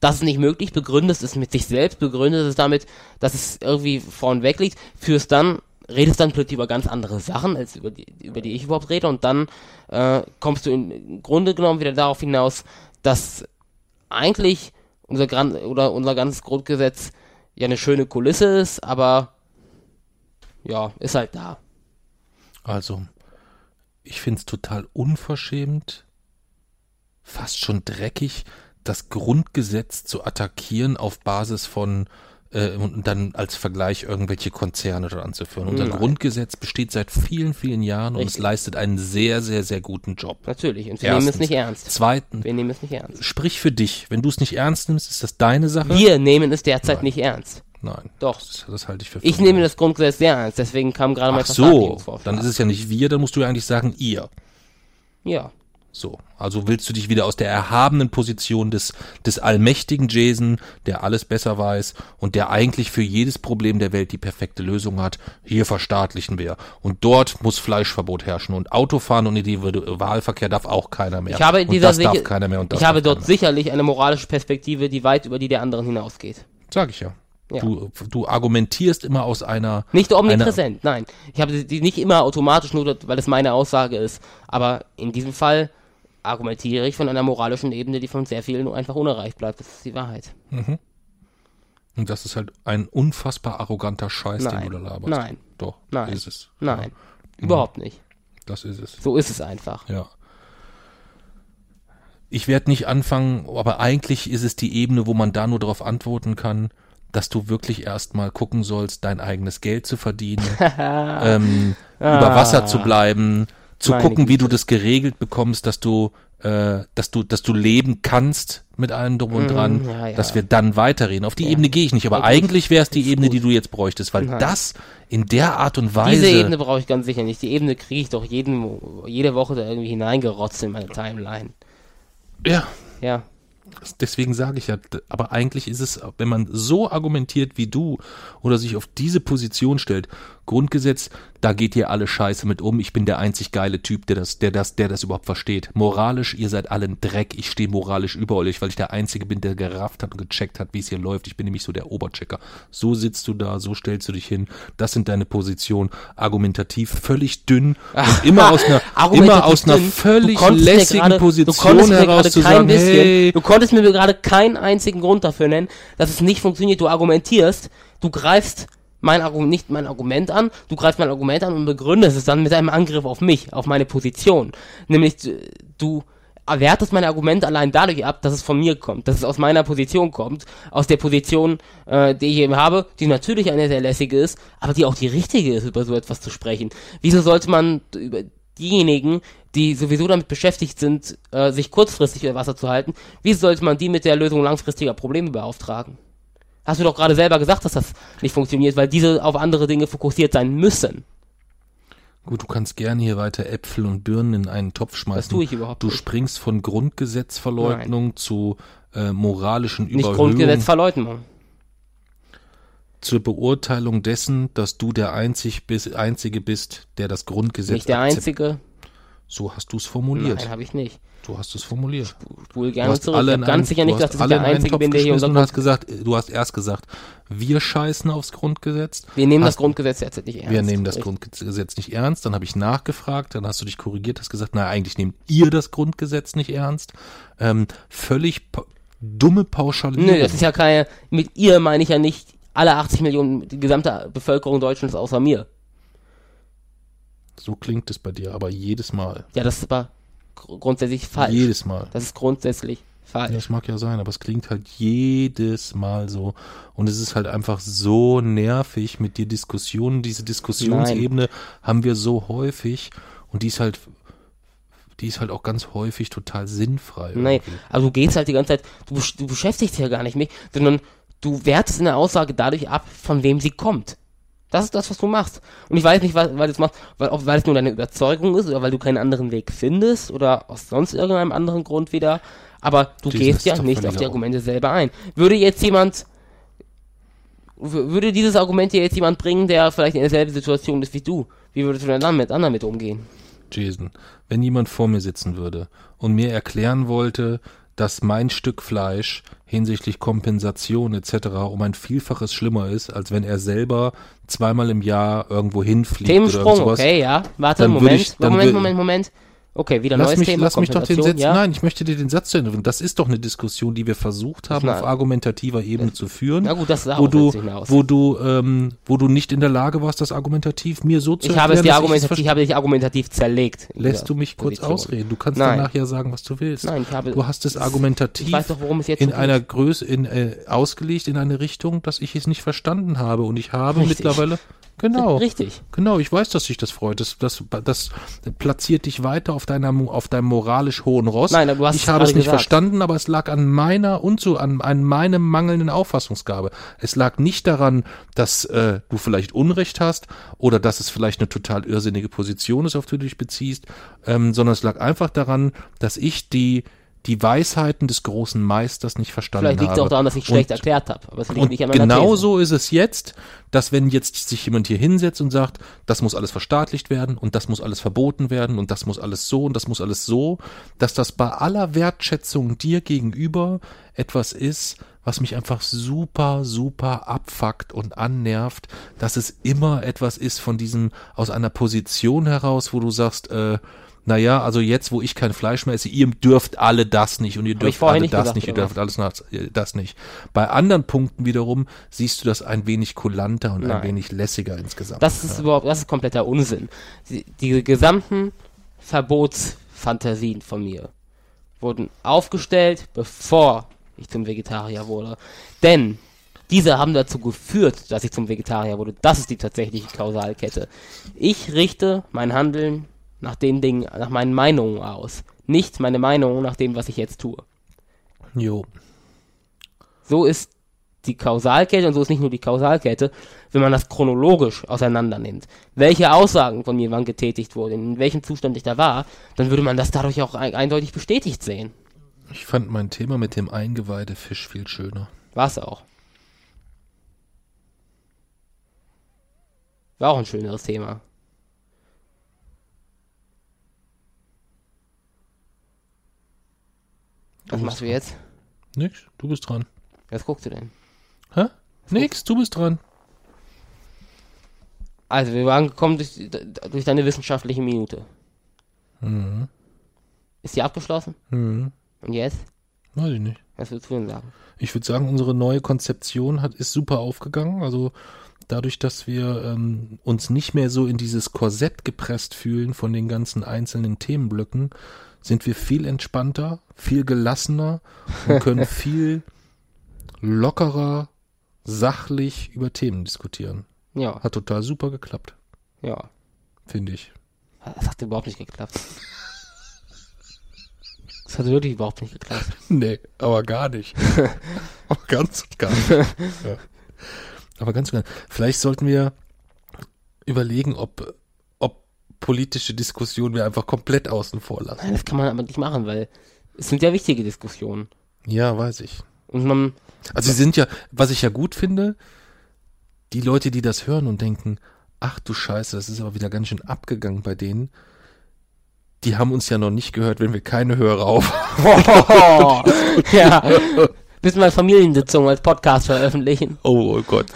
das ist nicht möglich, begründest es mit sich selbst, begründest es damit, dass es irgendwie vornweg liegt, führst dann, redest dann plötzlich über ganz andere Sachen, als über die, über die ich überhaupt rede, und dann äh, kommst du im Grunde genommen wieder darauf hinaus, dass eigentlich unser, Gran oder unser ganzes Grundgesetz ja eine schöne Kulisse ist, aber ja, ist halt da. Also, ich find's total unverschämt, fast schon dreckig, das Grundgesetz zu attackieren auf Basis von äh, und dann als Vergleich irgendwelche Konzerne dran anzuführen. Unser Nein. Grundgesetz besteht seit vielen, vielen Jahren und es Richtig. leistet einen sehr, sehr, sehr guten Job. Natürlich. Und wir nehmen es Erstens. nicht ernst. Zweitens, Wir nehmen es nicht ernst. sprich für dich. Wenn du es nicht ernst nimmst, ist das deine Sache? Wir nehmen es derzeit nicht ernst. Nein. Doch. Das, das halte ich für Ich nehme das Grundgesetz sehr ernst, deswegen kam gerade mein Ach so, dann ist es ja nicht wir, dann musst du ja eigentlich sagen ihr. Ja. So, also willst du dich wieder aus der erhabenen Position des, des allmächtigen Jason, der alles besser weiß und der eigentlich für jedes Problem der Welt die perfekte Lösung hat, hier verstaatlichen wir. Und dort muss Fleischverbot herrschen und Autofahren und Individualverkehr darf auch keiner mehr. Ich habe in und dieser das darf keiner mehr und das ich habe dort sicherlich eine moralische Perspektive, die weit über die der anderen hinausgeht. Sag ich ja. Ja. Du, du argumentierst immer aus einer Nicht omnipräsent, nein. Ich habe die nicht immer automatisch, nur weil es meine Aussage ist. Aber in diesem Fall argumentiere ich von einer moralischen Ebene, die von sehr vielen einfach unerreicht bleibt. Das ist die Wahrheit. Und das ist halt ein unfassbar arroganter Scheiß, Nein. den du da laberst. Nein. Doch, Nein. ist es. Nein. Mhm. Überhaupt nicht. Das ist es. So ist es einfach. Ja. Ich werde nicht anfangen, aber eigentlich ist es die Ebene, wo man da nur darauf antworten kann, dass du wirklich erstmal gucken sollst, dein eigenes Geld zu verdienen, ähm, über Wasser zu bleiben, zu. Meine gucken, wie Güte. du das geregelt bekommst, dass du, äh, dass du, dass du leben kannst mit allem drum und dran, Mhm, ja, ja. dass wir dann weiterreden. Auf die Ja. Ebene gehe ich nicht, aber Okay. eigentlich wäre es die Ebene, gut. die du jetzt bräuchtest, weil Nein. das in der Art und Weise. Diese Ebene brauche ich ganz sicher nicht. Die Ebene kriege ich doch jeden, jede Woche da irgendwie hineingerotzt in meine Timeline. ja, Ja. Deswegen sage ich ja, aber eigentlich ist es, wenn man so argumentiert wie du oder sich auf diese Position stellt, Grundgesetz, da geht ihr alle scheiße mit um. Ich bin der einzig geile Typ, der das, der das, der das überhaupt versteht. Moralisch, ihr seid alle ein Dreck. Ich stehe moralisch über euch, weil ich der Einzige bin, der gerafft hat und gecheckt hat, wie es hier läuft. Ich bin nämlich so der Oberchecker. So sitzt du da, so stellst du dich hin. Das sind deine Positionen. Argumentativ völlig dünn und immer aus einer, immer aus einer völlig lässigen du Position heraus zu sagen, bisschen, hey, Du konntest mir gerade keinen einzigen Grund dafür nennen, dass es nicht funktioniert. Du argumentierst, du greifst mein Argument, nicht mein Argument an, du greifst mein Argument an und begründest es dann mit einem Angriff auf mich, auf meine Position. Nämlich, äh, du wertest mein Argument allein dadurch ab, dass es von mir kommt, dass es aus meiner Position kommt, aus der Position, äh, die ich eben habe, die natürlich eine sehr lässige ist, aber die auch die richtige ist, über so etwas zu sprechen. Wieso sollte man über diejenigen, die sowieso damit beschäftigt sind, äh, sich kurzfristig über Wasser zu halten, wie sollte man die mit der Lösung langfristiger Probleme beauftragen? Hast du doch gerade selber gesagt, dass das nicht funktioniert, weil diese auf andere Dinge fokussiert sein müssen. Gut, du kannst gerne hier weiter Äpfel und Birnen in einen Topf schmeißen. Das tue ich überhaupt Du nicht. springst von Grundgesetzverleugnung zu äh, moralischen Nicht Überhöhung, Grundgesetz Verleugnung. zur Beurteilung dessen, dass du der einzig bis, Einzige bist, der das Grundgesetz Nicht der einzige. So hast du es formuliert. Nein, habe ich nicht. Du hast es formuliert. Spul Du gerne hast zurück. alle Ich habe ganz sicher nicht dass ich der Einzige bin, der hier unser hast gesagt, du hast erst gesagt, wir scheißen aufs Grundgesetz. Wir nehmen das hast- Grundgesetz jetzt nicht ernst. Wir nehmen das Richtig. Grundgesetz nicht ernst. Dann habe ich nachgefragt, dann hast du dich korrigiert, hast gesagt, na eigentlich nehmt ihr das Grundgesetz nicht ernst. Ähm, völlig pa dumme Pauschalierung. Nö, das ist ja keine... Mit ihr meine ich ja nicht alle 80 Millionen, die gesamte Bevölkerung Deutschlands außer mir. so klingt es bei dir, aber jedes Mal. Ja, das gr- grundsätzlich falsch. Jedes Mal. Das ist grundsätzlich falsch. Ja, das mag ja sein, aber es klingt halt jedes Mal so. Und es ist halt einfach so nervig mit dir Diskussionen. Diese Diskussionsebene haben wir so häufig und die ist halt, die ist halt auch ganz häufig total sinnfrei. Nein, irgendwie. also du gehst halt die ganze Zeit, du, du beschäftigst dich ja gar nicht mit, sondern du wertest in der Aussage dadurch ab, von wem sie kommt. Das ist das, was du machst. Und ich weiß nicht, weil, weil du es machst, weil, ob, weil es nur deine Überzeugung ist oder weil du keinen anderen Weg findest oder aus sonst irgendeinem anderen Grund wieder. Aber du das gehst ja nicht auf die Argumente selber ein. Würde jetzt jemand, würde dieses Argument dir jetzt jemand bringen, der vielleicht in derselben Situation ist wie du, wie würdest du denn dann mit anderen mit umgehen? Jason, wenn jemand vor mir sitzen würde und mir erklären wollte, dass mein Stück Fleisch hinsichtlich Kompensation etc. um ein Vielfaches schlimmer ist, als wenn er selber zweimal im Jahr irgendwo hinfliegt oder Themensprung, sowas. okay, ja. Warte, Moment, ich- Moment, wür- Moment, Moment. Okay, wieder Lass neues mich, Thema. lass mich doch den Satz, ja? nein, ich möchte dir den Satz zu Ende. Das ist doch eine Diskussion, die wir versucht haben, auf argumentativer Ebene zu führen. Na gut, das ist wo du, wo du, ähm, wo du nicht in der Lage warst, das argumentativ mir so zu Ich habe es erklären, dir argumentativ, ich habe dich argumentativ zerlegt. Lässt du mich kurz ausreden? Du kannst Nein. danach ja sagen, was du willst. Nein, ich habe. Du hast es argumentativ doch, in geht. einer Größe, in, äh, ausgelegt in eine Richtung, dass ich es nicht verstanden habe. Und ich habe Richtig. mittlerweile, genau, Richtig. genau, ich weiß, dass sich das freut. Das, das, das platziert dich weiter auf deiner, auf deinem moralisch hohen Ross. Nein, du hast ich habe es nicht gesagt. verstanden, aber es lag an meiner und so an, an meinem mangelnden Auffassungsgabe. Es lag nicht daran, dass äh, du vielleicht Unrecht hast oder dass es vielleicht eine total irrsinnige Position ist, auf die du dich beziehst, ähm, sondern es lag einfach daran, dass ich die die Weisheiten des großen Meisters nicht verstanden Vielleicht liegt es habe. auch daran, dass ich schlecht Und- erklärt habe. Aber es liegt und nicht an meiner genau These. so ist es jetzt, dass wenn jetzt sich jemand hier hinsetzt und sagt, das muss alles verstaatlicht werden und das muss alles verboten werden und das muss alles so und das muss alles so, dass das bei aller Wertschätzung dir gegenüber etwas ist, was mich einfach super, super abfuckt und annervt, dass es immer etwas ist von diesem, aus einer Position heraus, wo du sagst, äh, naja, also jetzt, wo ich kein Fleisch mehr esse, ihr dürft alle das nicht und ihr dürft alle nicht das gesagt, nicht, ihr dürft alles nach, äh, das nicht. Bei anderen Punkten wiederum siehst du das ein wenig kulanter und ein Nein. wenig lässiger insgesamt. Das ist überhaupt, das ist kompletter Unsinn. Die, die gesamten Verbotsfantasien von mir wurden aufgestellt, bevor ich zum Vegetarier wurde. Denn diese haben dazu geführt, dass ich zum Vegetarier wurde. Das ist die tatsächliche Kausalkette. Ich richte mein Handeln nach den Dingen, nach meinen Meinungen aus. Nicht meine Meinung nach dem, was ich jetzt tue. jo. So ist die Kausalkette und so ist nicht nur die Kausalkette, wenn man das chronologisch auseinander nimmt. Welche Aussagen von mir wann getätigt wurden, in welchem Zustand ich da war, dann würde man das dadurch auch ein, eindeutig bestätigt sehen. Ich fand mein Thema mit dem Eingeweidefisch viel schöner. War's auch. War auch ein schöneres Thema. Was machst du jetzt? Nix, du bist dran. Was guckst du denn? Hä? Nix, du bist dran. Also, wir waren angekommen durch, durch deine wissenschaftliche Minute. Mhm. Ist die abgeschlossen? Mhm. Und jetzt? Weiß ich nicht. Was würdest du denn sagen? Ich würde sagen, unsere neue Konzeption hat, ist super aufgegangen. Also dadurch, dass wir ähm, uns nicht mehr so in dieses Korsett gepresst fühlen von den ganzen einzelnen Themenblöcken, sind wir viel entspannter, viel gelassener und können viel lockerer, sachlich über Themen diskutieren. Ja, Hat total super geklappt, ja. finde ich. Das hat überhaupt nicht geklappt. Das hat wirklich überhaupt nicht geklappt. Nee, aber gar nicht. aber ganz und gar nicht. Ja. Aber ganz und gar nicht. Vielleicht sollten wir überlegen, ob, ob politische Diskussionen wir einfach komplett außen vor lassen. Nein, das kann man aber nicht machen, weil es sind ja wichtige Diskussionen. Ja, weiß ich. Und man, Also sie sind ja, was ich ja gut finde, die Leute, die das hören und denken, ach du Scheiße, das ist aber wieder ganz schön abgegangen bei denen, die haben uns ja noch nicht gehört, wenn wir keine Hörer auf. ja, müssen wir Familiensitzungen als Podcast veröffentlichen. Oh, oh Gott.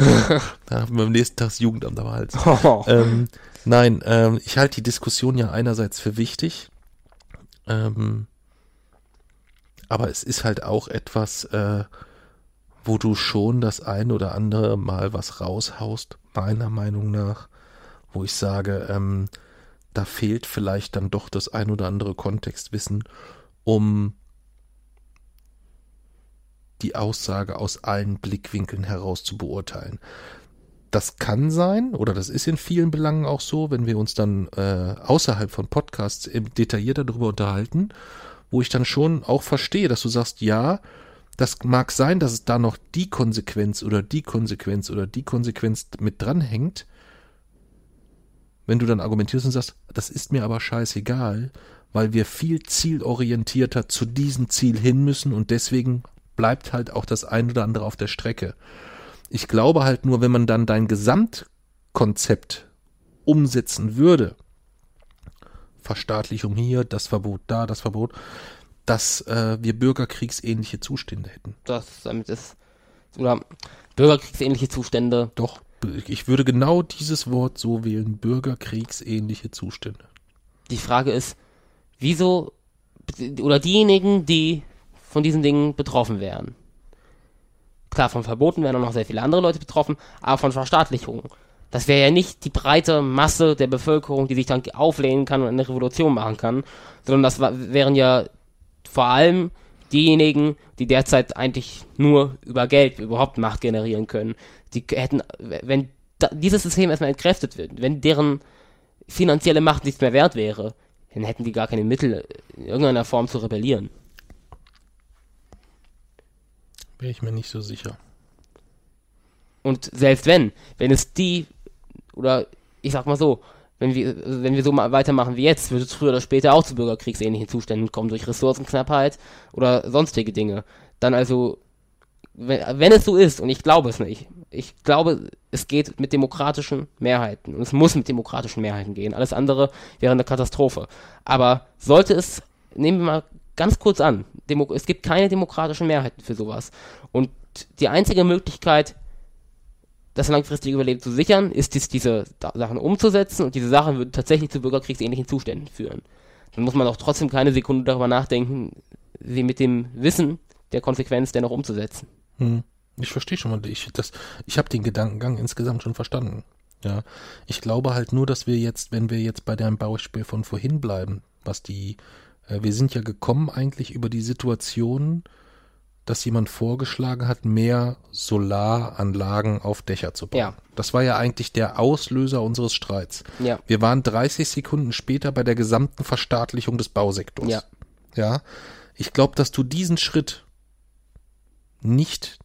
Da haben wir am nächsten Tag das Jugendamt am Hals. ähm, nein, ähm, ich halte die Diskussion ja einerseits für wichtig, ähm, aber es ist halt auch etwas, äh, wo du schon das ein oder andere Mal was raushaust, meiner Meinung nach, wo ich sage, ähm, da fehlt vielleicht dann doch das ein oder andere Kontextwissen, um die Aussage aus allen Blickwinkeln heraus zu beurteilen. Das kann sein, oder das ist in vielen Belangen auch so, wenn wir uns dann äh, außerhalb von Podcasts detaillierter darüber unterhalten, wo ich dann schon auch verstehe, dass du sagst, ja, das mag sein, dass es da noch die Konsequenz oder die Konsequenz oder die Konsequenz mit dranhängt. Wenn du dann argumentierst und sagst, das ist mir aber scheißegal, weil wir viel zielorientierter zu diesem Ziel hin müssen und deswegen bleibt halt auch das ein oder andere auf der Strecke. Ich glaube halt nur, wenn man dann dein Gesamtkonzept umsetzen würde, Verstaatlichung hier, das Verbot da, das Verbot, dass äh, wir bürgerkriegsähnliche Zustände hätten. Das, damit ist, oder bürgerkriegsähnliche Zustände. Doch, ich würde genau dieses Wort so wählen, bürgerkriegsähnliche Zustände. Die Frage ist, wieso, oder diejenigen, die von diesen Dingen betroffen wären. Klar, von Verboten wären auch noch sehr viele andere Leute betroffen, aber von Verstaatlichungen. Das wäre ja nicht die breite Masse der Bevölkerung, die sich dann auflehnen kann und eine Revolution machen kann, sondern das wären ja vor allem diejenigen, die derzeit eigentlich nur über Geld überhaupt Macht generieren können. Die hätten, wenn dieses System erstmal entkräftet wird, wenn deren finanzielle Macht nichts mehr wert wäre, dann hätten die gar keine Mittel, in irgendeiner Form zu rebellieren. Wäre ich mir nicht so sicher. Und selbst wenn, wenn es die, oder ich sag mal so, wenn wir, wenn wir so mal weitermachen wie jetzt, wird es früher oder später auch zu bürgerkriegsähnlichen Zuständen kommen durch Ressourcenknappheit oder sonstige Dinge. Dann also, wenn, wenn es so ist, und ich glaube es nicht, ich glaube, es geht mit demokratischen Mehrheiten und es muss mit demokratischen Mehrheiten gehen. Alles andere wäre eine Katastrophe. Aber sollte es, nehmen wir mal ganz kurz an, Demo es gibt keine demokratischen Mehrheiten für sowas. Und die einzige Möglichkeit, das langfristige Überleben zu sichern, ist es, diese Sachen umzusetzen und diese Sachen würden tatsächlich zu bürgerkriegsähnlichen Zuständen führen. Dann muss man auch trotzdem keine Sekunde darüber nachdenken, sie mit dem Wissen der Konsequenz dennoch umzusetzen. Hm. Ich verstehe schon mal, ich, ich habe den Gedankengang insgesamt schon verstanden. Ja, ich glaube halt nur, dass wir jetzt, wenn wir jetzt bei deinem Beispiel von vorhin bleiben, was die, wir sind ja gekommen eigentlich über die Situation, dass jemand vorgeschlagen hat, mehr Solaranlagen auf Dächer zu bauen. Ja. Das war ja eigentlich der Auslöser unseres Streits. Ja. Wir waren 30 Sekunden später bei der gesamten Verstaatlichung des Bausektors. Ja. Ja. Ich glaube, dass du diesen Schritt nicht,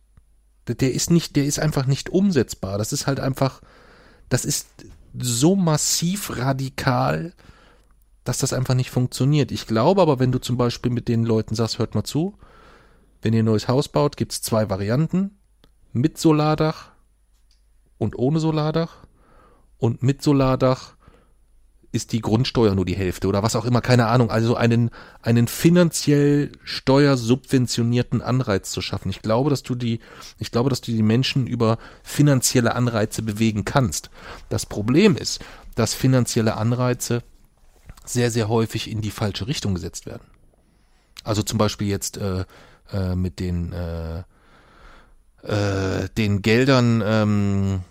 der ist nicht, der ist einfach nicht umsetzbar. Das ist halt einfach, das ist so massiv radikal, dass das einfach nicht funktioniert. Ich glaube aber, wenn du zum Beispiel mit den Leuten sagst, hört mal zu, wenn ihr ein neues Haus baut, gibt es zwei Varianten. Mit Solardach und ohne Solardach. Und mit Solardach ist die Grundsteuer nur die Hälfte oder was auch immer, keine Ahnung. Also einen, einen finanziell steuersubventionierten Anreiz zu schaffen. Ich glaube, dass du die, ich glaube, dass du die Menschen über finanzielle Anreize bewegen kannst. Das Problem ist, dass finanzielle Anreize sehr, sehr häufig in die falsche Richtung gesetzt werden. Also zum Beispiel jetzt äh, äh, mit den äh, äh, den Geldern, ähm,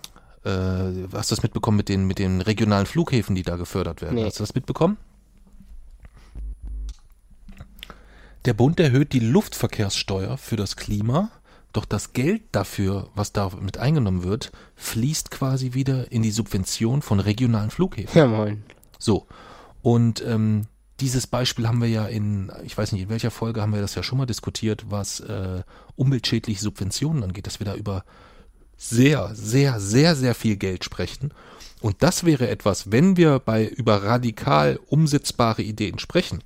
äh, hast du das mitbekommen mit den mit den regionalen Flughäfen, die da gefördert werden? Nee. Hast du das mitbekommen? Der Bund erhöht die Luftverkehrssteuer für das Klima, doch das Geld dafür, was damit eingenommen wird, fließt quasi wieder in die Subvention von regionalen Flughäfen. Ja, moin. So. Und ähm, dieses Beispiel haben wir ja in, ich weiß nicht, in welcher Folge haben wir das ja schon mal diskutiert, was äh, umweltschädliche Subventionen angeht, dass wir da über sehr, sehr, sehr, sehr viel Geld sprechen. Und das wäre etwas, wenn wir bei über radikal umsetzbare Ideen sprechen,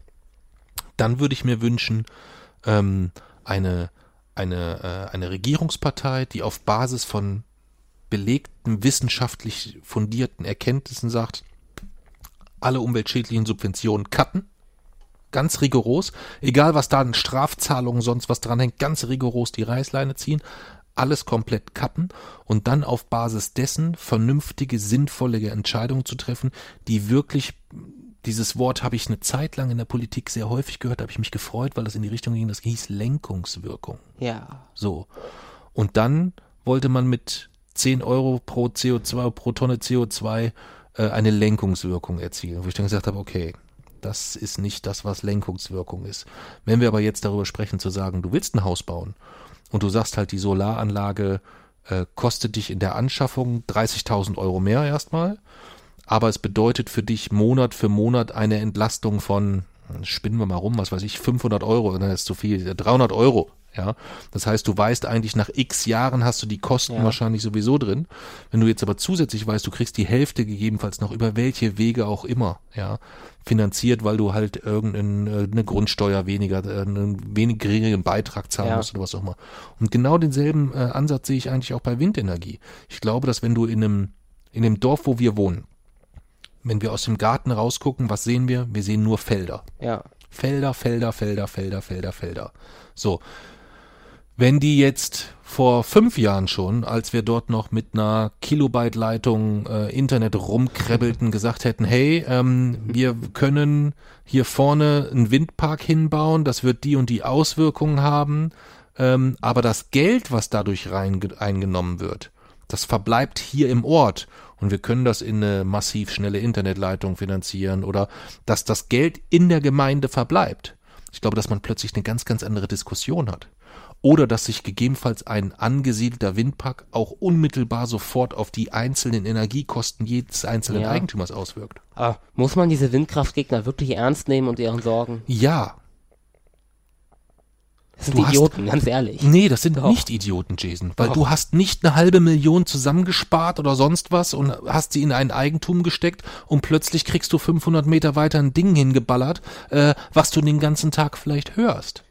dann würde ich mir wünschen, ähm, eine, eine, äh, eine Regierungspartei, die auf Basis von belegten, wissenschaftlich fundierten Erkenntnissen sagt, alle umweltschädlichen Subventionen cutten. Ganz rigoros. Egal was da an Strafzahlungen sonst was dranhängt, ganz rigoros die Reißleine ziehen. Alles komplett kappen und dann auf Basis dessen vernünftige, sinnvolle Entscheidungen zu treffen, die wirklich dieses Wort habe ich eine Zeit lang in der Politik sehr häufig gehört, habe ich mich gefreut, weil das in die Richtung ging, das hieß Lenkungswirkung. Ja. So. Und dann wollte man mit 10 Euro pro CO2, pro Tonne CO2 äh, eine Lenkungswirkung erzielen, wo ich dann gesagt habe, okay, das ist nicht das, was Lenkungswirkung ist. Wenn wir aber jetzt darüber sprechen, zu sagen, du willst ein Haus bauen und du sagst halt, die Solaranlage äh, kostet dich in der Anschaffung 30.000 Euro mehr erstmal, aber es bedeutet für dich Monat für Monat eine Entlastung von, spinnen wir mal rum, was weiß ich, 500 Euro, dann ist zu viel, 300 Euro ja, das heißt, du weißt eigentlich, nach x Jahren hast du die Kosten ja. wahrscheinlich sowieso drin. Wenn du jetzt aber zusätzlich weißt, du kriegst die Hälfte gegebenenfalls noch über welche Wege auch immer, ja, finanziert, weil du halt irgendeine äh, Grundsteuer weniger, äh, einen wenig geringeren Beitrag zahlen ja. musst oder was auch immer. Und genau denselben äh, Ansatz sehe ich eigentlich auch bei Windenergie. Ich glaube, dass wenn du in einem, in dem Dorf, wo wir wohnen, wenn wir aus dem Garten rausgucken, was sehen wir? Wir sehen nur Felder. Ja. Felder, Felder, Felder, Felder, Felder, Felder. So wenn die jetzt vor fünf Jahren schon, als wir dort noch mit einer Kilobyte-Leitung äh, Internet rumkrebbelten, gesagt hätten, hey, ähm, wir können hier vorne einen Windpark hinbauen, das wird die und die Auswirkungen haben, ähm, aber das Geld, was dadurch rein, eingenommen wird, das verbleibt hier im Ort und wir können das in eine massiv schnelle Internetleitung finanzieren oder dass das Geld in der Gemeinde verbleibt. Ich glaube, dass man plötzlich eine ganz, ganz andere Diskussion hat. Oder dass sich gegebenenfalls ein angesiedelter Windpark auch unmittelbar sofort auf die einzelnen Energiekosten jedes einzelnen Ja. Eigentümers auswirkt. Aber muss man diese Windkraftgegner wirklich ernst nehmen und deren Sorgen? Ja, Das sind Du hast- Idioten, ganz ehrlich. Nee, das sind Doch. nicht Idioten, Jason. Weil Doch. du hast nicht eine halbe Million zusammengespart oder sonst was und hast sie in ein Eigentum gesteckt und plötzlich kriegst du 500 Meter weiter ein Ding hingeballert, äh, was du den ganzen Tag vielleicht hörst.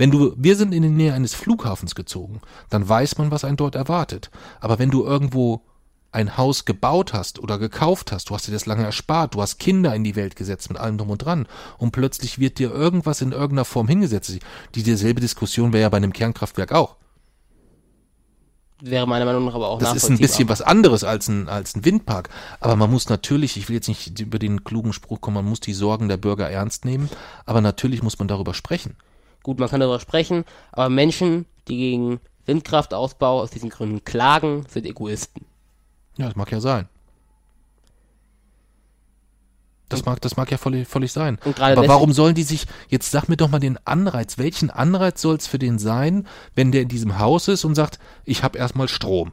Wenn du, wir sind in die Nähe eines Flughafens gezogen, dann weiß man, was einen dort erwartet. Aber wenn du irgendwo ein Haus gebaut hast oder gekauft hast, du hast dir das lange erspart, du hast Kinder in die Welt gesetzt mit allem drum und dran und plötzlich wird dir irgendwas in irgendeiner Form hingesetzt. Die dieselbe Diskussion wäre ja bei einem Kernkraftwerk auch. Wäre meiner Meinung nach aber auch Das ist ein bisschen was anderes als ein, als ein Windpark. Aber man muss natürlich, ich will jetzt nicht über den klugen Spruch kommen, man muss die Sorgen der Bürger ernst nehmen, aber natürlich muss man darüber sprechen. Gut, man kann darüber sprechen, aber Menschen, die gegen Windkraftausbau aus diesen Gründen klagen, sind Egoisten. Ja, das mag ja sein. Das mag, das mag ja völlig, völlig sein. Aber warum sollen die sich, jetzt sag mir doch mal den Anreiz, welchen Anreiz soll es für den sein, wenn der in diesem Haus ist und sagt, ich habe erstmal Strom.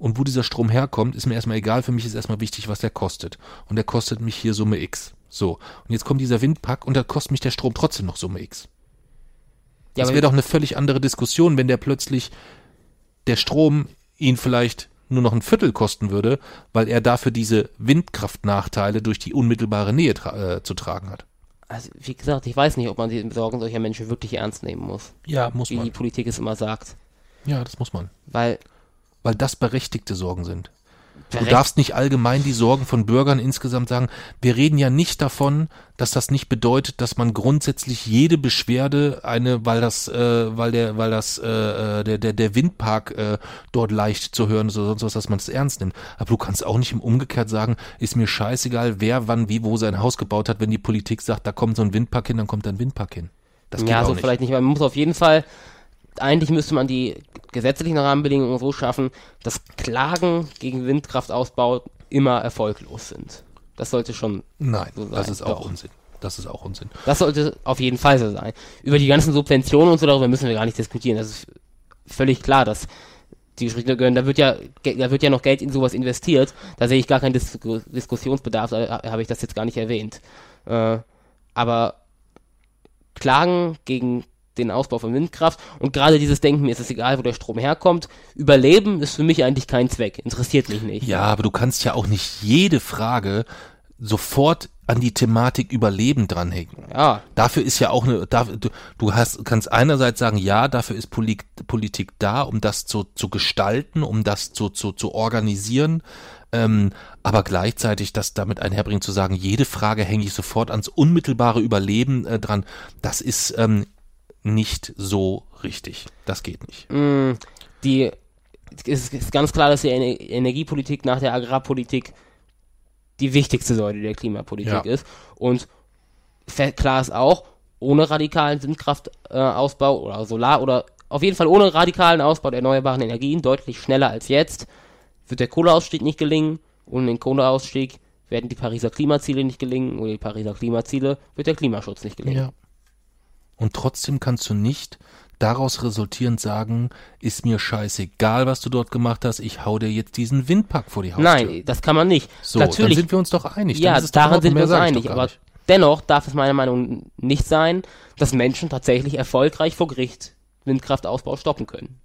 Und wo dieser Strom herkommt, ist mir erstmal egal, für mich ist erstmal wichtig, was der kostet. Und der kostet mich hier Summe X. So. Und jetzt kommt dieser Windpack und da kostet mich der Strom trotzdem noch Summe X. Ja, Das wäre doch eine völlig andere Diskussion, wenn der plötzlich der Strom ihn vielleicht nur noch ein Viertel kosten würde, weil er dafür diese Windkraftnachteile durch die unmittelbare Nähe tra äh, zu tragen hat. also, wie gesagt, ich weiß nicht, ob man die Sorgen solcher Menschen wirklich ernst nehmen muss, Ja, muss wie die man. Politik es immer sagt. Ja, das muss man. Weil Weil das berechtigte Sorgen sind. Du darfst nicht allgemein die Sorgen von Bürgern insgesamt sagen. Wir reden ja nicht davon, dass das nicht bedeutet, dass man grundsätzlich jede Beschwerde eine, weil das, äh, weil der, weil das, äh, äh, der, der, der Windpark äh, dort leicht zu hören ist oder sonst was, dass man es ernst nimmt. Aber du kannst auch nicht im Umgekehrt sagen, ist mir scheißegal, wer wann wie wo sein Haus gebaut hat, wenn die Politik sagt, da kommt so ein Windpark hin, dann kommt da ein Windpark hin. Das geht ja, auch so nicht. vielleicht nicht, man muss auf jeden Fall, eigentlich müsste man die gesetzlichen Rahmenbedingungen so schaffen, dass Klagen gegen Windkraftausbau immer erfolglos sind. Das sollte schon, Nein, so das sein, ist auch doch. Unsinn. Das ist auch Unsinn. das sollte auf jeden Fall so sein. Über die ganzen Subventionen und so darüber müssen wir gar nicht diskutieren. Das ist völlig klar, dass die Schritte gehören, da wird ja, da wird ja noch Geld in sowas investiert. Da sehe ich gar keinen Dis Diskussionsbedarf, da habe ich das jetzt gar nicht erwähnt. Äh, aber Klagen gegen den Ausbau von Windkraft. Und gerade dieses Denken, mir ist es egal, wo der Strom herkommt, Überleben ist für mich eigentlich kein Zweck, interessiert mich nicht. Ja, aber du kannst ja auch nicht jede Frage sofort an die Thematik Überleben dranhängen. Ja, Dafür ist ja auch eine, da, du, du hast, kannst einerseits sagen, ja, dafür ist Poli Politik da, um das zu, zu gestalten, um das zu, zu, zu organisieren, ähm, aber gleichzeitig das damit einherbringen zu sagen, jede Frage hänge ich sofort ans unmittelbare Überleben äh, dran, das ist ähm, nicht so richtig. Das geht nicht. mh, die, es ist ganz klar, dass die Ener Energiepolitik nach der Agrarpolitik die wichtigste Säule der Klimapolitik Ja. ist. Und klar ist auch, ohne radikalen Windkraftausbau äh, oder Solar oder auf jeden Fall ohne radikalen Ausbau der erneuerbaren Energien, deutlich schneller als jetzt, wird der Kohleausstieg nicht gelingen. Ohne den Kohleausstieg werden die Pariser Klimaziele nicht gelingen. Ohne die Pariser Klimaziele wird der Klimaschutz nicht gelingen. Ja. Und trotzdem kannst du nicht daraus resultierend sagen, ist mir scheißegal, was du dort gemacht hast, ich hau dir jetzt diesen Windpark vor die Haustür. Nein, das kann man nicht. so, dann Natürlich sind wir uns doch einig. Ja, dann daran sind wir uns einig. Aber nicht. dennoch darf es meiner Meinung nach nicht sein, dass Menschen tatsächlich erfolgreich vor Gericht Windkraftausbau stoppen können.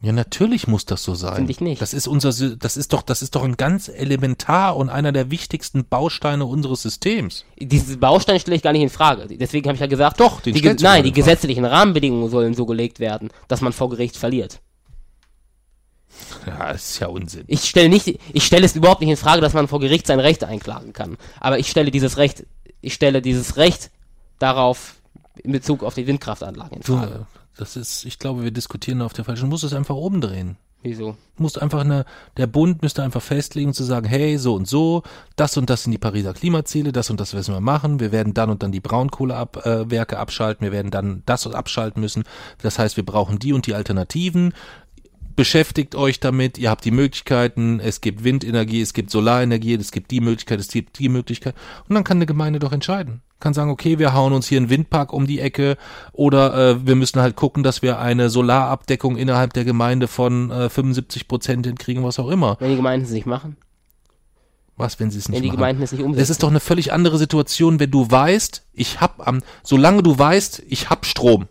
Ja, natürlich muss das so sein. Finde ich nicht. Das ist unser, das ist doch, das ist doch ein ganz elementar und einer der wichtigsten Bausteine unseres Systems. Diesen Baustein stelle ich gar nicht in Frage. Deswegen habe ich ja gesagt, Doch, die, Ge- du nein, die gesetzlichen Rahmenbedingungen sollen so gelegt werden, dass man vor Gericht verliert. Ja, das ist ja Unsinn. Ich stelle nicht, ich stelle es überhaupt nicht in Frage, dass man vor Gericht sein Recht einklagen kann. Aber ich stelle dieses Recht, ich stelle dieses Recht darauf in Bezug auf die Windkraftanlagen in Du, Frage. äh, Das ist, ich glaube, wir diskutieren auf der falschen. Du musst es einfach umdrehen. Wieso? Du musst einfach eine, der Bund müsste einfach festlegen zu sagen, hey, so und so, das und das sind die Pariser Klimaziele, das und das müssen wir machen, wir werden dann und dann die Braunkohlewerke äh, abschalten, wir werden dann das abschalten müssen. Das heißt, wir brauchen die und die Alternativen. Beschäftigt euch damit, ihr habt die Möglichkeiten, es gibt Windenergie, es gibt Solarenergie, es gibt die Möglichkeit, es gibt die Möglichkeit. Und dann kann eine Gemeinde doch entscheiden kann sagen, okay, wir hauen uns hier einen Windpark um die Ecke oder äh, wir müssen halt gucken, dass wir eine Solarabdeckung innerhalb der Gemeinde von äh, 75 Prozent hinkriegen, was auch immer. Wenn die Gemeinden es nicht machen? Was, wenn sie es nicht Wenn die machen? Gemeinden es nicht umsetzen? Das ist doch eine völlig andere Situation, wenn du weißt, ich hab am, solange du weißt, ich hab Strom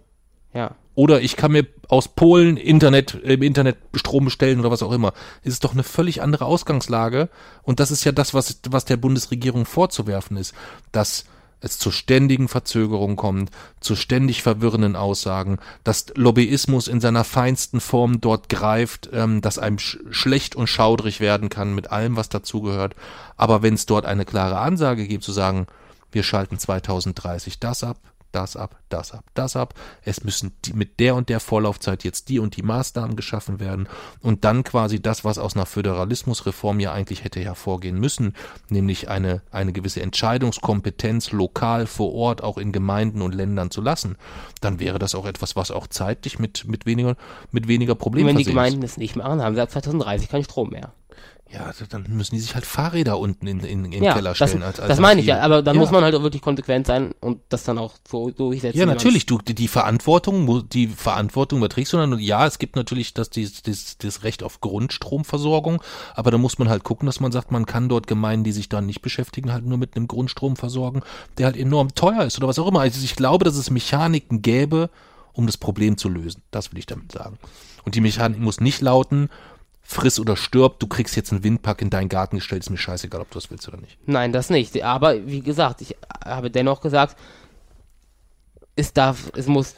ja. oder ich kann mir aus Polen Internet im Internet Strom bestellen oder was auch immer. Es ist doch eine völlig andere Ausgangslage und das ist ja das, was was der Bundesregierung vorzuwerfen ist, dass es zu ständigen Verzögerungen kommt, zu ständig verwirrenden Aussagen, dass Lobbyismus in seiner feinsten Form dort greift, ähm, dass einem sch schlecht und schaudrig werden kann mit allem, was dazugehört. Aber wenn es dort eine klare Ansage gibt, zu sagen, wir schalten 2030 das ab, das ab, das ab, das ab. Es müssen die, mit der und der Vorlaufzeit jetzt die und die Maßnahmen geschaffen werden und dann quasi das, was aus einer Föderalismusreform ja eigentlich hätte hervorgehen müssen, nämlich eine, eine gewisse Entscheidungskompetenz lokal vor Ort auch in Gemeinden und Ländern zu lassen, dann wäre das auch etwas, was auch zeitlich mit, mit weniger, mit weniger Problemen Und wenn die. Gemeinden das nicht machen, haben sie ab 2030 keinen Strom mehr. Ja, also dann müssen die sich halt Fahrräder unten in, in, in den ja, Keller das, stellen. als das meine ich ja, aber dann Ja. muss man halt auch wirklich konsequent sein und das dann auch so durchsetzen. Ja, natürlich, du, die Verantwortung, die Verantwortung überträgst du dann, ja, es gibt natürlich das, das, das, das Recht auf Grundstromversorgung, aber da muss man halt gucken, dass man sagt, man kann dort Gemeinden, die sich da nicht beschäftigen, halt nur mit einem Grundstrom versorgen, der halt enorm teuer ist oder was auch immer. Also ich glaube, dass es Mechaniken gäbe, um das Problem zu lösen. Das will ich damit sagen. Und die Mechanik muss nicht lauten, friss oder stirb, du kriegst jetzt einen Windpark in deinen Garten gestellt, ist mir scheißegal, ob du das willst oder nicht. Nein, das nicht. Aber wie gesagt, ich habe dennoch gesagt, es darf, es muss,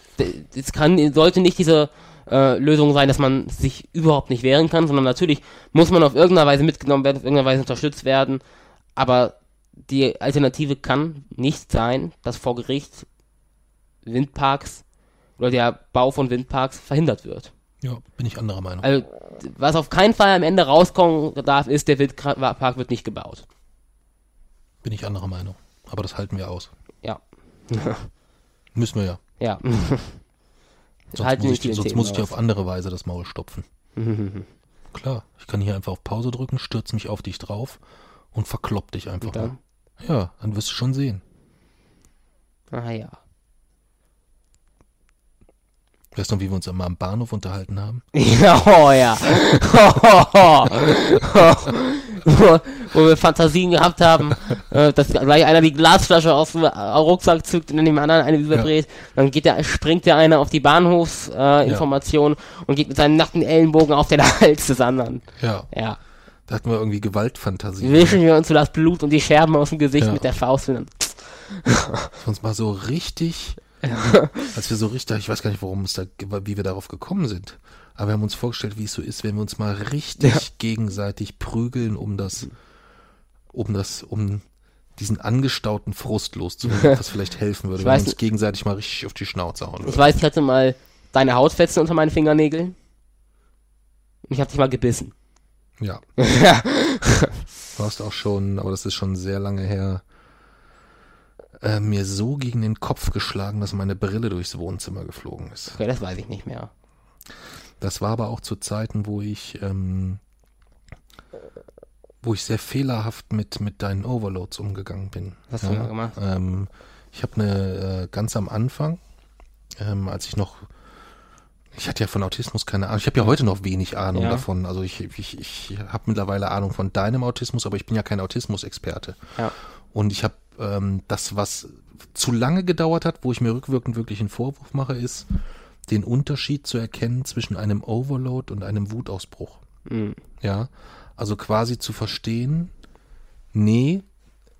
es kann, sollte nicht diese äh, Lösung sein, dass man sich überhaupt nicht wehren kann, sondern natürlich muss man auf irgendeine Weise mitgenommen werden, auf irgendeine Weise unterstützt werden. Aber die Alternative kann nicht sein, dass vor Gericht Windparks oder der Bau von Windparks verhindert wird. Ja, bin ich anderer Meinung. Also, was auf keinen Fall am Ende rauskommen darf, ist, der Windpark wird nicht gebaut. Bin ich anderer Meinung. Aber das halten wir aus. Ja. Müssen wir ja. Ja. Sonst, Halten muss ich, sonst muss ich auf andere Weise das Maul stopfen. Klar, ich kann hier einfach auf Pause drücken, stürze mich auf dich drauf und verklopp dich einfach. Und dann? mal. Ja, dann wirst du schon sehen. Ah ja. Weißt du noch, wie wir uns einmal am Bahnhof unterhalten haben? Ja, oh ja. wo, wo wir Fantasien gehabt haben, äh, dass gleich einer die Glasflasche aus dem äh, Rucksack zückt und dann dem anderen eine überdreht. Dann geht der, springt der eine auf die Bahnhofsinformation äh, Information und geht mit seinen nackten Ellenbogen auf den Hals des anderen. Ja, Ja. da hatten wir irgendwie Gewaltfantasie. Wischen wir uns so das Blut und die Scherben aus dem Gesicht Ja. mit der Faust. Und dann, Uns mal so richtig, als wir so richtig, ich weiß gar nicht, warum es da, wie wir darauf gekommen sind. Aber wir haben uns vorgestellt, wie es so ist, wenn wir uns mal richtig Ja. gegenseitig prügeln, um das, um das, um diesen angestauten Frust loszuwerden, was vielleicht helfen würde, Ich wenn wir uns gegenseitig mal richtig auf die Schnauze hauen ich würden. weiß, ich hatte mal deine Hautfetzen unter meinen Fingernägeln. Und ich hab dich mal gebissen. Ja. Du hast auch schon, aber das ist schon sehr lange her, äh, mir so gegen den Kopf geschlagen, dass meine Brille durchs Wohnzimmer geflogen ist. Okay, das weiß ich nicht mehr. Das war aber auch zu Zeiten, wo ich, ähm, wo ich sehr fehlerhaft mit, mit deinen Overloads umgegangen bin. Was hast du da gemacht? Ähm, ich habe eine, äh, ganz am Anfang, ähm, als ich noch, ich hatte ja von Autismus keine Ahnung, ich habe ja heute noch wenig Ahnung Ja. davon. Also ich, ich, ich habe mittlerweile Ahnung von deinem Autismus, aber ich bin ja kein Autismus-Experte. Ja. Und ich habe ähm, das, was zu lange gedauert hat, wo ich mir rückwirkend wirklich einen Vorwurf mache, ist, den Unterschied zu erkennen zwischen einem Overload und einem Wutausbruch. Mhm. Ja, also quasi zu verstehen, nee,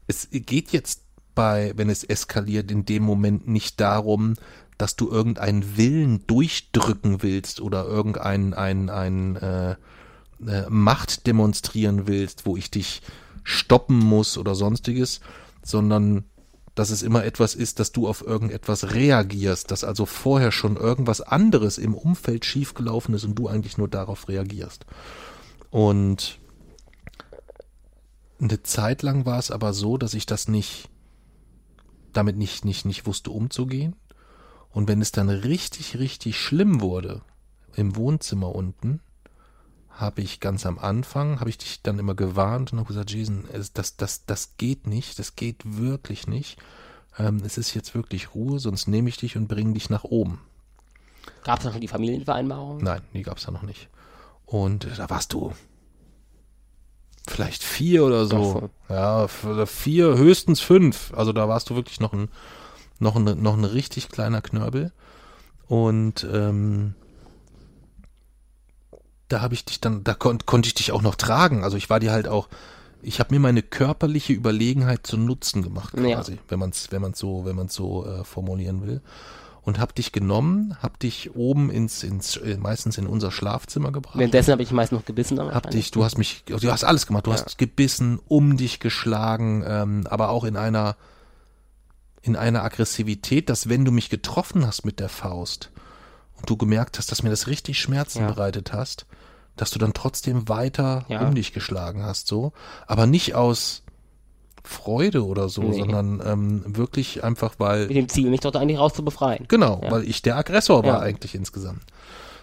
es geht jetzt bei, wenn es eskaliert, in dem Moment nicht darum, dass du irgendeinen Willen durchdrücken willst oder irgendein ein, ein, äh, äh, Macht demonstrieren willst, wo ich dich stoppen muss oder sonstiges, sondern dass es immer etwas ist, dass du auf irgendetwas reagierst, dass also vorher schon irgendwas anderes im Umfeld schiefgelaufen ist und du eigentlich nur darauf reagierst. Und eine Zeit lang war es aber so, dass ich das nicht, damit nicht, nicht, nicht wusste umzugehen. Und wenn es dann richtig, richtig schlimm wurde, im Wohnzimmer unten, habe ich ganz am Anfang, habe ich dich dann immer gewarnt und habe gesagt, Jason, das, das, das geht nicht, das geht wirklich nicht. Ähm, es ist jetzt wirklich Ruhe, sonst nehme ich dich und bringe dich nach oben. Gab es noch die Familienvereinbarung? Nein, die gab es da noch nicht. Und da warst du vielleicht vier oder so. Ja, vier, höchstens fünf. Also da warst du wirklich noch ein, noch ein, noch ein richtig kleiner Knörbel. Und ähm, da habe ich dich dann, da kon konnte ich dich auch noch tragen. Also ich war dir halt auch, ich habe mir meine körperliche Überlegenheit zu Nutzen gemacht, quasi, ja. wenn man es, wenn man so, wenn man so äh, formulieren will. Und hab dich genommen, hab dich oben ins, ins, äh, meistens in unser Schlafzimmer gebracht. Währenddessen habe ich meist noch gebissen. Hab dich, du hast mich, du hast alles gemacht. Du ja. hast gebissen, um dich geschlagen, ähm, aber auch in einer, in einer Aggressivität, dass wenn du mich getroffen hast mit der Faust und du gemerkt hast, dass mir das richtig Schmerzen ja. bereitet hast, dass du dann trotzdem weiter ja. um dich geschlagen hast, so. Aber nicht aus Freude oder so, nee. sondern ähm, wirklich einfach, weil. Mit dem Ziel, mich dort eigentlich raus zu befreien. Genau, ja. weil ich der Aggressor war eigentlich insgesamt.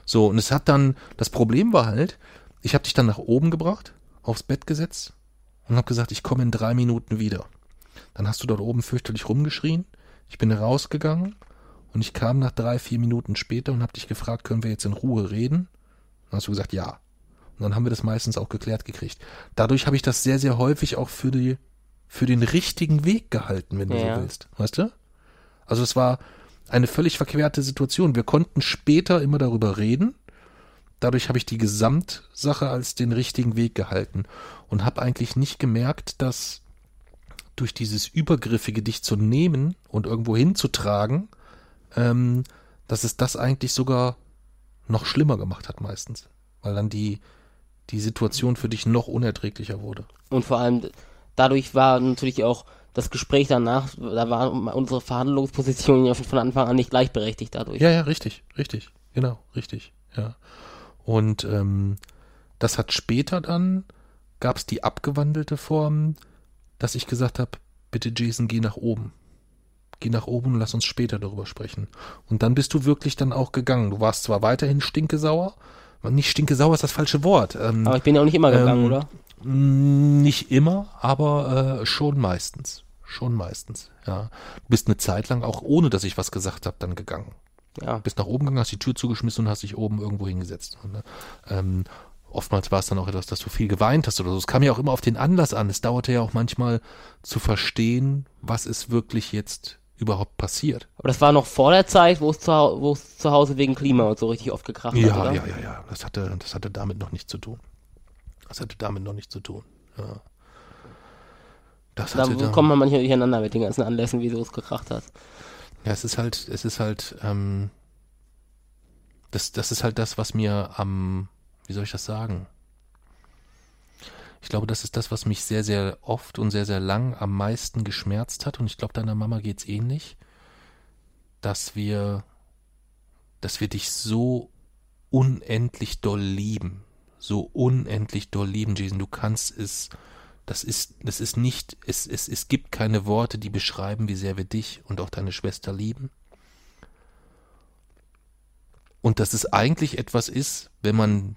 So, und es hat dann, das Problem war halt, ich habe dich dann nach oben gebracht, aufs Bett gesetzt und habe gesagt, ich komme in drei Minuten wieder. Dann hast du dort oben fürchterlich rumgeschrien. Ich bin rausgegangen und ich kam nach drei, vier Minuten später und habe dich gefragt, können wir jetzt in Ruhe reden? Dann hast du gesagt, ja. Und dann haben wir das meistens auch geklärt gekriegt. Dadurch habe ich das sehr, sehr häufig auch für die, für den richtigen Weg gehalten, wenn du ja. so willst. Weißt du? Also es war eine völlig verquerte Situation. Wir konnten später immer darüber reden. Dadurch habe ich die Gesamtsache als den richtigen Weg gehalten und habe eigentlich nicht gemerkt, dass durch dieses Übergriffige dich zu nehmen und irgendwo hinzutragen, ähm, dass es das eigentlich sogar noch schlimmer gemacht hat meistens. Weil dann die, die Situation für dich noch unerträglicher wurde. Und vor allem, dadurch war natürlich auch das Gespräch danach, da war unsere Verhandlungsposition ja von Anfang an nicht gleichberechtigt dadurch. Ja, ja, richtig, richtig, genau, richtig, ja. Und ähm, das hat später dann, gab es die abgewandelte Form, dass ich gesagt habe, bitte Jason, geh nach oben. Geh nach oben und lass uns später darüber sprechen. Und dann bist du wirklich dann auch gegangen. Du warst zwar weiterhin stinkesauer, nicht stinkesauer ist das falsche Wort. Ähm, aber ich bin ja auch nicht immer gegangen, ähm, oder? Nicht immer, aber äh, schon meistens. Schon meistens, ja. Du bist eine Zeit lang auch ohne, dass ich was gesagt habe, dann gegangen. Ja. Bist nach oben gegangen, hast die Tür zugeschmissen und hast dich oben irgendwo hingesetzt. Ne? ähm, oftmals war es dann auch etwas, dass du viel geweint hast oder so. Es kam ja auch immer auf den Anlass an. Es dauerte ja auch manchmal zu verstehen, was ist wirklich jetzt überhaupt passiert. Aber das war noch vor der Zeit, wo es zu, wo es zu Hause wegen Klima und so richtig oft gekracht ja, hat, oder? Ja, ja, ja. Das hatte, das hatte damit noch nichts zu tun. Das hatte damit noch nichts zu tun. Ja. Das da hatte kommt man manchmal durcheinander mit den ganzen Anlässen, wie so es gekracht hat. Ja, es ist halt, es ist halt, ähm, das, das ist halt das, was mir am, wie soll ich das sagen? Ich glaube, das ist das, was mich sehr, sehr oft und sehr, sehr lang am meisten geschmerzt hat. Und ich glaube, deiner Mama geht's ähnlich, dass wir, dass wir dich so unendlich doll lieben. So unendlich doll lieben, Jason. Du kannst es, das ist, das ist nicht, es, es, es gibt keine Worte, die beschreiben, wie sehr wir dich und auch deine Schwester lieben. Und dass es eigentlich etwas ist, wenn man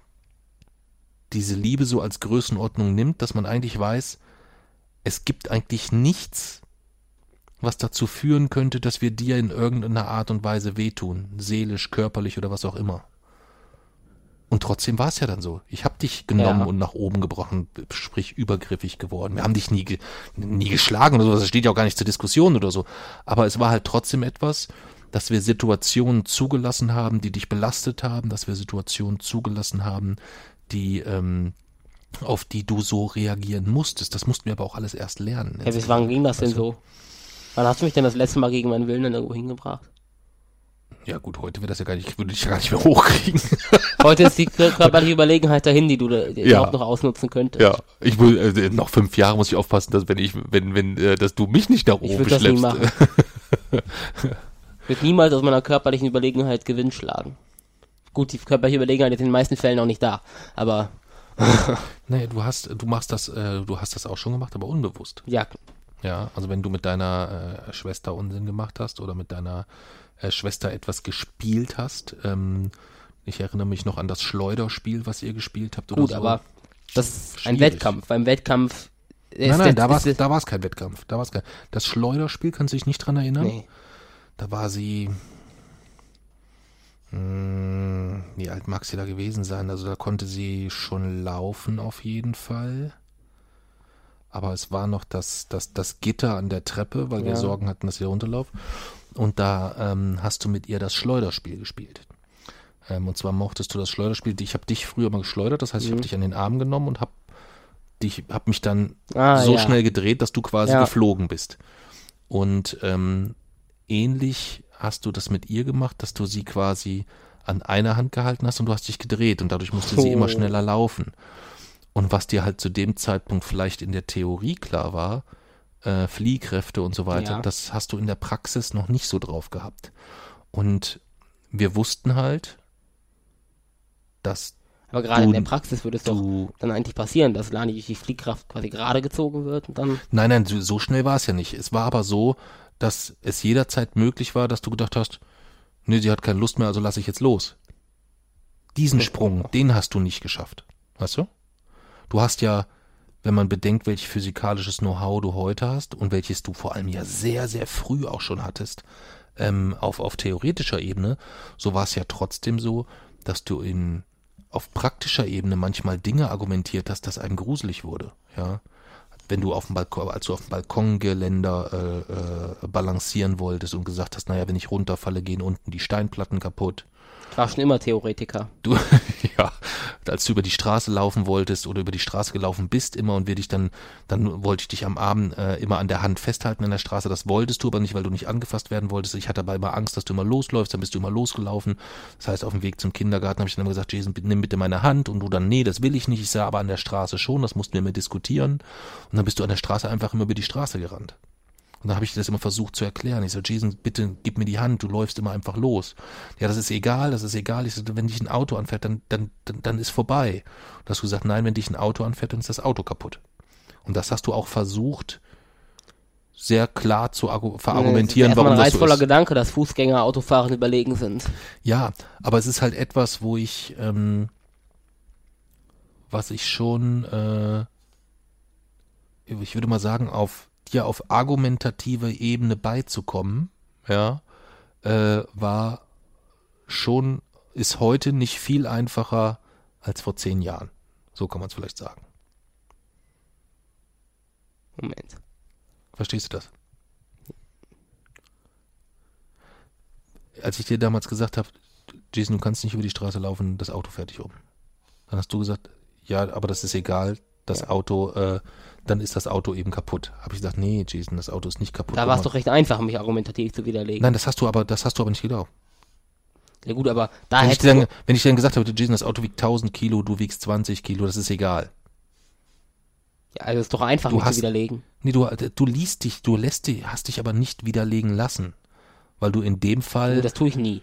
diese Liebe so als Größenordnung nimmt, dass man eigentlich weiß, es gibt eigentlich nichts, was dazu führen könnte, dass wir dir in irgendeiner Art und Weise wehtun, seelisch, körperlich oder was auch immer. Und trotzdem war es ja dann so. Ich habe dich genommen ja. und nach oben gebrochen, sprich übergriffig geworden. Wir haben dich nie, nie geschlagen oder so, das steht ja auch gar nicht zur Diskussion oder so. Aber es war halt trotzdem etwas, dass wir Situationen zugelassen haben, die dich belastet haben, dass wir Situationen zugelassen haben, die ähm, auf die du so reagieren musstest. Das mussten wir aber auch alles erst lernen. Ja, bis wann ging das denn also, so? Wann hast du mich denn das letzte Mal gegen meinen Willen dann irgendwo hingebracht? Ja gut, heute wird das ja gar nicht, würde ich ja gar nicht mehr hochkriegen. Heute ist die kör- körperliche Überlegenheit dahin, die du da- die Ja. überhaupt noch ausnutzen könntest. Ja, ich will äh, noch fünf Jahre muss ich aufpassen, dass wenn ich, wenn, wenn, äh, dass du mich nicht nach Ich oben würde das nie machen. Ich würde niemals aus meiner körperlichen Überlegenheit Gewinn schlagen. Gut, die körperliche Überlegenheit ist in den meisten Fällen auch nicht da, aber Nee, du hast, du machst das, äh, du hast das auch schon gemacht, aber unbewusst. ja, Ja, also wenn du mit deiner äh, Schwester Unsinn gemacht hast oder mit deiner äh, Schwester etwas gespielt hast, ähm, ich erinnere mich noch an das Schleuderspiel, was ihr gespielt habt oder gut, so. aber das ist ein Schwierig. Wettkampf. Beim Wettkampf Nein, nein, da war ist der- es da war's kein Wettkampf. Da war's kein. Das Schleuderspiel, kannst du dich nicht dran erinnern? Nee. Da war sie. Hm, wie alt mag sie da gewesen sein? Also da konnte sie schon laufen auf jeden Fall. Aber es war noch das, das, das Gitter an der Treppe, weil wir Ja. Sorgen hatten, dass sie runterläuft. Und da ähm, hast du mit ihr das Schleuderspiel gespielt. Ähm, und zwar mochtest du das Schleuderspiel. Ich habe dich früher mal geschleudert, das heißt, ich habe Mhm. dich an den Arm genommen und habe dich, habe mich dann Ah, so ja. schnell gedreht, dass du quasi Ja. geflogen bist. Und ähm, ähnlich hast du das mit ihr gemacht, dass du sie quasi an einer Hand gehalten hast und du hast dich gedreht und dadurch musste sie Oh. immer schneller laufen. Und was dir halt zu dem Zeitpunkt vielleicht in der Theorie klar war, äh, Fliehkräfte und so weiter, Ja. das hast du in der Praxis noch nicht so drauf gehabt. Und wir wussten halt, dass Aber gerade Du- in der Praxis würde es doch du dann eigentlich passieren, dass Lani durch die Fliehkraft quasi gerade gezogen wird und dann. Nein, nein, so, so schnell war es ja nicht. Es war aber so, dass es jederzeit möglich war, dass du gedacht hast, nee, sie hat keine Lust mehr, also lasse ich jetzt los. Diesen Sprung, den hast du nicht geschafft. Weißt du? Du hast ja, wenn man bedenkt, welch physikalisches Know-how du heute hast und welches du vor allem ja sehr, sehr früh auch schon hattest, ähm, auf, auf theoretischer Ebene, so war es ja trotzdem so, dass du in auf praktischer Ebene manchmal Dinge argumentiert hast, dass einem gruselig wurde, ja. Wenn du auf dem Balkon, als du auf dem Balkongeländer äh, äh, balancieren wolltest und gesagt hast, naja, wenn ich runterfalle, gehen unten die Steinplatten kaputt. War schon immer Theoretiker. Du, ja, als du über die Straße laufen wolltest oder über die Straße gelaufen bist immer und wir dich dann, dann wollte ich dich am Abend äh, immer an der Hand festhalten an der Straße. Das wolltest du aber nicht, weil du nicht angefasst werden wolltest. Ich hatte aber immer Angst, dass du immer losläufst, dann bist du immer losgelaufen. Das heißt, auf dem Weg zum Kindergarten habe ich dann immer gesagt, Jason, nimm bitte meine Hand und du dann, nee, das will ich nicht. Ich sah aber an der Straße schon, das mussten wir mir diskutieren. Und dann bist du an der Straße einfach immer über die Straße gerannt. Und dann habe ich das immer versucht zu erklären. Ich so, Jason, bitte gib mir die Hand, du läufst immer einfach los. Ja, das ist egal, das ist egal. Ich so, wenn dich ein Auto anfährt, dann, dann, dann, dann ist vorbei. Und hast du gesagt, nein, wenn dich ein Auto anfährt, dann ist das Auto kaputt. Und das hast du auch versucht, sehr klar zu argu- verargumentieren, Das ist erstmal warum ein das so reizvoller ist. Gedanke, dass Fußgänger Autofahren überlegen sind. Ja, aber es ist halt etwas, wo ich, ähm, was ich schon, äh, ich würde mal sagen, auf dir auf argumentative Ebene beizukommen, ja, äh, war schon, ist heute nicht viel einfacher als vor zehn Jahren. So kann man es vielleicht sagen. Moment. Verstehst du das? Als ich dir damals gesagt habe, Jason, du kannst nicht über die Straße laufen, das Auto dich um. Dann hast du gesagt, ja, aber das ist egal, das Auto, äh, dann ist das Auto eben kaputt. Habe ich gesagt, nee, Jason, das Auto ist nicht kaputt. Da war es doch recht einfach, mich argumentativ zu widerlegen. Nein, das hast du aber, das hast du aber nicht geglaubt. Ja gut, aber da Wenn ich, dann, wenn ich dir dann gesagt habe, Jason, das Auto wiegt 1000 Kilo, du wiegst 20 Kilo, das ist egal. ja, also es ist doch einfach, Du mich hast- zu widerlegen. Nee, du, du liest dich, du lässt dich, hast dich aber nicht widerlegen lassen. Weil du in dem Fall. Also das tue ich nie.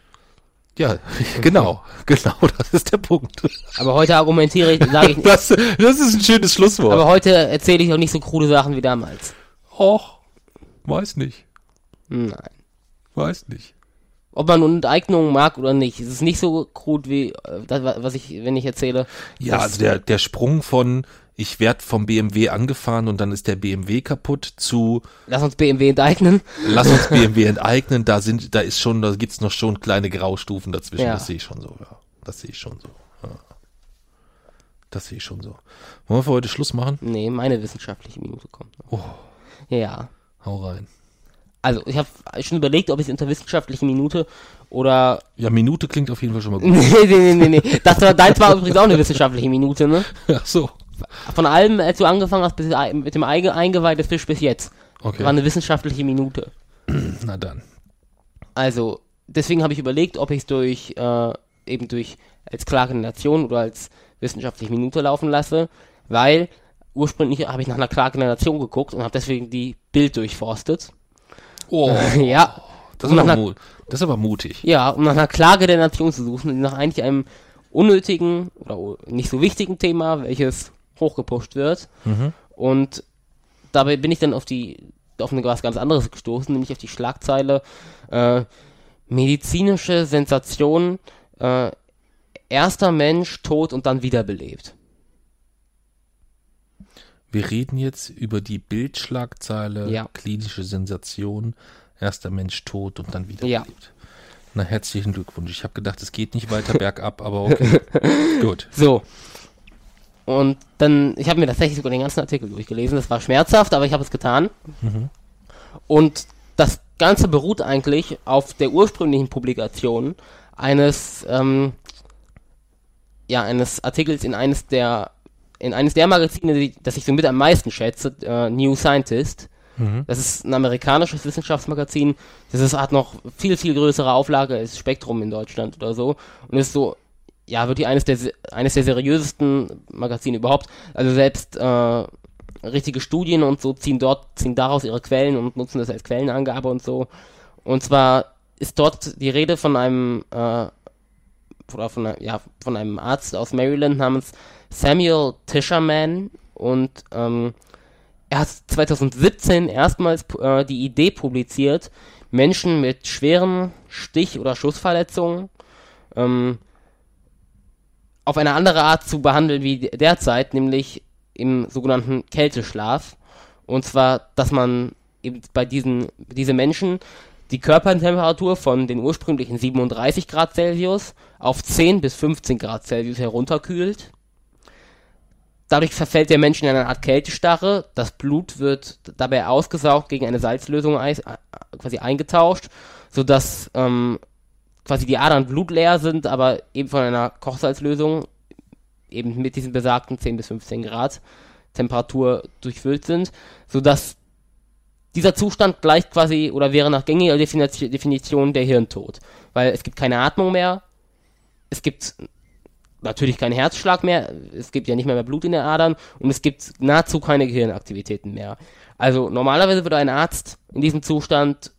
Ja, genau, genau, das ist der Punkt. Aber heute argumentiere ich, sage ich, Das, das ist ein schönes Schlusswort. aber heute erzähle ich auch nicht so krude Sachen wie damals. Och, weiß nicht, Nein. weiß nicht. Ob man Enteignungen mag oder nicht, es ist nicht so krud wie äh, das, was ich, wenn ich erzähle. Ja, also der, der Sprung von, ich werd vom BMW angefahren und dann ist der BMW kaputt zu, Lass uns BMW enteignen. lass uns BMW enteignen, da sind, da ist schon, da gibt's noch schon kleine Graustufen dazwischen, Ja. das sehe ich schon so, ja. Das sehe ich schon so. Ja. Das sehe ich schon so. Wollen wir für heute Schluss machen? Nee, meine wissenschaftliche Minute kommt. Oh. Ja. Hau rein. Also, ich habe schon überlegt, ob ich es unter wissenschaftliche Minute oder. Ja, Minute klingt auf jeden Fall schon mal gut. nee, nee, nee, nee, nee. Das war, deins war übrigens auch eine wissenschaftliche Minute, ne? Ach so. Von allem, als du angefangen hast, bis, mit dem Eige, Eingeweih des Fisch bis jetzt, Okay. war eine wissenschaftliche Minute. Na dann. Also, deswegen habe ich überlegt, ob ich es durch, äh, eben durch als Klage der Nation oder als wissenschaftliche Minute laufen lasse, weil ursprünglich habe ich nach einer Klage der Nation geguckt und habe deswegen die Bild durchforstet. Oh, ja. das ist, aber mu das ist aber mutig. Ja, um nach einer Klage der Nation zu suchen, nach eigentlich einem unnötigen oder nicht so wichtigen Thema, welches hochgepusht wird. Mhm. Und dabei bin ich dann auf die auf eine was ganz anderes gestoßen, nämlich auf die Schlagzeile äh, medizinische Sensation, äh, erster Mensch tot und dann wiederbelebt. Wir reden jetzt über die Bildschlagzeile Ja. klinische Sensation, erster Mensch tot und dann wieder Ja. Na, herzlichen Glückwunsch. Ich habe gedacht, es geht nicht weiter bergab, aber okay. Gut. So. Und dann, ich habe mir tatsächlich sogar den ganzen Artikel durchgelesen. Das war schmerzhaft, aber ich habe es getan. Und das Ganze beruht eigentlich auf der ursprünglichen Publikation eines, ähm, ja, eines Artikels in eines der, in eines der Magazine, die, das ich so mit am meisten schätze, äh, New Scientist. Das ist ein amerikanisches Wissenschaftsmagazin. Das ist, hat noch viel, viel größere Auflage als Spektrum in Deutschland oder so. Und ist so, ja, wirklich eines der, eines der seriösesten Magazine überhaupt. Also selbst äh, richtige Studien und so ziehen dort, ziehen daraus ihre Quellen und nutzen das als Quellenangabe und so. Und zwar ist dort die Rede von einem, äh, oder von, ja, von einem Arzt aus Maryland namens Samuel Tisherman und ähm, er hat 2017 erstmals äh, die Idee publiziert, Menschen mit schweren Stich- oder Schussverletzungen ähm, auf eine andere Art zu behandeln wie de- derzeit, nämlich im sogenannten Kälteschlaf. Und zwar, dass man eben bei diesen diese Menschen die Körpertemperatur von den ursprünglichen 37 Grad Celsius auf 10 bis 15 Grad Celsius herunterkühlt. Dadurch verfällt der Mensch in eine Art Kältestarre. Das Blut wird dabei ausgesaugt gegen eine Salzlösung äh, quasi eingetauscht, sodass ähm, quasi die Adern blutleer sind, aber eben von einer Kochsalzlösung eben mit diesen besagten 10 bis 15 Grad Temperatur durchfüllt sind, sodass dieser Zustand gleicht quasi oder wäre nach gängiger Definition, der Hirntod, weil es gibt keine Atmung mehr, es gibt natürlich keinen Herzschlag mehr, es gibt ja nicht mehr, mehr Blut in den Adern und es gibt nahezu keine Gehirnaktivitäten mehr. Also normalerweise würde ein Arzt in diesem Zustand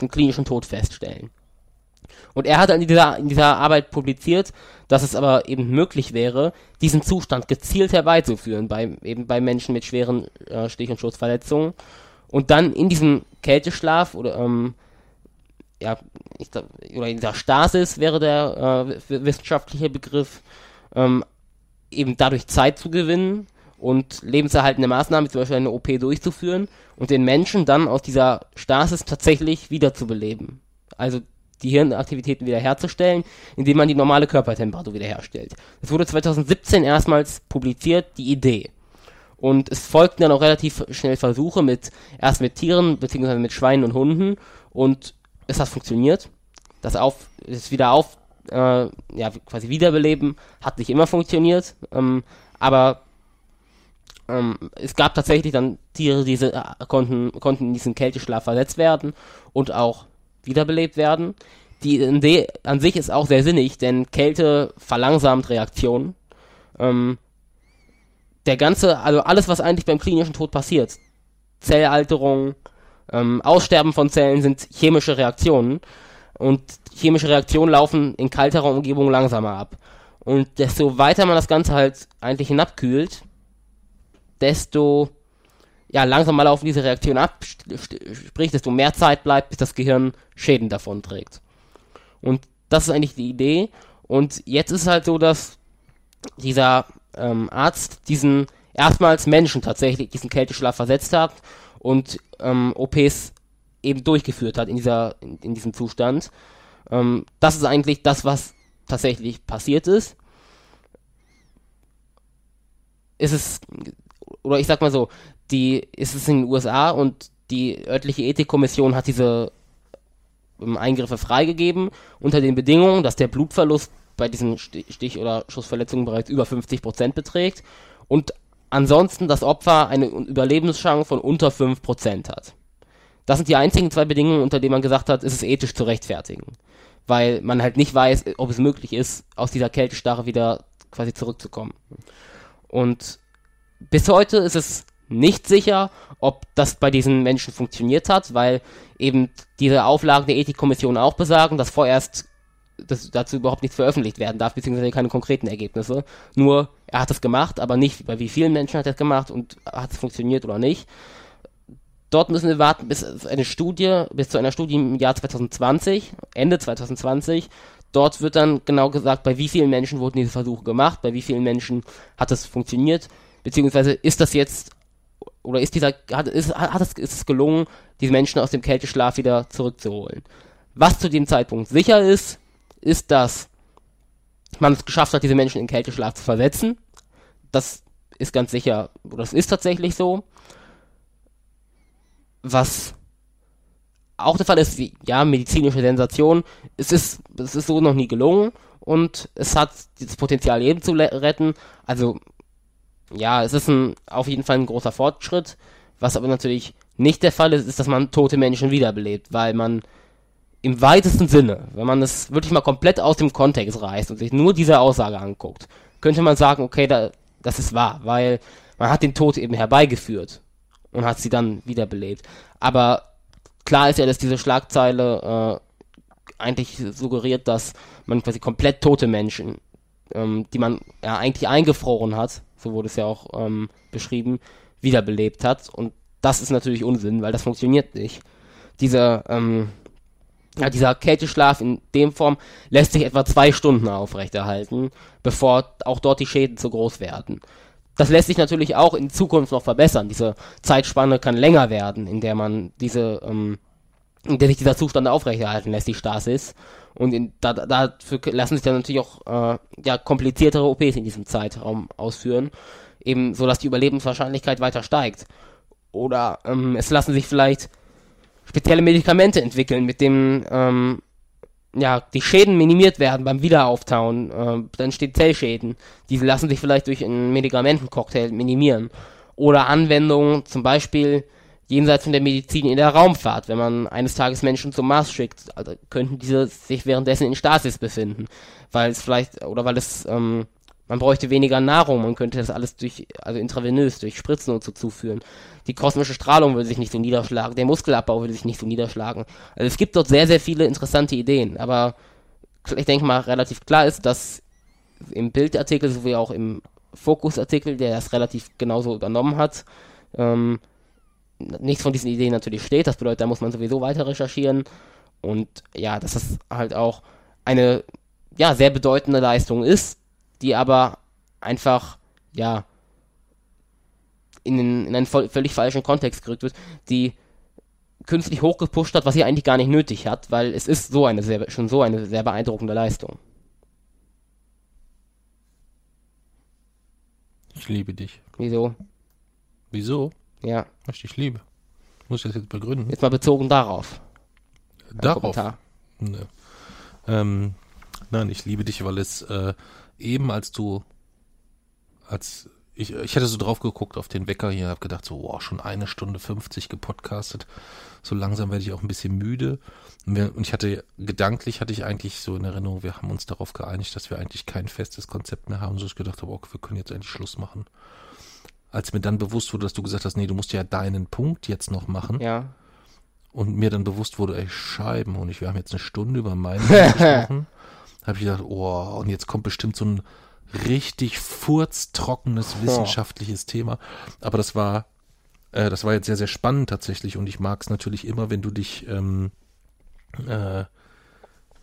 den klinischen Tod feststellen. Und er hat in dieser, in dieser Arbeit publiziert, dass es aber eben möglich wäre, diesen Zustand gezielt herbeizuführen bei, eben bei Menschen mit schweren äh, Stich- und Schussverletzungen. Und dann in diesem Kälteschlaf oder, ähm, ja, ich oder in dieser Stasis wäre der äh, wissenschaftliche Begriff, ähm, eben dadurch Zeit zu gewinnen und lebenserhaltende Maßnahmen, wie zum Beispiel eine OP durchzuführen und den Menschen dann aus dieser Stasis tatsächlich wiederzubeleben. Also die Hirnaktivitäten wiederherzustellen, indem man die normale Körpertemperatur wiederherstellt. Das wurde 2017 erstmals publiziert, die Idee. Und es folgten dann auch relativ schnell Versuche mit, erst mit Tieren, beziehungsweise mit Schweinen und Hunden. Und es hat funktioniert. Das auf, das wieder auf, äh, ja, quasi Wiederbeleben hat nicht immer funktioniert. Ähm, aber ähm, es gab tatsächlich dann Tiere, die äh, konnten, konnten in diesen Kälteschlaf versetzt werden und auch wiederbelebt werden. Die Idee an sich ist auch sehr sinnig, denn Kälte verlangsamt Reaktionen. Ähm, der ganze, also alles, was eigentlich beim klinischen Tod passiert, Zellalterung, ähm, Aussterben von Zellen sind chemische Reaktionen und chemische Reaktionen laufen in kalterer Umgebung langsamer ab. Und desto weiter man das Ganze halt eigentlich hinabkühlt, desto ja, langsamer laufen diese Reaktionen ab, sprich, desto mehr Zeit bleibt, bis das Gehirn Schäden davon trägt. Und das ist eigentlich die Idee. Und jetzt ist es halt so, dass dieser ähm, Arzt diesen erstmals Menschen tatsächlich diesen Kälteschlaf versetzt hat und ähm, OPs eben durchgeführt hat in dieser in, in diesem Zustand. Ähm, das ist eigentlich das, was tatsächlich passiert ist. Ist es oder ich sag mal so, die ist es in den USA und die örtliche Ethikkommission hat diese ähm, Eingriffe freigegeben unter den Bedingungen, dass der Blutverlust bei diesen Sti- Stich- oder Schussverletzungen bereits über 50% beträgt und ansonsten das Opfer eine Überlebenschance von unter 5% hat. Das sind die einzigen zwei Bedingungen, unter denen man gesagt hat, ist es ethisch zu rechtfertigen. weil man halt nicht weiß, ob es möglich ist, aus dieser Kältestarre wieder quasi zurückzukommen. Und bis heute ist es nicht sicher, ob das bei diesen Menschen funktioniert hat, weil eben diese Auflagen der Ethikkommission auch besagen, dass vorerst dass dazu überhaupt nichts veröffentlicht werden darf, beziehungsweise keine konkreten Ergebnisse. Nur, er hat es gemacht, aber nicht bei wie vielen Menschen hat er es gemacht und hat es funktioniert oder nicht. Dort müssen wir warten bis eine Studie, bis zu einer Studie im Jahr 2020, Ende 2020. Dort wird dann genau gesagt, bei wie vielen Menschen wurden diese Versuche gemacht, bei wie vielen Menschen hat es funktioniert, beziehungsweise ist das jetzt oder ist dieser hat, ist, hat es, ist es gelungen, diese Menschen aus dem Kälteschlaf wieder zurückzuholen. Was zu dem Zeitpunkt sicher ist, ist, dass man es geschafft hat, diese Menschen in Kälteschlaf zu versetzen. Das ist ganz sicher, oder das ist tatsächlich so. Was auch der Fall ist, wie, ja, medizinische Sensation, es ist, es ist so noch nie gelungen und es hat das Potenzial, Leben zu retten. Also, ja, es ist ein, auf jeden Fall ein großer Fortschritt. Was aber natürlich nicht der Fall ist, ist, dass man tote Menschen wiederbelebt, weil man im weitesten Sinne, wenn man es wirklich mal komplett aus dem Kontext reißt und sich nur diese Aussage anguckt, könnte man sagen, okay, da, das ist wahr, weil man hat den Tod eben herbeigeführt und hat sie dann wiederbelebt. Aber klar ist ja, dass diese Schlagzeile äh, eigentlich suggeriert, dass man quasi komplett tote Menschen, ähm, die man ja eigentlich eingefroren hat, so wurde es ja auch ähm, beschrieben, wiederbelebt hat. Und das ist natürlich Unsinn, weil das funktioniert nicht. Diese ähm, ja, dieser Kälteschlaf in dem Form lässt sich etwa zwei Stunden aufrechterhalten, bevor auch dort die Schäden zu groß werden. Das lässt sich natürlich auch in Zukunft noch verbessern. Diese Zeitspanne kann länger werden, in der man diese, ähm, in der sich dieser Zustand aufrechterhalten lässt, die Stasis. Und in, da, dafür lassen sich dann natürlich auch äh, ja, kompliziertere OPs in diesem Zeitraum ausführen, eben so dass die Überlebenswahrscheinlichkeit weiter steigt. Oder ähm, es lassen sich vielleicht spezielle Medikamente entwickeln, mit denen ähm, ja, die Schäden minimiert werden beim Wiederauftauen. Äh, dann steht Zellschäden. Diese lassen sich vielleicht durch einen Medikamentencocktail minimieren. Oder Anwendungen, zum Beispiel jenseits von der Medizin in der Raumfahrt. Wenn man eines Tages Menschen zum Mars schickt, also könnten diese sich währenddessen in Stasis befinden. Weil es vielleicht, oder weil es, ähm, man bräuchte weniger Nahrung, man könnte das alles durch, also intravenös, durch Spritzen und so zuführen die kosmische Strahlung würde sich nicht so niederschlagen, der Muskelabbau würde sich nicht so niederschlagen. Also es gibt dort sehr, sehr viele interessante Ideen, aber ich denke mal relativ klar ist, dass im Bildartikel sowie auch im Fokusartikel, der das relativ genauso übernommen hat, ähm, nichts von diesen Ideen natürlich steht. Das bedeutet, da muss man sowieso weiter recherchieren. Und ja, dass das halt auch eine ja, sehr bedeutende Leistung ist, die aber einfach, ja, in, den, in einen völlig falschen Kontext gerückt wird, die künstlich hochgepusht hat, was sie eigentlich gar nicht nötig hat, weil es ist so eine sehr, schon so eine sehr beeindruckende Leistung. Ich liebe dich. Wieso? Wieso? Ja. Dich liebe. Muss ich das jetzt begründen? Jetzt mal bezogen darauf. Darauf? Ne. Ähm, nein, ich liebe dich, weil es äh, eben als du als ich, ich hatte so drauf geguckt auf den Wecker hier, habe gedacht so, wow, schon eine Stunde 50 gepodcastet. So langsam werde ich auch ein bisschen müde. Und, wir, und ich hatte, gedanklich hatte ich eigentlich so in Erinnerung, wir haben uns darauf geeinigt, dass wir eigentlich kein festes Konzept mehr haben. So ich gedacht habe, okay, wir können jetzt eigentlich Schluss machen. Als mir dann bewusst wurde, dass du gesagt hast, nee, du musst ja deinen Punkt jetzt noch machen. Ja. Und mir dann bewusst wurde, ey, Scheiben, und ich, wir haben jetzt eine Stunde über meinen gesprochen. habe ich gedacht, oh, und jetzt kommt bestimmt so ein richtig furztrockenes wissenschaftliches Thema. Aber das war, äh, das war jetzt sehr, sehr spannend tatsächlich und ich mag es natürlich immer, wenn du dich ähm, äh,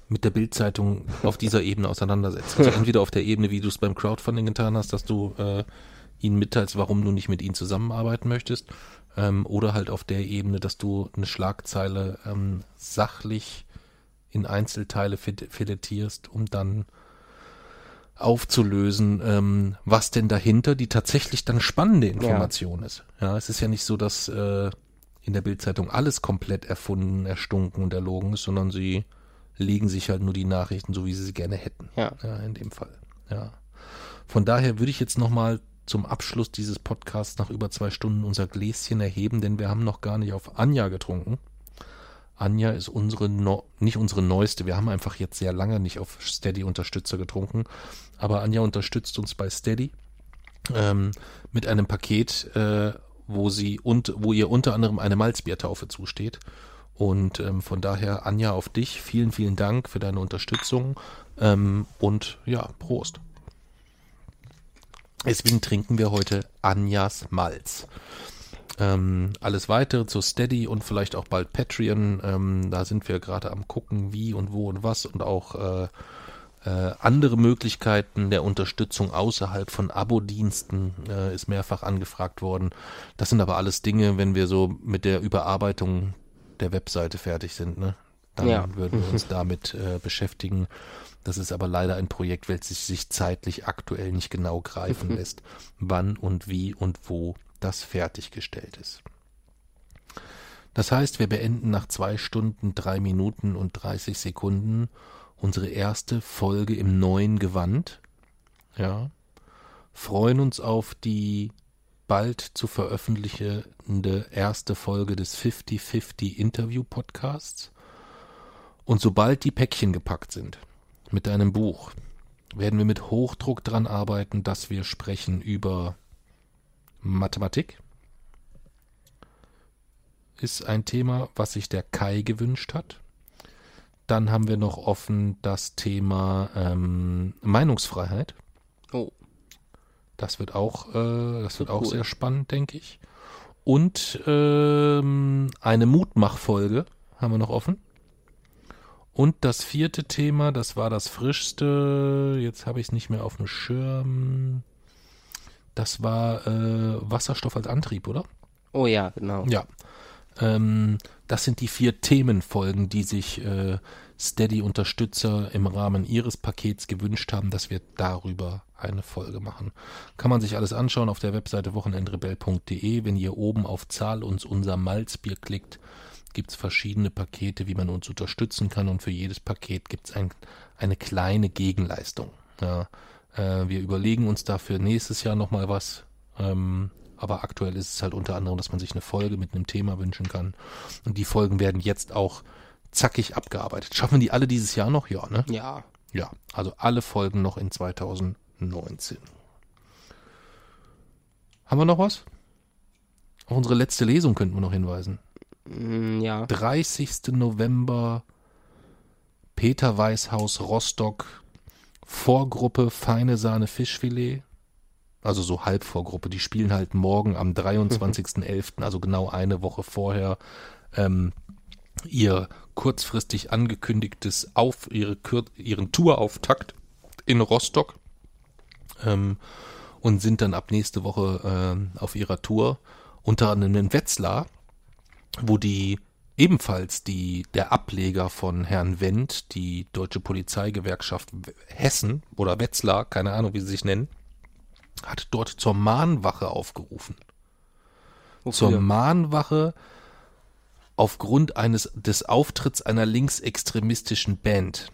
mit der Bildzeitung auf dieser Ebene auseinandersetzt. Also entweder auf der Ebene, wie du es beim Crowdfunding getan hast, dass du äh, ihnen mitteilst, warum du nicht mit ihnen zusammenarbeiten möchtest, ähm, oder halt auf der Ebene, dass du eine Schlagzeile ähm, sachlich in Einzelteile filettierst, um dann aufzulösen, ähm, was denn dahinter die tatsächlich dann spannende Information ja. ist. Ja, es ist ja nicht so, dass äh, in der Bildzeitung alles komplett erfunden, erstunken und erlogen ist, sondern sie legen sich halt nur die Nachrichten so, wie sie sie gerne hätten. Ja. ja in dem Fall. Ja. Von daher würde ich jetzt nochmal zum Abschluss dieses Podcasts nach über zwei Stunden unser Gläschen erheben, denn wir haben noch gar nicht auf Anja getrunken. Anja ist unsere, no nicht unsere neueste. Wir haben einfach jetzt sehr lange nicht auf Steady Unterstützer getrunken. Aber Anja unterstützt uns bei Steady ähm, mit einem Paket, äh, wo sie und wo ihr unter anderem eine Malzbiertaufe zusteht. Und ähm, von daher, Anja, auf dich. Vielen, vielen Dank für deine Unterstützung. Ähm, und ja, Prost. Deswegen trinken wir heute Anjas Malz. Ähm, alles weitere zu Steady und vielleicht auch bald Patreon. Ähm, da sind wir gerade am gucken, wie und wo und was und auch äh, äh, andere Möglichkeiten der Unterstützung außerhalb von Abo-Diensten äh, ist mehrfach angefragt worden. Das sind aber alles Dinge, wenn wir so mit der Überarbeitung der Webseite fertig sind, ne? Dann Ja. würden wir uns damit äh, beschäftigen. Das ist aber leider ein Projekt, welches sich zeitlich aktuell nicht genau greifen lässt, wann und wie und wo das fertiggestellt ist. Das heißt, wir beenden nach zwei Stunden, drei Minuten und 30 Sekunden unsere erste Folge im neuen Gewand. Ja. Freuen uns auf die bald zu veröffentlichende erste Folge des 50-50 Interview Podcasts. Und sobald die Päckchen gepackt sind mit deinem Buch, werden wir mit Hochdruck dran arbeiten, dass wir sprechen über Mathematik. Ist ein Thema, was sich der Kai gewünscht hat. Dann haben wir noch offen das Thema ähm, Meinungsfreiheit. Oh, Das wird auch, äh, das wird auch Cool. sehr spannend, denke ich. Und ähm, eine Mutmachfolge haben wir noch offen. Und das vierte Thema, das war das frischste, jetzt habe ich es nicht mehr auf dem Schirm. Das war äh, Wasserstoff als Antrieb, oder? oh ja, genau. Ja. Ähm, das sind die vier Themenfolgen, die sich äh, Steady-Unterstützer im Rahmen ihres Pakets gewünscht haben, dass wir darüber eine Folge machen. Kann man sich alles anschauen auf der Webseite wochenendrebell.de. Wenn ihr oben auf Zahl uns unser Malzbier klickt, gibt es verschiedene Pakete, wie man uns unterstützen kann und für jedes Paket gibt es ein, eine kleine Gegenleistung. Ja, äh, wir überlegen uns dafür nächstes Jahr nochmal was. Ähm, aber aktuell ist es halt unter anderem, dass man sich eine Folge mit einem Thema wünschen kann. Und die Folgen werden jetzt auch zackig abgearbeitet. Schaffen die alle dieses Jahr noch? Ja, ne? Ja. Ja, also alle Folgen noch in 2019. Haben wir noch was? Auf unsere letzte Lesung könnten wir noch hinweisen. Mm, ja. 30. November, Peter Weißhaus, Rostock, Vorgruppe Feine Sahne Fischfilet. Also so Halbvorgruppe. Die spielen halt morgen am 23.11., also genau eine Woche vorher, ähm, ihr kurzfristig angekündigtes auf ihre ihren Tourauftakt in Rostock ähm, und sind dann ab nächste Woche ähm, auf ihrer Tour unter anderem in Wetzlar, wo die ebenfalls die der Ableger von Herrn Wendt, die Deutsche Polizeigewerkschaft Hessen oder Wetzlar, keine Ahnung, wie sie sich nennen, hat dort zur Mahnwache aufgerufen. Zur Wofür? Mahnwache aufgrund eines des Auftritts einer linksextremistischen Band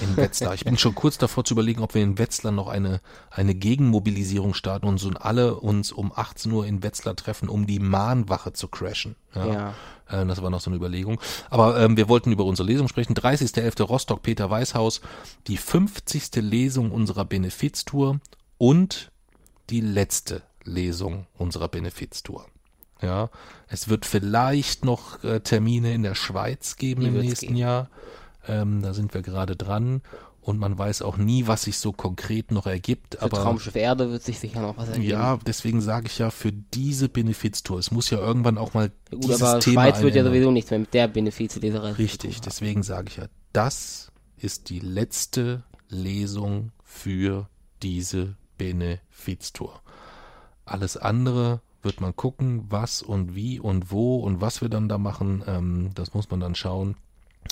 in Wetzlar. Ich bin schon kurz davor zu überlegen, ob wir in Wetzlar noch eine, eine Gegenmobilisierung starten und so alle uns um 18 Uhr in Wetzlar treffen, um die Mahnwache zu crashen. Ja. Äh, Das war noch so eine Überlegung. Aber ähm, wir wollten über unsere Lesung sprechen. 30.11. Rostock, Peter Weißhaus. Die 50. Lesung unserer Benefiztour und die letzte Lesung unserer Benefiztour. Ja, es wird vielleicht noch äh, Termine in der Schweiz geben Die im nächsten geben. Jahr. Ähm, da sind wir gerade dran. Und man weiß auch nie, was sich so konkret noch ergibt. Für aber Traumschiff Erde wird sich sicher noch was ergeben. ja, deswegen sage ich ja, für diese Benefiztour, es muss ja irgendwann auch mal Gut, dieses aber Thema Schweiz wird ja sowieso nichts mehr mit der Benefizleserei. Richtig, deswegen sage ich ja, das ist die letzte Lesung für diese Benefiztour. Alles andere wird man gucken, was und wie und wo und was wir dann da machen. Ähm, das muss man dann schauen.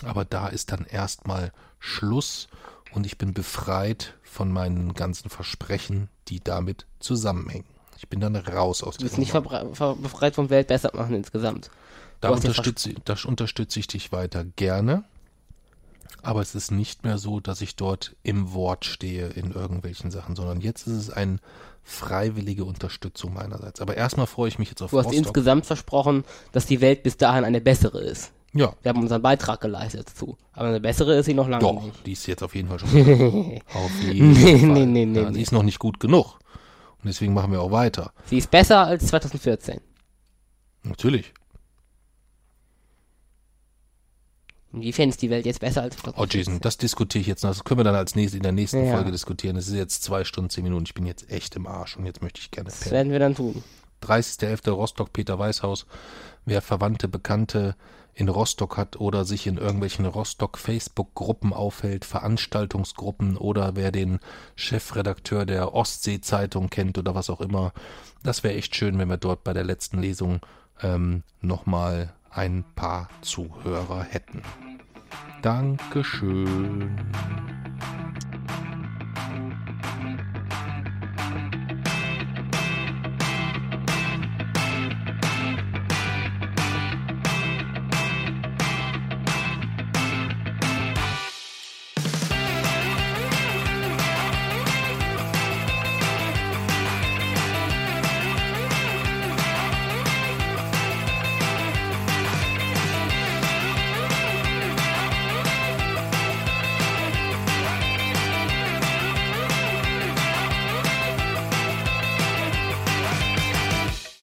Aber da ist dann erstmal Schluss und ich bin befreit von meinen ganzen Versprechen, die damit zusammenhängen. Ich bin dann raus aus Du bist nicht befreit vom Weltbessermachen insgesamt. Da unterstütze, das unterstütze ich dich weiter gerne. Aber es ist nicht mehr so, dass ich dort im Wort stehe in irgendwelchen Sachen, sondern jetzt ist es eine freiwillige Unterstützung meinerseits. Aber erstmal freue ich mich jetzt auf Du hast Rostock. insgesamt versprochen, dass die Welt bis dahin eine bessere ist. Ja, Wir haben unseren Beitrag geleistet dazu. Aber eine bessere ist sie noch lange doch, nicht. die ist jetzt auf jeden Fall schon. auf jeden Nee, Fall. nee, nee, nee, ja, nee. Die ist noch nicht gut genug. Und deswegen machen wir auch weiter. Sie ist besser als 2014. Natürlich. Inwiefern ist die Welt jetzt besser als 2014? Oh, Jason, das diskutiere ich jetzt noch. Das können wir dann als nächstes in der nächsten Ja. Folge diskutieren. Es ist jetzt zwei Stunden, zehn Minuten. Ich bin jetzt echt im Arsch und jetzt möchte ich gerne Das pennen. werden wir dann tun. 30.11. Rostock, Peter Weißhaus. Wer Verwandte, Bekannte in Rostock hat oder sich in irgendwelchen Rostock-Facebook-Gruppen aufhält, Veranstaltungsgruppen oder wer den Chefredakteur der Ostsee-Zeitung kennt oder was auch immer. Das wäre echt schön, wenn wir dort bei der letzten Lesung ähm, nochmal ein paar Zuhörer hätten. Dankeschön.